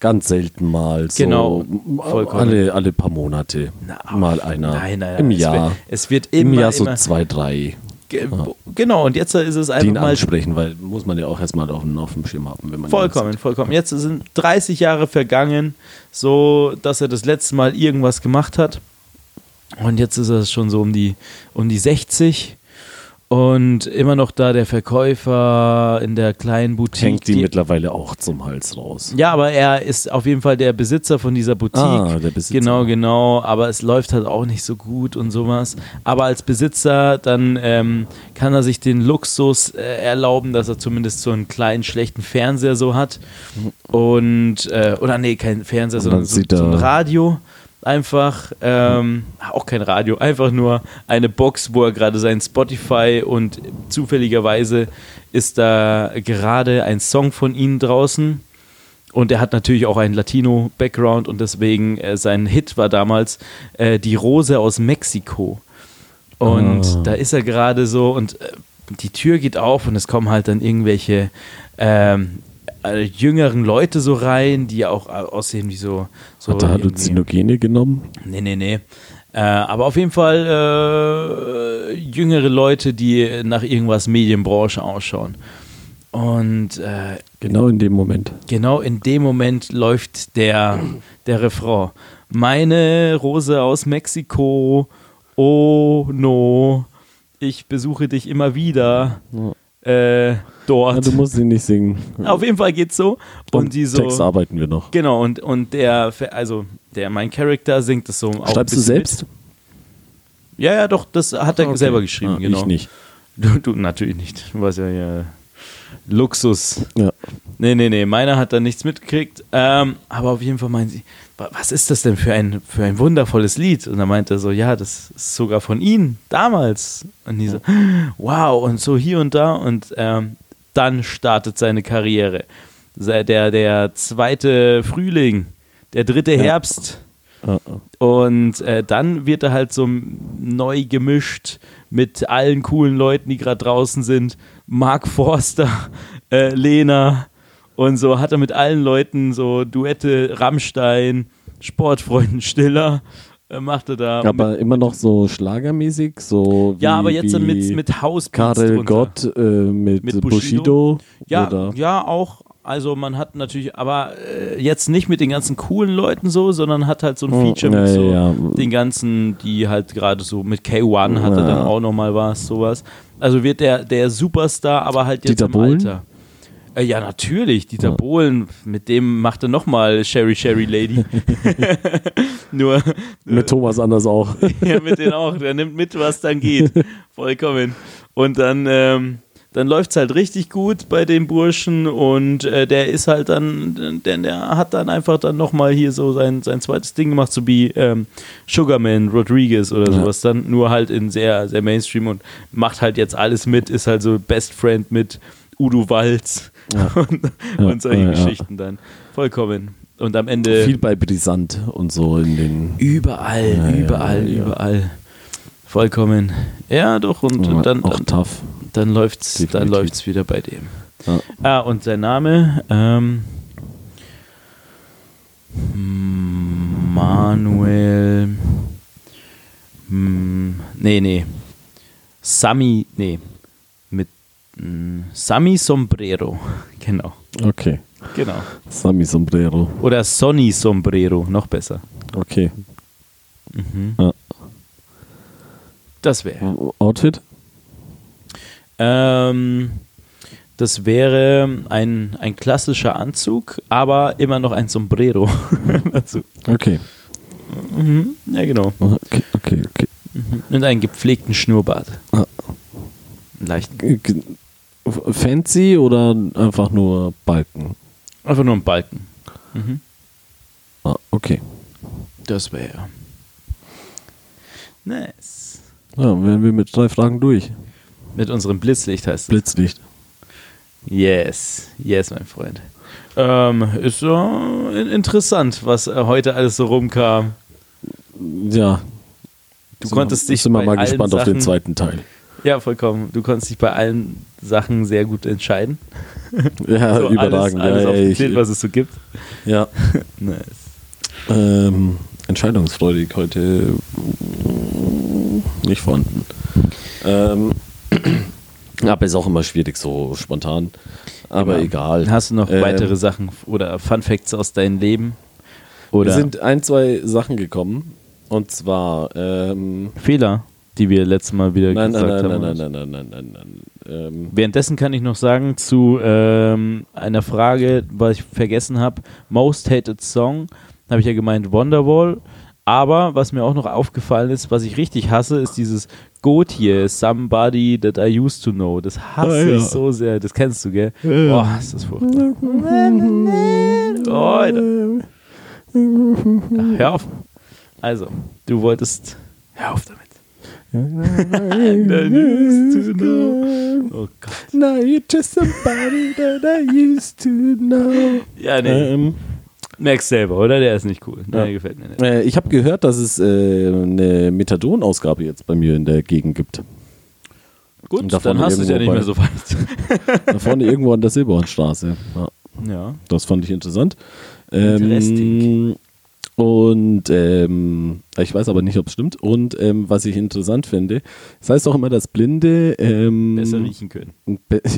Ganz selten mal. So Genau, m- vollkommen. Alle, alle paar Monate. Na, mal einer. Nein, nein, Im nein. Jahr. Es wird, es wird Im immer, Jahr so immer zwei, drei, Ge Genau, und jetzt ist es einfach ihn mal ansprechen, weil muss man ja auch erstmal auf, dem- auf dem Schirm haben, wenn man vollkommen, vollkommen. Jetzt sind 30 Jahre vergangen, so dass er das letzte Mal irgendwas gemacht hat. Und jetzt ist er schon so um die, um die 60 und immer noch da der Verkäufer in der kleinen Boutique. Hängt die, die- mittlerweile auch zum Hals raus. ja, aber er ist auf jeden Fall der Besitzer von dieser Boutique. Ah, der Besitzer. Genau, genau. Aber es läuft halt auch nicht so gut und sowas. Aber als Besitzer, dann ähm, kann er sich den Luxus äh, erlauben, dass er zumindest so einen kleinen, schlechten Fernseher so hat. Und, äh, oder nee, kein Fernseher, sondern so, so ein Radio. Einfach, ähm, auch kein Radio, einfach nur eine Box, wo er gerade sein Spotify und zufälligerweise ist da gerade ein Song von ihm draußen. Und er hat natürlich auch einen Latino-Background und deswegen äh, sein Hit war damals äh, Die Rose aus Mexiko. Und Ah. da ist er gerade so und äh, die Tür geht auf und es kommen halt dann irgendwelche ähm, äh, jüngeren Leute so rein, die auch äh, aussehen wie so. so Hat er Halluzinogene genommen? Nee, nee, nee. Äh, aber auf jeden Fall äh, jüngere Leute, die nach irgendwas Medienbranche ausschauen. Und äh, Genau in dem Moment. genau in dem Moment läuft der, der Refrain. Meine Rose aus Mexiko, oh no, ich besuche dich immer wieder. äh, dort. Ja, du musst ihn nicht singen. Auf jeden Fall geht's so. Und, Und die so. Text arbeiten wir noch. Genau, und, und der, also der, mein Charakter singt das so Schreibst du selbst? Mit. Ja, ja, doch, das hat er Okay. selber geschrieben, Ah, genau. Ich nicht. Du, du natürlich nicht. Du warst ja hier Luxus. Ja. Nee, nee, nee, meiner hat da nichts mitgekriegt. Ähm, aber auf jeden Fall meinen sie, "Wa- was ist das denn für ein, für ein wundervolles Lied? Und dann meinte er so, ja, das ist sogar von ihnen, damals. Und die so, wow, und so hier und da. Und ähm, dann startet seine Karriere. Der, der zweite Frühling, der dritte Ja. Herbst. Und äh, dann wird er halt so neu gemischt mit allen coolen Leuten, die gerade draußen sind. Mark Forster, äh, Lena und so hat er mit allen Leuten so Duette, Rammstein, Sportfreunden Stiller, äh, macht er da. Aber immer noch so schlagermäßig, so wie, ja, aber jetzt mit, mit Haus. Karel Gott äh, mit, Mit Bushido. Bushido. Ja, oder? ja, auch. Also man hat natürlich, aber äh, jetzt nicht mit den ganzen coolen Leuten so, sondern hat halt so ein Oh, Feature mit ja, so ja. den ganzen, die halt gerade so mit K1 hat er Ja. dann auch nochmal was, sowas. Also wird der, der Superstar, aber halt jetzt Dieter im Bohlen? Alter. Äh, ja, natürlich, Dieter Ja. Bohlen, mit dem macht er nochmal Sherry Sherry Lady. Nur, Mit Thomas Anders auch. ja, mit denen auch. Der nimmt mit, was dann geht. Vollkommen. Und dann, ähm, dann läuft es halt richtig gut bei den Burschen und äh, der ist halt dann, denn der hat dann einfach dann nochmal hier so sein, sein zweites Ding gemacht, so wie ähm, Sugarman Rodriguez oder Ja. sowas, dann nur halt in sehr, sehr Mainstream und macht halt jetzt alles mit, ist halt so Best Friend mit Udo Walz Ja. und, Ja, und solche. Geschichten dann. Vollkommen. Und am Ende. Viel bei Brisant und so in den. Überall, überall, überall. Vollkommen. Ja, doch, und, und dann, auch dann, tough. dann läuft's, dann Definitiv. läuft's wieder bei dem. Ja. Ah, und sein Name, ähm, hm, Manuel, hm, nee, nee, Sami, nee, Sami Sombrero, genau, Okay. genau. Sami Sombrero. Oder Sonny Sombrero, noch besser. Okay. Mhm. Ja. Das wäre. Outfit? Ähm, das wäre ein, ein klassischer Anzug, aber immer noch ein Sombrero dazu. Okay. Mhm. Ja, genau. Okay, okay, okay. Und einen gepflegten Schnurrbart. Ah. G- Fancy oder einfach nur Balken? Einfach nur ein Balken. Mhm. Ah, okay. Das wäre. Nice. Ja, wären wir mit drei Fragen durch. Mit unserem Blitzlicht heißt es. Blitzlicht. Yes, yes, mein Freund. Ähm, ist so in- interessant, was äh, heute alles so rumkam. Ja. Du konntest dich wir bei mal allen gespannt auf den Sachen- zweiten Teil. Ja, vollkommen. Du konntest dich bei allen Sachen sehr gut entscheiden. Ja, So überragend. Alles, alles ja, ja, aufgezählt, ich, was es so gibt. ja. Nice. Ähm, entscheidungsfreudig heute nicht vorhanden. Ähm, aber ist auch immer schwierig, so spontan. Aber Immer. egal. Hast du noch Ähm, weitere Sachen oder Fun Facts aus deinem Leben? Wir Oder sind ein, zwei Sachen gekommen. Und zwar, ähm, Fehler, die wir letztes Mal wieder nein, nein, gesagt nein, haben? nein, nein, nein, nein, nein, nein, nein. Ähm, Währenddessen kann ich noch sagen zu ähm, einer Frage, was ich vergessen habe. Most hated Song, habe ich ja gemeint Wonderwall. Aber was mir auch noch aufgefallen ist, was ich richtig hasse, ist dieses Goat hier, Somebody That I Used to Know. Das hasse Ah, ja. ich so sehr. Das kennst du, gell? Boah, ist das furchtbar. Oh, Alter. Ja, hör auf. Also, du wolltest. Hör auf damit. That used to know. Oh Gott. Now you're just somebody that I used to know. Ja, nee. Ähm, Merkst selber, oder? Der ist nicht cool. Ja. Der gefällt mir nicht. äh, ich habe gehört, dass es äh, eine Methadon-Ausgabe jetzt bei mir in der Gegend gibt. Gut, dann hast du es ja nicht mehr so weit. Da vorne irgendwo an der Silberhornstraße. Ja, Ja. das fand ich interessant. Ähm. Und ähm, ich weiß aber nicht, ob es stimmt. Und ähm, was ich interessant finde, das heißt auch immer, dass Blinde ähm, Besser riechen können.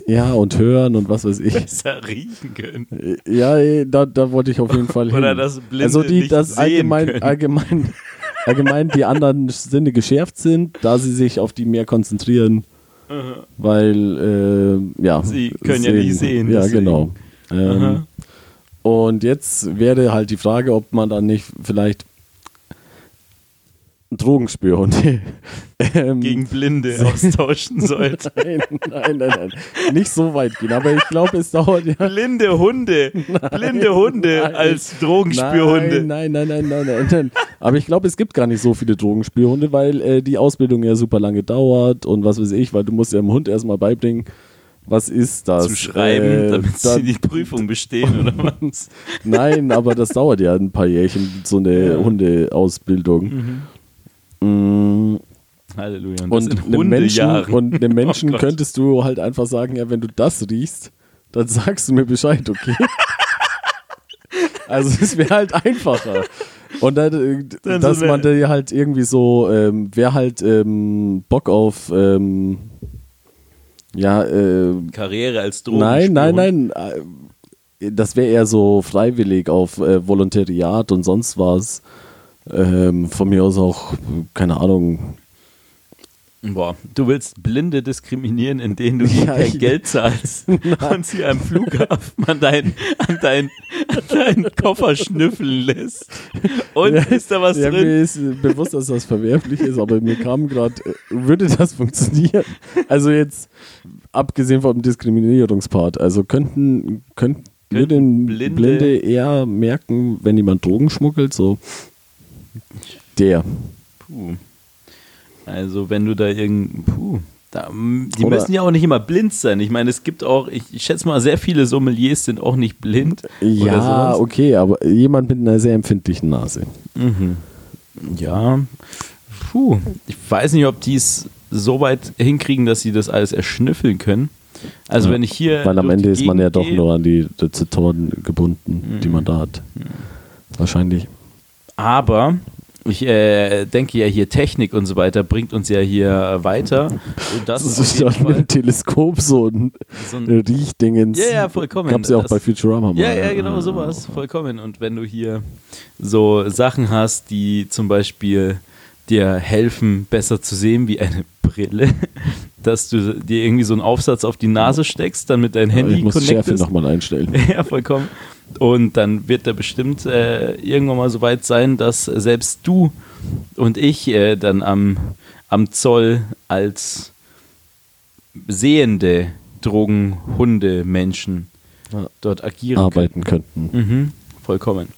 ja und hören und was weiß ich. Besser riechen können. Ja, eh, da, da wollte ich auf jeden Fall hin. Oder dass Blinde also die nicht das sehen allgemein, können. allgemein, allgemein die anderen Sinne geschärft sind, da sie sich auf die mehr konzentrieren Weil, äh, ja. Sie können ja nicht sehen, Ja, deswegen. genau. Ähm, und jetzt wäre halt die Frage, ob man dann nicht vielleicht Drogenspürhunde ähm, Gegen Blinde austauschen sollte. Nein, nein, nein, nein. Nicht so weit gehen, aber ich glaube, es dauert ja. Blinde Hunde. Blinde Hunde nein. als Drogenspürhunde. Nein, nein, nein, nein, nein, nein. Aber ich glaube, es gibt gar nicht so viele Drogenspürhunde, weil äh, die Ausbildung ja super lange dauert und was weiß ich, weil du musst ja dem Hund erstmal beibringen, was ist das? Zu schreiben, Äh, damit da- sie die Prüfung bestehen, oder was? Nein, aber das dauert ja ein paar Jährchen, so eine Ja. Hundeausbildung. Mm, Halleluja. Und, Und einem Menschen, Hundejahren. und einem Menschen Oh könntest du halt einfach sagen, ja, wenn du das riechst, dann sagst du mir Bescheid, okay? also es wäre halt einfacher. Und dann, äh, Dann dass man da halt irgendwie so, ähm, wer halt ähm, Bock auf, ähm, ja, äh, Karriere als nein, Drogenspürhund. nein, nein, äh, das wäre eher so freiwillig auf äh, Volontariat und sonst was. Ähm, von mir aus auch, keine Ahnung, Boah, du willst Blinde diskriminieren, indem du Ja, kein Geld zahlst und sie am Flughafen an deinen an dein, an deinen Koffer schnüffeln lässt. Und ist da was ja, drin? Mir ist bewusst, dass das verwerflich ist, aber mir kam gerade, äh, würde das funktionieren? Also jetzt, abgesehen vom Diskriminierungspart, also könnten, könnten, würden Blinde- Blinde, eher merken, wenn jemand Drogen schmuggelt, so der. Puh. Also wenn du da irgend, puh, da, die Oder- müssen ja auch nicht immer blind sein. Ich meine, es gibt auch, ich, ich schätze mal, sehr viele Sommeliers sind auch nicht blind. Ja, okay, aber jemand mit einer sehr empfindlichen Nase. Mhm. Ja, puh, ich weiß nicht, ob die es so weit hinkriegen, dass sie das alles erschnüffeln können. Also Ja, wenn ich hier Weil am Ende ist man ja doch nur an die Rezeptoren gebunden, die man da hat. Wahrscheinlich. Aber ich äh, denke ja hier Technik und so weiter bringt uns ja hier weiter. Das, Das ist jeden mit dem Teleskop so ein so ein Riechdingens. Ja, ja, vollkommen. Gab es ja auch Das- bei Futurama mal. Ja, ja, genau sowas, vollkommen. Und wenn du hier so Sachen hast, die zum Beispiel dir helfen, besser zu sehen, wie eine Brille, dass du dir irgendwie so einen Aufsatz auf die Nase steckst, dann mit deinem Handy ich muss die Schärfe connectest. nochmal einstellen. Ja, vollkommen. Und dann wird er bestimmt äh, irgendwann mal so weit sein, dass selbst du und ich äh, dann am, am Zoll als sehende Drogenhunde-Menschen Ja. dort agieren Arbeiten könnten. können. Mhm, vollkommen.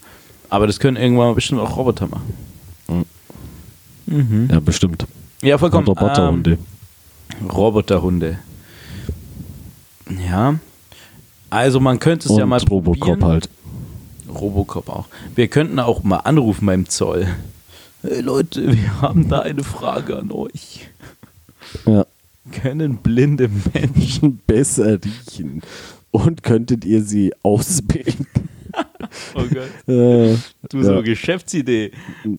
Aber das können irgendwann bestimmt auch Roboter machen. Mhm. Ja, bestimmt. Ja, vollkommen. Und Roboterhunde. Ähm, Roboterhunde. Ja. Also man könnte es Und ja mal Robocop probieren. halt. Robocop auch. Wir könnten auch mal anrufen beim Zoll. Hey Leute, wir haben da eine Frage an euch. Ja. Können blinde Menschen. Besser riechen. Und könntet ihr sie ausbilden? Oh Gott, Äh, du Ja. so Geschäftsidee.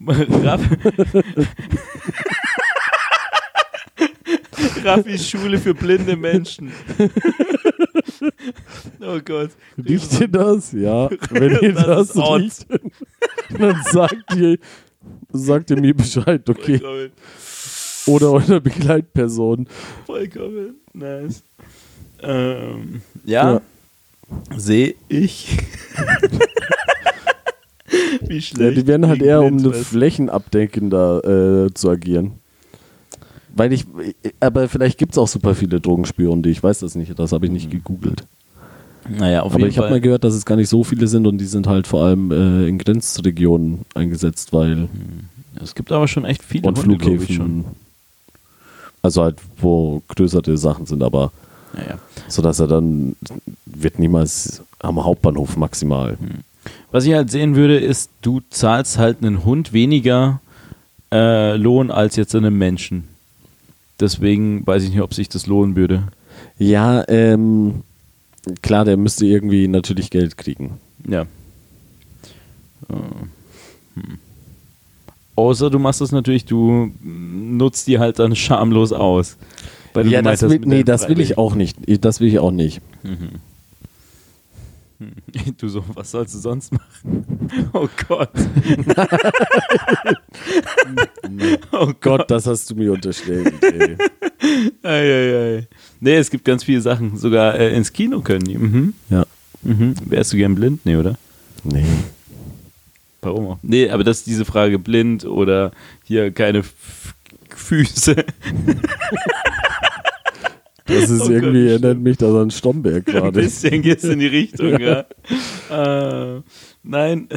Raff Raffis Schule für blinde Menschen. Oh Gott. riecht ihr das? Ja. Wenn ihr Das das, riecht, dann sagt ihr, sagt ihr mir Bescheid, okay? Vollkommen. Oder eure Begleitperson. Vollkommen. Nice. Ähm, ja, Ja. sehe ich. Wie Ja, schlecht. die werden halt eher um eine flächenabdeckender äh, zu agieren. Weil ich, aber vielleicht gibt es auch super viele Drogenspürhunde, ich weiß das nicht, das habe ich nicht gegoogelt. Naja, auf aber jeden ich habe mal gehört, dass es gar nicht so viele sind und die sind halt vor allem äh, in Grenzregionen eingesetzt, weil es gibt aber schon echt viele und Hunde, Flughäfen, also halt wo größere Sachen sind, aber Naja. so dass er dann wird niemals am Hauptbahnhof maximal. Was ich halt sehen würde, ist, du zahlst halt einen Hund weniger äh, Lohn als jetzt einem Menschen. Deswegen weiß ich nicht, ob sich das lohnen würde. Ja, ähm, klar, der müsste irgendwie natürlich Geld kriegen. Ja. Äh, hm. Außer du machst das natürlich, du nutzt die halt dann schamlos aus. Ja, das will, nee, das will ich auch nicht. Das will ich auch nicht. Du so, was sollst du sonst machen? Oh Gott. oh Gott. Gott, das hast du mir unterstellt. Ey. Ei, ei, ei. Nee, es gibt ganz viele Sachen. Sogar äh, ins Kino können die. Mhm. Ja. Mhm. Wärst du gern blind? Nee, oder? Nee. Warum auch? Nee, aber das ist diese Frage blind oder hier keine F Füße. Das ist Oh irgendwie, Gott, erinnert mich das an Stromberg Ein gerade. bisschen geht's in die Richtung, ja. äh, nein.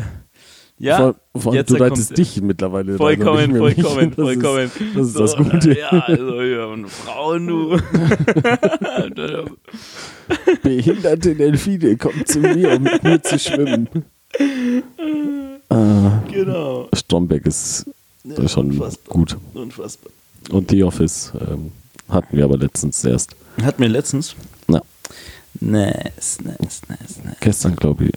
Ja, vor, vor allem, jetzt du kommt- leitest dich mittlerweile. vollkommen, vollkommen, mich. Das vollkommen. Ist, das ist So, das Gute. äh, Ja, also ja, und Frauen, du. Behinderte Delfine kommen zu mir, um mit mir zu schwimmen. Ah, genau. Stromberg ist Ja, schon unfassbar. gut. Unfassbar. Und The Office ähm, hatten wir aber letztens erst. Hat mir letztens. Na, Nice, nice, nice, nice. gestern glaube ich.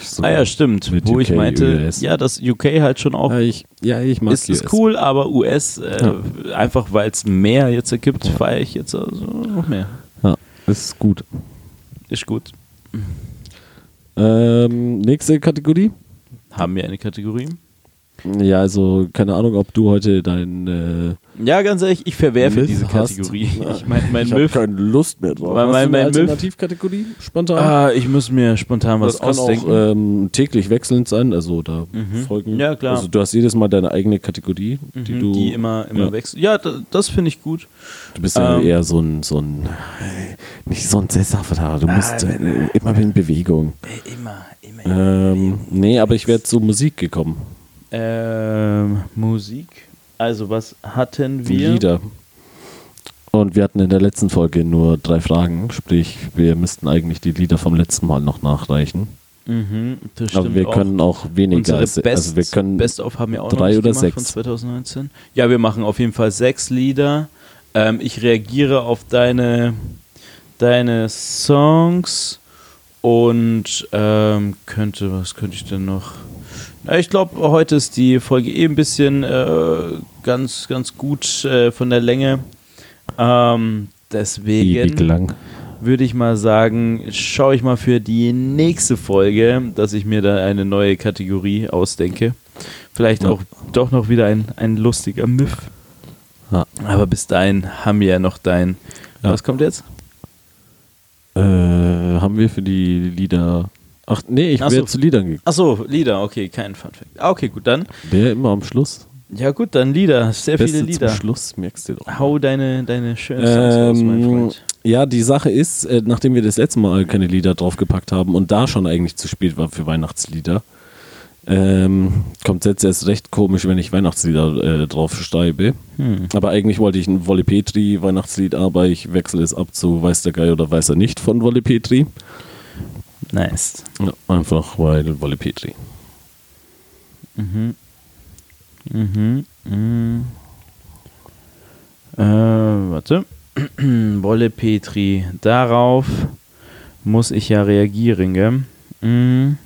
So. Ah ja, stimmt. Wo ich UK, meinte, US. ja, dass UK halt schon auch Ja, ich, ja, ich mag ist, ist US. cool, aber US, äh, einfach weil es mehr jetzt ergibt, feiere ich jetzt also noch mehr. Ja, ist gut. Ist gut. Ähm, nächste Kategorie. Haben wir eine Kategorie? Ja, also keine Ahnung, ob du heute dein äh, Ja, ganz ehrlich, ich verwerfe Myth diese hast. Kategorie. Ich meine, mein ich habe Myth. keine Lust mehr drauf. Mein- Hast mein- du eine mein Myth- Alternativkategorie spontan? Ah, ich muss mir spontan was das kann ausdenken. auch ähm, täglich wechselnd sein, also da Mhm. folgen. Ja, klar. Also du hast jedes Mal deine eigene Kategorie, die Mhm, du. die immer, immer ja. wechseln. Ja, da, das finde ich gut. Du bist ja Ähm, eher so ein, so ein, nicht so ein Sesshafter, du musst äh, immer in Bewegung. Immer, immer. Ähm, nee, aber ich wäre zu Musik gekommen. Ähm, Musik. Also, was hatten wir? Lieder. Und wir hatten in der letzten Folge nur drei Fragen, sprich, wir müssten eigentlich die Lieder vom letzten Mal noch nachreichen. Mhm, das Aber stimmt wir auch. können auch weniger Unsere als, Best, also wir können Best of haben wir auch drei oder gemacht sechs. von 2019. Ja, wir machen auf jeden Fall sechs Lieder. Ähm, ich reagiere auf deine, deine Songs und ähm, könnte, was könnte ich denn noch? Na, ich glaube, heute ist die Folge eh ein bisschen äh, ganz, ganz gut äh, von der Länge. Ähm, deswegen lang. würde ich mal sagen, schaue ich mal für die nächste Folge, dass ich mir da eine neue Kategorie ausdenke. Vielleicht Ja. auch doch noch wieder ein, ein lustiger Myth. Ja. Aber bis dahin haben wir ja noch dein. Ja. Was kommt jetzt? Äh, haben wir für die Lieder. Ach nee, ich Ach so. zu Liedern gekommen. Achso, Lieder, okay, kein Fun Fact. Ah, okay, gut, dann. Wäre immer am Schluss. Ja, gut, dann Lieder, sehr Beste viele Lieder. zum Schluss, merkst du doch. Hau deine, deine schönen Songs aus, mein Ähm, Freund. ja, die Sache ist, äh, nachdem wir das letzte Mal keine Lieder draufgepackt haben und da schon eigentlich zu spät war für Weihnachtslieder, ähm, kommt jetzt erst recht komisch, wenn ich Weihnachtslieder äh, drauf schreibe. Hm. Aber eigentlich wollte ich ein Wolle Petri Weihnachtslied, aber ich wechsle es ab zu Weiß der Geil oder Weiß er nicht von Wolle Petri. Nice. Ja, einfach weil Wolle Petri. Mhm. Mhm. Mhm. Äh, warte. Wolle Petri. Darauf muss ich ja reagieren, gell? Mhm.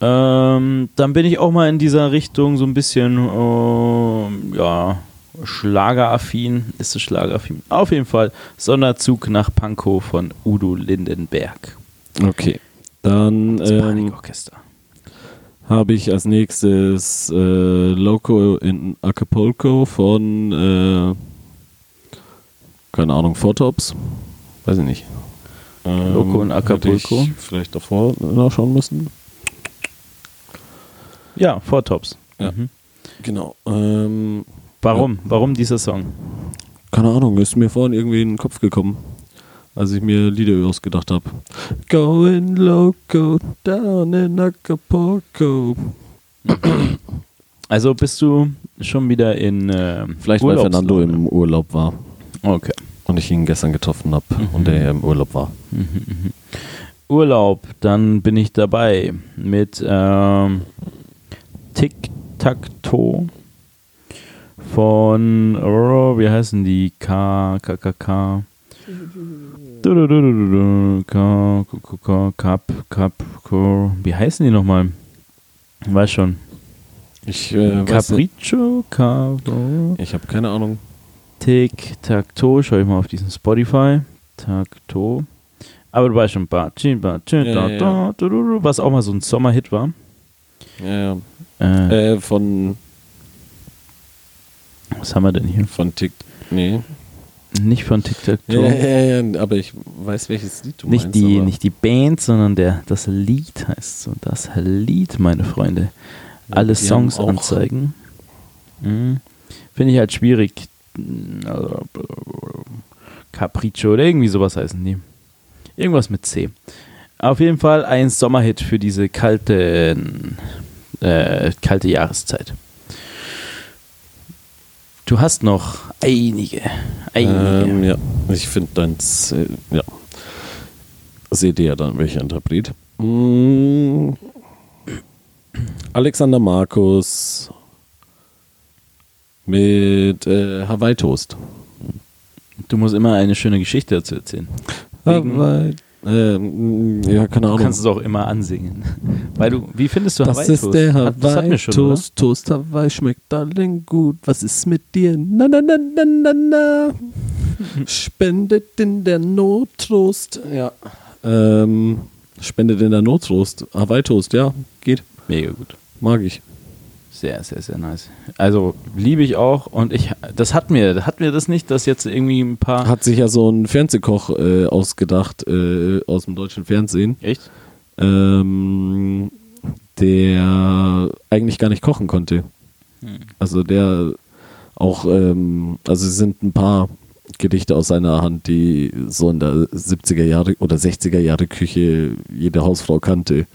Ähm, dann bin ich auch mal in dieser Richtung so ein bisschen, ähm, ja, Schlageraffin. Ist es Schlageraffin? Auf jeden Fall. Sonderzug nach Pankow von Udo Lindenberg. Okay. Dann Das ähm, Panikorchester. habe ich als nächstes äh, Loco in Acapulco von, äh, keine Ahnung, Vortops. Weiß ich nicht. Ähm, Loco in Acapulco? Vielleicht davor nachschauen müssen. Ja, Vortops. Ja. Mhm. Genau. Ähm, Warum? Warum dieser Song? keine Ahnung, ist mir vorhin irgendwie in den Kopf gekommen, als ich mir Lieder ausgedacht habe. Going loco down in Acapulco. Also bist du schon wieder in äh, Vielleicht weil Fernando im Urlaub war Okay. und ich ihn gestern getroffen habe Mhm. und er im Urlaub war. Urlaub, dann bin ich dabei mit ähm, Tic Tac Toe von oh, wie heißen die K K K K du, du. K K K K Kap Kap Ko. Wie heißen die nochmal? Weiß schon. Ich äh. Capriccio, Cavo. Ich habe keine Ahnung. Tic Tac Toe, schau ich mal auf diesen Spotify. Tac Toe. Aber du weißt schon, Bacin, Bacin, Ja, da, ja, da, was auch mal so ein Sommerhit war. Ja, Äh, Äh, von, was haben wir denn hier? von Tick. Nee. Nicht von TikTok. Ja, ja, ja, aber ich weiß, welches Lied du Nicht meinst. die, nicht die Band, sondern der, das Lied heißt so. Das Lied, meine Freunde. Ja, Alle Songs anzeigen. Mhm. Finde ich halt schwierig. Capriccio oder irgendwie sowas heißen die. Irgendwas mit C. Auf jeden Fall ein Sommerhit für diese kalte, äh, kalte Jahreszeit. Du hast noch einige. einige. Ähm, ja, ich finde deins, äh, ja. Seht ihr ja dann, welcher Interpret. Mm. Alexander Markus mit äh, Hawaii Toast. Du musst immer eine schöne Geschichte dazu erzählen. Wegen- Hawaii, ähm, ja, keine Du Ahnung. kannst es auch immer ansingen. Weil du, wie findest du Das Hawaii ist Toast? der das hatten wir Hawaii schon, Toast. Toast Hawaii schmeckt allen gut. Was ist mit dir? Na, na, na, na, na, na. Spendet in der Nottrost. Ja. Ähm, spendet in der Nottrost. Hawaii Toast, ja, geht. Mega gut. Mag ich. Sehr, sehr, sehr nice. Also liebe ich auch und ich, das hat mir, hat mir das nicht, dass jetzt irgendwie ein paar. Hat sich ja so ein Fernsehkoch äh, ausgedacht äh, aus dem deutschen Fernsehen, Echt? ähm, der eigentlich gar nicht kochen konnte. Also der auch, ähm, also es sind ein paar Gedichte aus seiner Hand, die so in der 70er Jahre oder 60er Jahre Küche jede Hausfrau kannte.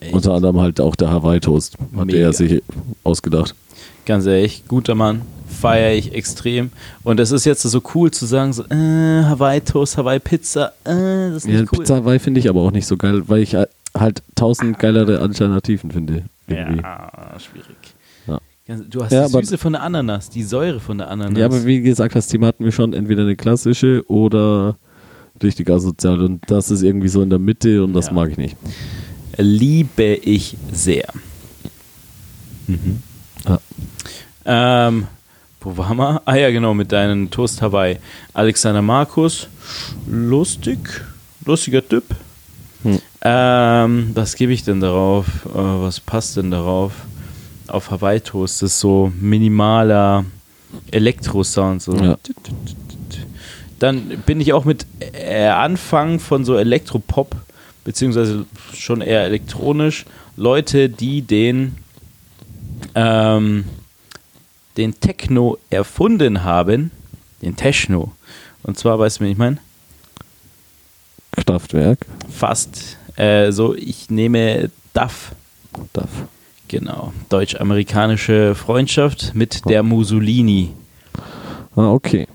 Echt? Unter anderem halt auch der Hawaii Toast, hat Mega. er sich ausgedacht. Ganz ehrlich, guter Mann, feiere ich extrem. Und es ist jetzt so cool zu sagen, so, äh, Hawaii Toast, Hawaii Pizza, äh, das ist Ja, nicht cool. Pizza Hawaii finde ich aber auch nicht so geil, weil ich halt tausend geilere Alternativen finde. Irgendwie. Ja, schwierig. Du hast Ja, die Süße von der Ananas, die Säure von der Ananas. Ja, aber wie gesagt, das Thema hatten wir schon entweder eine klassische oder richtig asozial. Und das ist irgendwie so in der Mitte und das Ja. mag ich nicht. Liebe ich sehr. Ja. Ähm, wo waren wir? Ah ja, genau, mit deinen Toast Hawaii. Alexander Markus, lustig, lustiger Typ. Hm. Ähm, was gebe ich denn darauf? Äh, was passt denn darauf? Auf Hawaii Toast ist so minimaler Elektro-Sound. So. Ja. Dann bin ich auch mit äh, Anfang von so Elektropop, beziehungsweise schon eher elektronisch, Leute, die den, ähm, den Techno erfunden haben, den Techno. Und zwar, weißt du, wen ich meine? Kraftwerk. Fast. Äh, so, ich nehme DAF. Darf. Genau. Deutsch-amerikanische Freundschaft mit der Mussolini. Ah, okay.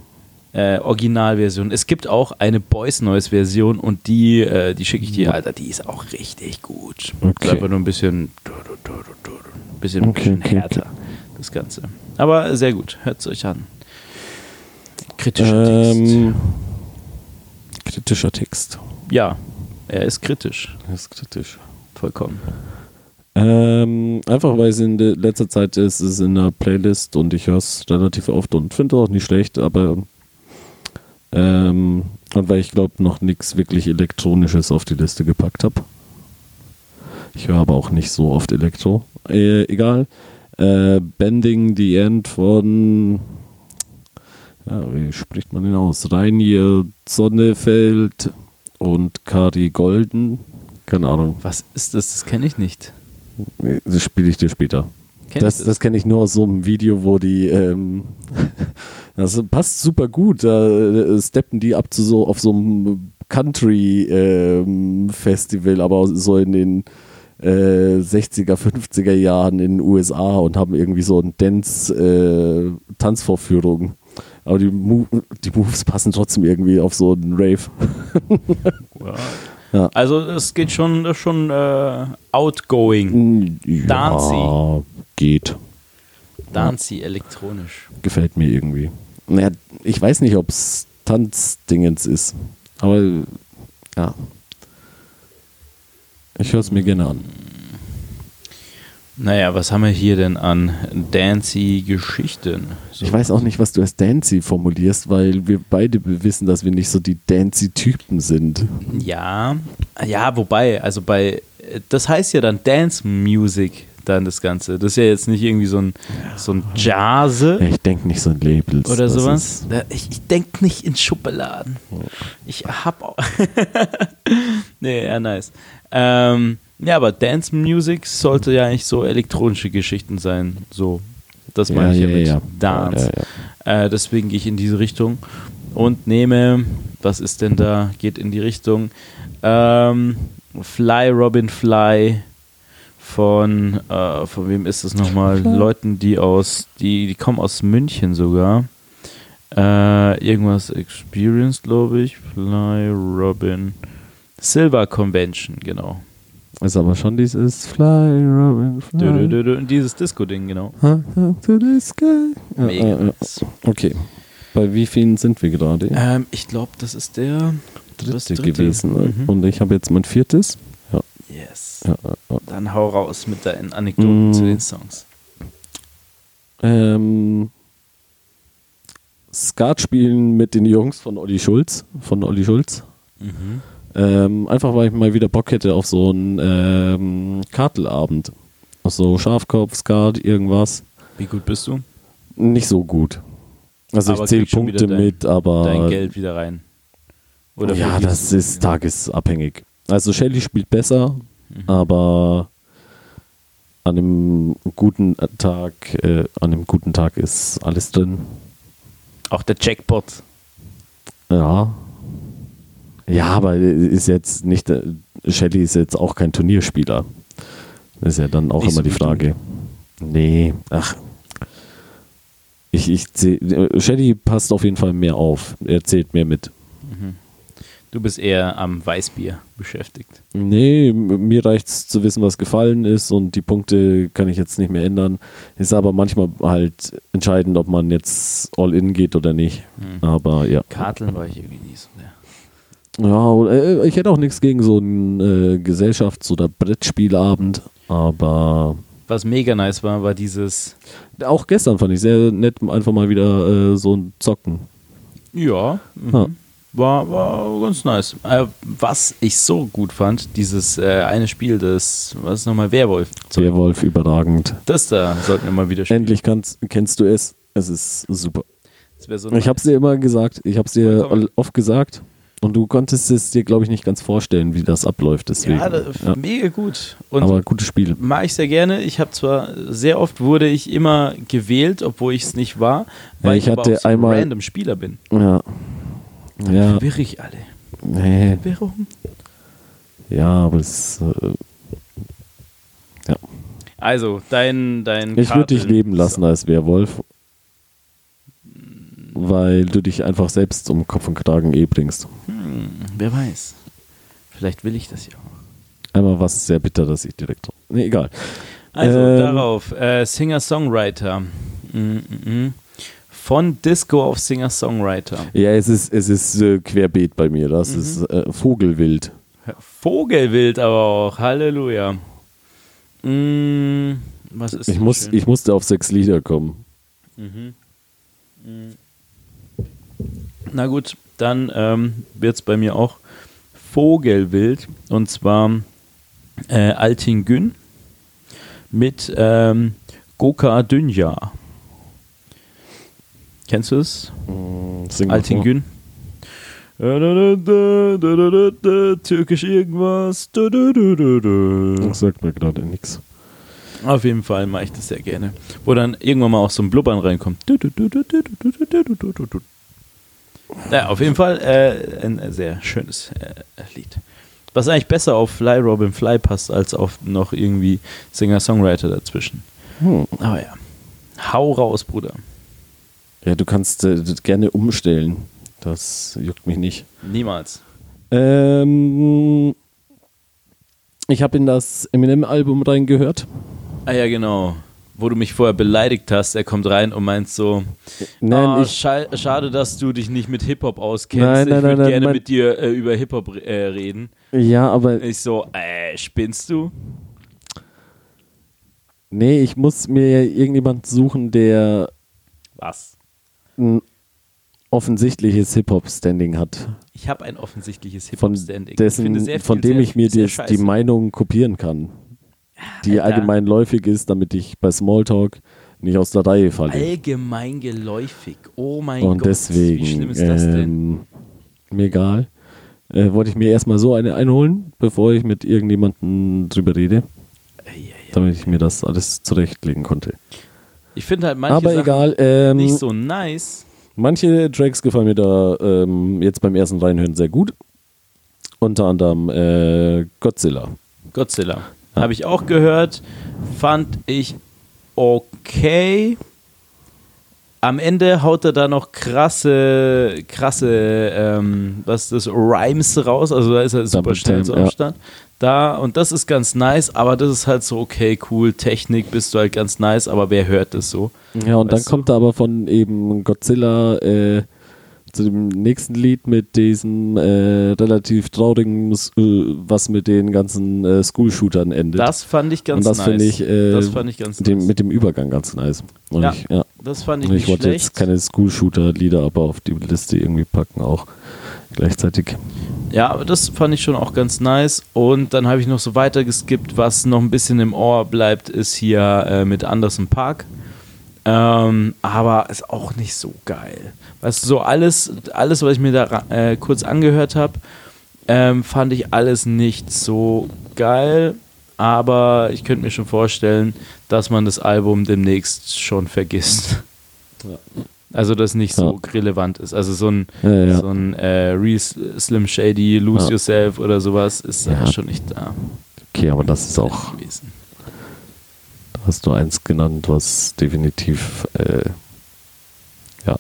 Äh, Originalversion. Es gibt auch eine Boys Noise Version und die, äh, die schicke ich dir, Alter, die ist auch richtig gut. Okay. Einfach nur ein bisschen, ein bisschen, Okay, bisschen okay, härter, das Ganze. Aber sehr gut, hört es euch an. Kritischer Text. Ähm, kritischer Text. Ja, er ist kritisch, Das ist kritisch. vollkommen. Ähm, einfach weil es in der letzter Zeit ist, ist es in der Playlist und ich höre es relativ oft und finde es auch nicht schlecht, aber ähm, und weil ich glaube noch nichts wirklich Elektronisches auf die Liste gepackt habe. Ich höre aber auch nicht so oft Elektro. Äh, egal. Äh, Bending the End von ja, wie spricht man den aus? Reinier Sonnefeld und Kari Golden. Keine Ahnung. Was ist das? Das kenne ich nicht. Das spiele ich dir später. Kenn Das, das kenne ich nur aus so einem Video, wo die, ähm, das passt super gut. Da äh, steppen die ab zu so auf so einem Country-Festival, aber so in den äh, 60er, 50er Jahren in den USA und haben irgendwie so ein Dance-Tanzvorführung. aber die, Mo die Moves passen trotzdem irgendwie auf so einen Rave. Ja. Ja. Also es geht schon, schon äh, outgoing, Ja, Dancy. Geht. dancy, elektronisch. Gefällt mir irgendwie. Naja, ich weiß nicht, ob es Tanzdingens ist. Aber ja. Ich höre es mir gerne an. Naja, was haben wir hier denn an dancy Geschichten? So. Ich weiß auch nicht, was du als Dancy formulierst, weil wir beide wissen, dass wir nicht so die Dancy-Typen sind. Ja, ja, wobei, also bei, das heißt ja dann Dance Music, dann das Ganze. Das ist ja jetzt nicht irgendwie so ein, so ein Jazz Ich denke nicht so in Labels. oder sowas. Ich, ich denke nicht in Schubladen. Ich hab auch. nee, ja, nice. Ähm, ja, aber Dance Music sollte ja eigentlich so elektronische Geschichten sein. So. Das Ja, meine ich ja, ja, mit ja. Dance. Ja, ja, Äh, deswegen gehe ich in diese Richtung und nehme, was ist denn da? Geht in die Richtung ähm, Fly Robin Fly von, äh, von wem ist das nochmal? Leuten, die aus, die, die kommen aus München sogar. Äh, irgendwas Experience, glaube ich. Fly Robin. Silver Convention, genau. Ist aber schon dieses Fly, Robin, Fly. Dö, dö, dö, dieses Disco-Ding, genau. To the sky. Mega nice. Okay. Bei wie vielen sind wir gerade? Ähm, ich glaube, das ist der das Dritte gewesen. ne? Mhm. Und ich habe jetzt mein viertes. Yes. ja, ja. Dann hau raus mit deinen Anekdoten Mm. zu den Songs. Ähm, Skat spielen mit den Jungs von Olli Schulz. Von Olli Schulz. Mhm. Ähm, einfach weil ich mal wieder Bock hätte auf so einen ähm, Kartelabend. Auf so Schafkopf, Skat, irgendwas. Wie gut bist du? Nicht so gut. Also Aber ich zähle Punkte dein- mit, aber Dein Geld wieder rein. Oder ja, das ist tagesabhängig. Also Shelly spielt besser, Mhm. aber an einem guten Tag, äh, an einem guten Tag ist alles drin. Auch der Jackpot. Ja. Ja, aber ist jetzt nicht, äh, Shelly ist jetzt auch kein Turnierspieler. Das ist ja dann auch Nicht immer so die Frage. Nee, ach. Ich, ich äh, Shelly passt auf jeden Fall mehr auf. Er zählt mehr mit. Du bist eher am Weißbier beschäftigt. Nee, mir reicht es zu wissen, was gefallen ist und die Punkte kann ich jetzt nicht mehr ändern. Ist aber manchmal halt entscheidend, ob man jetzt all in geht oder nicht. Mhm. Aber ja. Karteln war ich irgendwie nie so der. Ja, äh, ich hätte auch nichts gegen so einen äh, Gesellschafts- oder Brettspielabend, aber Was mega nice war, war dieses. auch gestern fand ich sehr nett, einfach mal wieder äh, so ein Zocken. Ja. Mhm. Ja. War, war ganz nice. Äh, was ich so gut fand, dieses äh, eine Spiel, das, was ist nochmal, Werwolf. Werwolf überragend. Das da sollten wir mal wieder spielen. Endlich kannst, kennst du es. Es ist super. So Ich habe es dir immer gesagt, ich habe es dir Vollkommen. oft gesagt und du konntest es dir, glaube ich, nicht ganz vorstellen, wie das abläuft. Deswegen. Ja, das, Ja. mega gut. Und Aber gutes Spiel. mag ich sehr gerne. Ich habe zwar sehr oft wurde ich immer gewählt, obwohl ich es nicht war, weil Ja, ich, ich aber hatte auch so ein einmal- random Spieler bin. Ja. Ja, Verwirre ich alle. nee. Verwirrung. ja, aber es. Äh, Also, dein, dein ich würde dich leben lassen als Werwolf. Weil du dich einfach selbst um Kopf und Kragen eh bringst. Hm, wer weiß. Vielleicht will ich das ja auch. Einmal war es sehr bitter, dass ich direkt. Nee, egal. Also Ähm, darauf, äh, Singer-Songwriter. Mm, mm, mm. Von Disco auf Singer-Songwriter. Ja, es ist, es ist äh, querbeet bei mir. Das Mhm. ist äh, Vogelwild. Vogelwild aber auch. Halleluja. Mm, was ist Ich, muss, schön? ich musste auf sechs Lieder kommen. Mhm. Mm. Na gut, dann ähm, wird es bei mir auch Vogelwild. Und zwar äh, Altingün mit ähm, Goka Dünja. Kennst du es? Mm, Altingün. Türkisch irgendwas. Das sagt mir gerade nichts. Auf jeden Fall mache ich das sehr gerne. Wo dann irgendwann mal auch so ein Blubbern reinkommt. Ja, auf jeden Fall äh, ein sehr schönes äh, Lied. Was eigentlich besser auf Fly Robin Fly passt, als auf noch irgendwie Singer-Songwriter dazwischen. Hm. Aber ja. Hau raus, Bruder. Ja, du kannst äh, das gerne umstellen. Das juckt mich nicht. Niemals. Ähm, ich habe in das Eminem-Album reingehört. Ah ja, genau. Wo du mich vorher beleidigt hast, er kommt rein und meint so, Nein, "Ah, ich, scha schade, dass du dich nicht mit Hip-Hop auskennst. Nein, nein, ich würde gerne mit dir äh, über Hip-Hop äh, reden. ja, aber Ich so, äh, spinnst du? Nee, ich muss mir irgendjemand suchen, der Was? Ein offensichtliches Hip-Hop-Standing hat. Ich habe ein offensichtliches Hip-Hop-Standing. Dessen, von dem ich mir die, die. Meinung kopieren kann. Die Alter. allgemein läufig ist, damit ich bei Smalltalk nicht aus der Reihe falle. allgemein geläufig. Oh mein Und Gott. deswegen, Wie schlimm ist das denn? ähm, mir egal, äh, wollte ich mir erstmal so eine einholen, bevor ich mit irgendjemandem drüber rede, damit ich mir das alles zurechtlegen konnte. Ich finde halt manche Aber Sachen egal, ähm, nicht so nice. manche Tracks gefallen mir da ähm, jetzt beim ersten Reinhören sehr gut. Unter anderem äh, Godzilla. Godzilla. Habe ich auch gehört. Fand ich okay. Am Ende haut er da noch krasse, krasse, ähm, was ist das, Rhymes raus. Also da ist er super Double schnell so ja. am Start. Da, und das ist ganz nice, aber das ist halt so, okay, cool, Technik bist du halt ganz nice, aber wer hört das so? Ja, und dann Weißt du? kommt er aber von eben Godzilla äh, zu dem nächsten Lied mit diesem äh, relativ traurigen, äh, was mit den ganzen äh, School-Shootern endet. Das fand ich ganz und das nice. finde ich, äh, das fand ich ganz dem, nice. mit dem Übergang ganz nice. Und Ja, ich, ja. das fand ich Und nicht ich wollte schlecht. jetzt keine School-Shooter-Lieder aber auf die Liste irgendwie packen, auch gleichzeitig. Ja, aber das fand ich schon auch ganz nice. Und dann habe ich noch so weiter geskippt, was noch ein bisschen im Ohr bleibt, ist hier äh, mit Anderson Park. Ähm, aber ist auch nicht so geil. Weißt du, so alles, alles was ich mir da äh, kurz angehört habe, ähm, fand ich alles nicht so geil. Aber ich könnte mir schon vorstellen, dass man das Album demnächst schon vergisst. Also, das nicht so relevant ist. Also, so ein, Ja, ja. so ein äh, Real Slim Shady, Lose Ja. Yourself oder sowas ist ja. Ja. schon nicht da Okay, aber das ist auch, gewesen. da hast du eins genannt, was definitiv, äh, ja,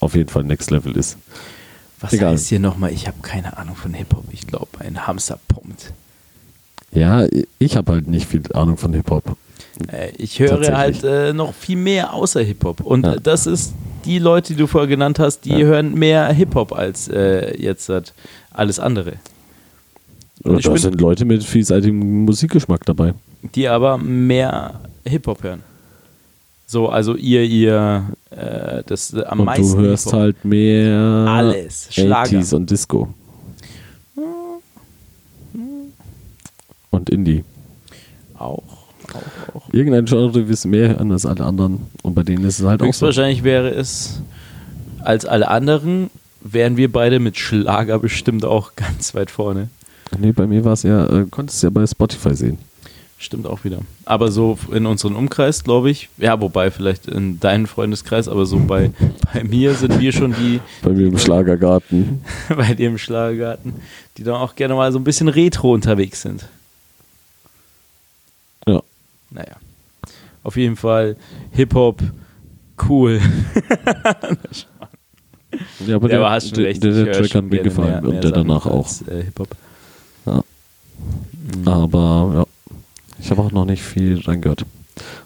auf jeden Fall Next Level ist. Was Egal. heißt hier nochmal? Ich habe keine Ahnung von Hip-Hop. Ich glaube, ein Hamster pumpt. Ja, ich habe halt nicht viel Ahnung von Hip-Hop. Äh, ich höre halt äh, noch viel mehr außer Hip-Hop. Und Ja. äh, das ist die Leute, die du vorher genannt hast, die Ja. hören mehr Hip-Hop als äh, jetzt halt alles andere. Oder Ich da sind Leute mit vielseitigem Musikgeschmack dabei. Die aber mehr Hip-Hop hören. So, also ihr, ihr, äh, das äh, am Und meisten. du hörst halt mehr alles. Schlager. 80s und Disco. Und Indie. Auch. Auch, auch. Irgendein Genre wissen mehr hören als alle anderen. Und bei denen ist es halt auch so. Höchstwahrscheinlich wäre es als alle anderen, wären wir beide mit Schlager bestimmt auch ganz weit vorne. Nee, bei mir war es ja, äh, konntest du ja bei Spotify sehen. Stimmt auch wieder. Aber so in unserem Umkreis, glaube ich, ja, wobei vielleicht in deinem Freundeskreis, aber so bei, bei mir sind wir schon die, Bei mir im Schlagergarten. bei dir im Schlagergarten, die dann auch gerne mal so ein bisschen retro unterwegs sind. Ja. Naja. Auf jeden Fall Hip-Hop, cool. Ja, aber Der, der, war schon der, recht. der, der Track hat mir gefallen mehr- mehr und der Sachen danach auch. als, Äh, Hip-Hop. Ja. Mhm. Aber ja, ich habe auch noch nicht viel reingehört.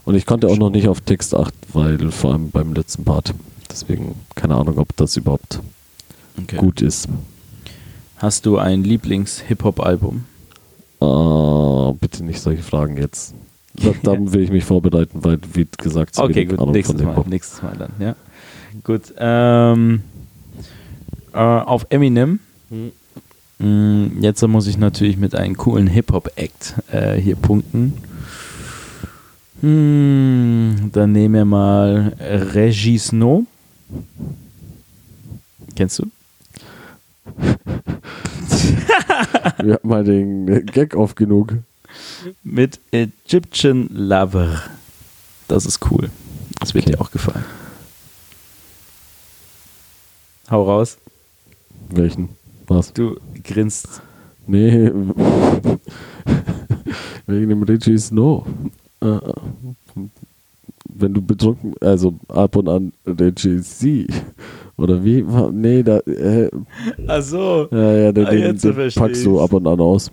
Und ich konnte auch noch nicht auf Text achten, weil vor allem beim letzten Part. Deswegen keine Ahnung, ob das überhaupt Okay. gut ist. Hast du ein Lieblings-Hip-Hop-Album? Ah, bitte nicht solche Fragen jetzt. Da, dann will ich mich vorbereiten, weil, wie gesagt, zu Okay, gut, Ahnung nächstes von Mal, Hip-Hop. nächstes Mal dann, ja. Gut, ähm, äh, auf Eminem. Mm, Jetzt muss ich natürlich mit einem coolen Hip-Hop-Act äh, hier punkten. Hm, dann nehmen wir mal Regis No. Kennst du? Wir hatten mal den Gag oft genug. Mit Egyptian Lover. Das ist cool. Das wird Okay. dir auch gefallen. Hau raus. Welchen? Was? Du grinst. Nee. Wegen dem Reggie Snow. Äh, Wenn du betrunken, also ab und an Reggie C. Oder wie? Nee, da. Äh, Ach so. ja, ja, den, Ah, den, jetzt den versteh packst du ab und an aus.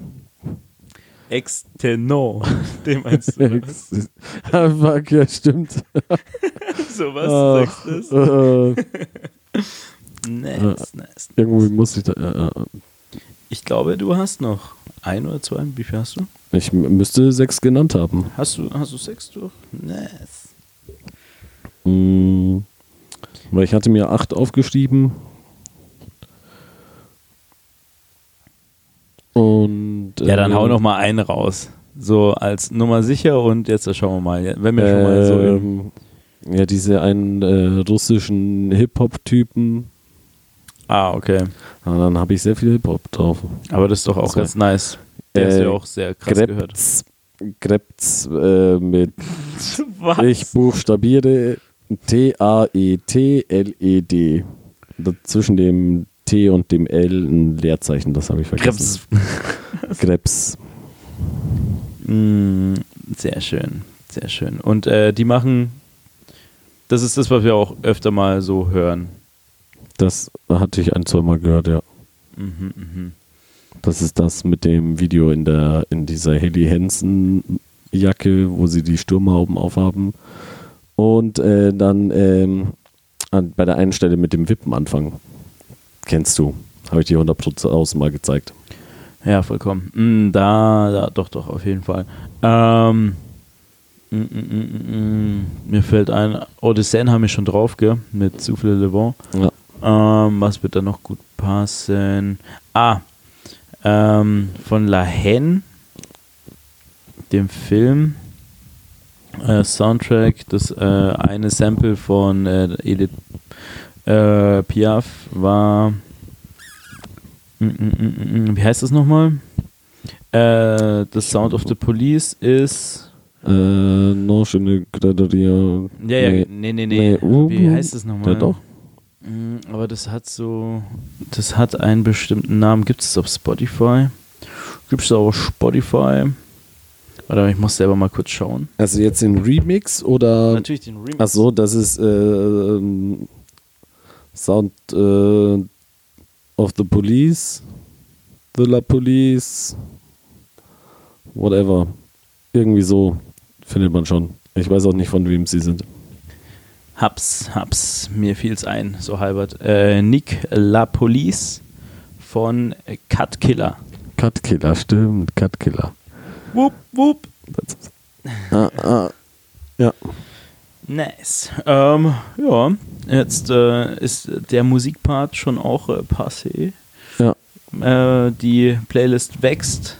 Exteno. Den meinst du? was? ah, fuck, ja, stimmt. so was Ach, sagst du? äh, Nice, nice. irgendwie muss ich da. Äh, Ich glaube, du hast noch ein oder zwei? Wie viel hast du? Ich müsste sechs genannt haben. Hast du, hast du sechs durch? Nice. Mm, Weil ich hatte mir acht aufgeschrieben. Und Ja, dann äh, hau noch mal einen raus. So als Nummer sicher und jetzt schauen wir mal. Wenn wir schon mal so ähm, ja, diese einen äh, russischen Hip-Hop-Typen. Ah, okay. Ah, dann habe ich sehr viel Hip-Hop drauf. Aber das ist doch auch So. ganz nice. Der ist Äh, ja auch sehr krass gehört. Grebz, Grebz äh, mit Was? Ich buchstabiere T-A-E-T-L-E-D. Zwischen dem T und dem L ein Leerzeichen, das habe ich vergessen. Krebs. Krebs. Mm, sehr schön, sehr schön. Und äh, die machen, das ist das, was wir auch öfter mal so hören. Das hatte ich ein, zwei Mal gehört, ja. Mhm, mhm. Das ist das mit dem Video in der in dieser Haley Hansen Jacke, wo sie die Sturmhauben aufhaben. Und äh, dann ähm, bei der einen Stelle mit dem Wippen anfangen. Kennst du. Habe ich dir 100% außen mal gezeigt. Ja, vollkommen. Mm, da, da, doch, doch, auf jeden Fall. Ähm, mm, mm, mm, mm, mm. mir fällt ein, Odysseen haben wir schon drauf, gell? Mit Souffle Le Vent. Ja. Ähm, was wird da noch gut passen? Ah, ähm, von La Haine, dem Film, äh, Soundtrack, das äh, eine Sample von äh, Edith äh, Piaf war. Mm, mm, mm, Wie heißt das nochmal? Äh, the Sound of the Police ist. Äh, no, schöne Graderia. Ja, ja, Nee. nee, nee. Nee, uh, Wie heißt das nochmal? Ja, doch. Aber das hat so, das hat einen bestimmten Namen. Gibt es auf Spotify? Gibt es auf Spotify? Warte, ich muss selber mal kurz schauen. Also jetzt den Remix oder. Natürlich den Remix. Ach so, das ist äh, Sound äh, of the Police, The La Police, whatever. Irgendwie so findet man schon. Ich weiß auch nicht, von wem sie sind. Hab's, hab's, mir fiel's ein, so halbert. Äh, Nick La Police von Cut Killer. Cut Killer, stimmt, Cut Killer. Wupp, wupp. Ah, ah. Ja, Nice. Ähm, ja, jetzt äh, ist der Musikpart schon auch äh, passé. ja. Äh, die Playlist wächst.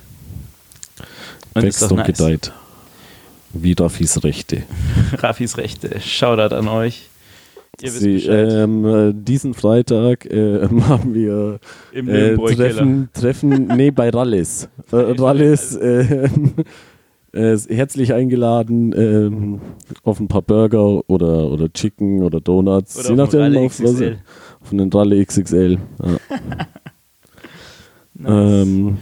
Und Wächst und nice. gedeiht. Wie Raffis Rechte. Raffis Rechte. Shoutout an euch. Ihr wisst Sie, ähm, äh, diesen Freitag äh, haben wir Äh. Treffen, Treffen, nee, bei Rallis. Äh, Rallis, äh, herzlich eingeladen ähm, auf ein paar Burger oder, oder Chicken oder Donuts. Oder je auf nachdem, auf, XXL. auf einen Ralle XXL. Ja. Nice. ähm,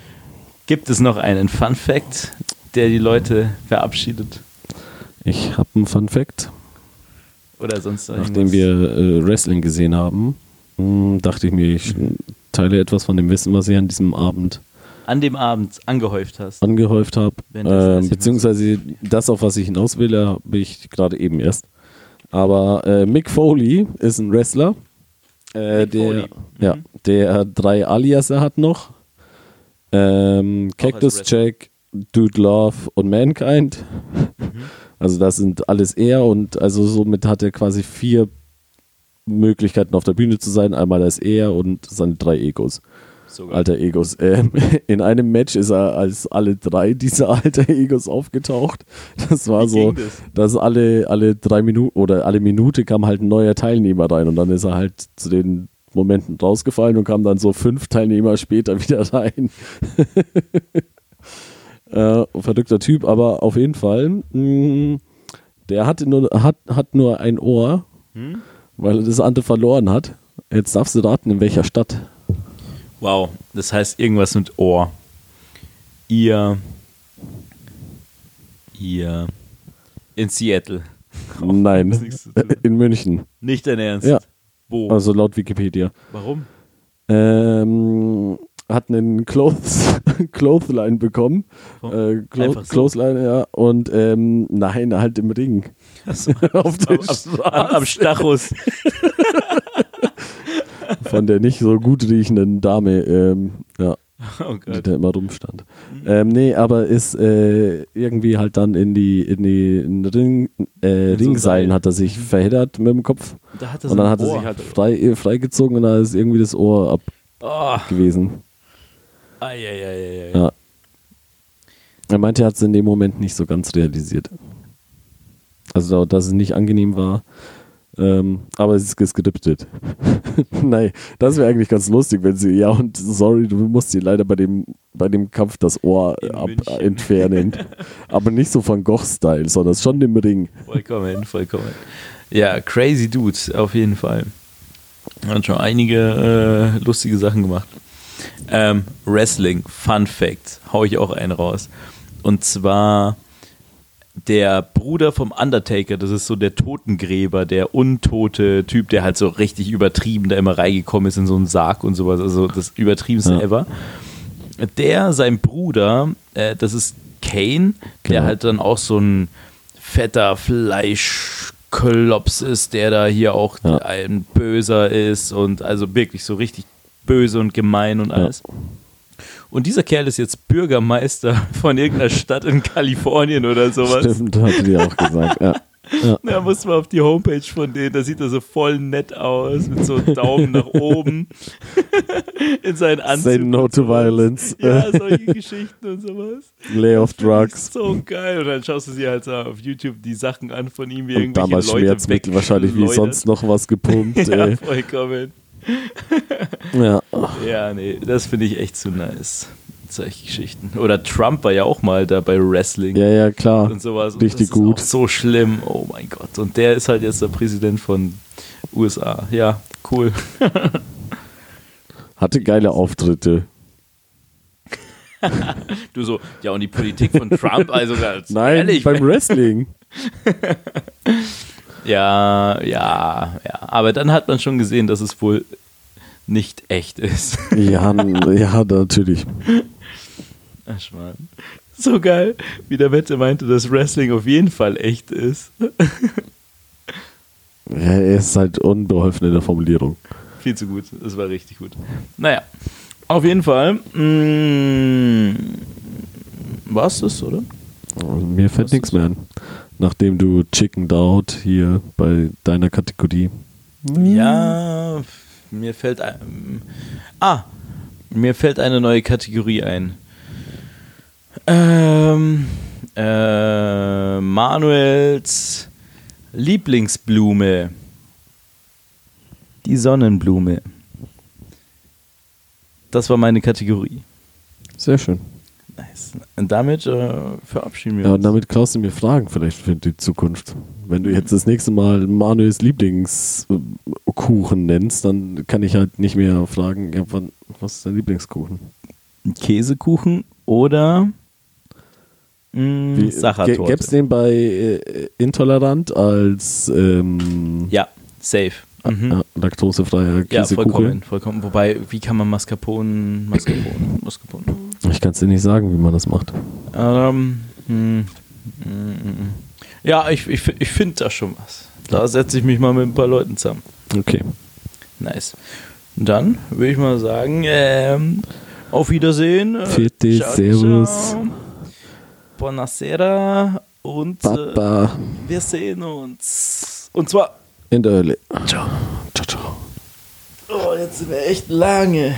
Gibt es noch einen Fun Fact, der die Leute verabschiedet? ich habe einen Fun Fact. Oder sonst noch Nachdem wir äh, Wrestling gesehen haben, mh, dachte ich mir, ich teile etwas von dem Wissen, was ich an diesem Abend an dem Abend angehäuft hast. angehäuft habe. Ich beziehungsweise das, auf was ich hinaus will, habe ich gerade eben erst. Aber äh, Mick Foley ist ein Wrestler, äh, der, Foley. ja, Mhm. der drei Aliasse hat noch. Ähm, Cactus. Jack, Dude Love und Mankind. Mhm. Also das sind alles er und also somit hat er quasi vier Möglichkeiten auf der Bühne zu sein. Einmal als er und seine drei Egos. Sogar. Alter Egos. Ähm, in einem Match ist er als alle drei dieser alter Egos aufgetaucht. Das war Wie so, das? dass alle, alle drei Minuten oder alle Minute kam halt ein neuer Teilnehmer rein und dann ist er halt zu den Momenten rausgefallen und kam dann so fünf Teilnehmer später wieder rein. äh, verrückter Typ, aber auf jeden Fall. Mh, der hatte nur, hat, hat nur ein Ohr, Hm? weil er das andere verloren hat. Jetzt darfst du raten, in welcher Stadt. Wow, das heißt irgendwas mit Ohr. Ihr. Ihr. In Seattle. Nein, zu tun. in München. Nicht dein Ernst. Ja. Wo? Also laut Wikipedia. Warum? Ähm, hat einen Clothes, Clothesline bekommen. Äh, Clo so. Clothesline, ja. Und ähm, nein, halt im Ring. Achso, Auf am, am, am Stachus. Von der nicht so gut riechenden Dame. Ähm, ja. Oh die da immer rumstand. Ähm, nee, aber ist äh, irgendwie halt dann in die, in die in Ring, äh, In so ein Ringseilen Seil. hat er sich verheddert mit dem Kopf. Da hat Und dann hat er sich halt frei, freigezogen und da ist irgendwie das Ohr ab Oh, gewesen. ei, ei, ei, ei, ei. Ja. Er meinte, er hat es in dem Moment nicht so ganz realisiert. Also, dass es nicht angenehm war. Ähm, aber es ist geskriptet. Nein, das wäre eigentlich ganz lustig, wenn sie, ja, und sorry, du musst dir leider bei dem, bei dem Kampf das Ohr ab, entfernen. aber nicht so Van Gogh-Style, sondern schon im Ring. Vollkommen, vollkommen. Ja, crazy Dude, auf jeden Fall. Hat schon einige äh, lustige Sachen gemacht. Ähm, Wrestling, Fun Fact, hau ich auch einen raus. Und zwar der Bruder vom Undertaker, das ist so der Totengräber, der untote Typ, der halt so richtig übertrieben da immer reingekommen ist in so einen Sarg und sowas, also das übertriebenste Ja. ever. Der, sein Bruder, äh, das ist Kane, der Genau. halt dann auch so ein fetter Fleischklops ist, der da hier auch Ja. ein Böser ist und also wirklich so richtig böse und gemein und alles. Und dieser Kerl ist jetzt Bürgermeister von irgendeiner Stadt in Kalifornien oder sowas. Stimmt, hatte die auch gesagt. Ja. Ja. Da muss man auf die Homepage von denen, da sieht er so voll nett aus, mit so einem Daumen nach oben in seinen Anzug. Say no to violence. Ja, solche Geschichten und sowas. Lay off drugs. So geil. Und dann schaust du dir halt so auf YouTube die Sachen an von ihm, wie Und irgendwelche damals Leute Schmerzmittel wahrscheinlich wie sonst noch was gepumpt. Ja, ey. vollkommen. Ja. Ja, nee, das finde ich echt zu nice. Solche Geschichten. Oder Trump war ja auch mal da bei Wrestling. ja, ja, klar. und sowas. Und Richtig gut. So schlimm. Oh mein Gott. Und der ist halt jetzt der Präsident von USA. Ja, cool. Hatte geile Auftritte. Du so, ja, und die Politik von Trump, also ganz Nein, ehrlich. beim Wrestling. Ja, ja, ja. Aber dann hat man schon gesehen, dass es wohl nicht echt ist. Ja, ja, natürlich. Ach, Schmarrn. So geil, wie der Wette meinte, dass Wrestling auf jeden Fall echt ist. Ja, er ist halt unbeholfen in der Formulierung. Viel zu gut. Das war richtig gut. Naja, auf jeden Fall. Mh, war's das, oder? Mir fällt nichts mehr an. Nachdem du Chicken Out hier bei deiner Kategorie. Ja, mir fällt ein. Ah, mir fällt eine neue Kategorie ein. Ähm, äh, Manuels Lieblingsblume. Die Sonnenblume. Das war meine Kategorie. Sehr schön. Nice. Und damit äh, verabschieden wir Ja, und uns. damit klaust du mir Fragen vielleicht für die Zukunft. Wenn du jetzt das nächste Mal Manuels Lieblingskuchen nennst, dann kann ich halt nicht mehr fragen, ja, wann, was ist dein Lieblingskuchen? Käsekuchen oder Wie- Sachertorte. Gäbe es den bei äh, Intolerant als ähm, Ja, safe. Mhm. ja, laktosefreier Ja, Käsekuchen? vollkommen, vollkommen. Wobei, wie kann man Mascarpone, Mascarpone, Mascarpone? Ich kann es dir nicht sagen, wie man das macht. Ähm, hm, mm, mm. ja, ich, ich, ich finde da schon was. Da setze ich mich mal mit ein paar Leuten zusammen. Okay. Nice. Und dann würde ich mal sagen, ähm, auf Wiedersehen. Äh, ciao, Servus. ciao. Buonasera und äh, wir sehen uns. Und zwar in der Hölle. Ciao. Ciao, ciao. Oh, jetzt sind wir echt lange.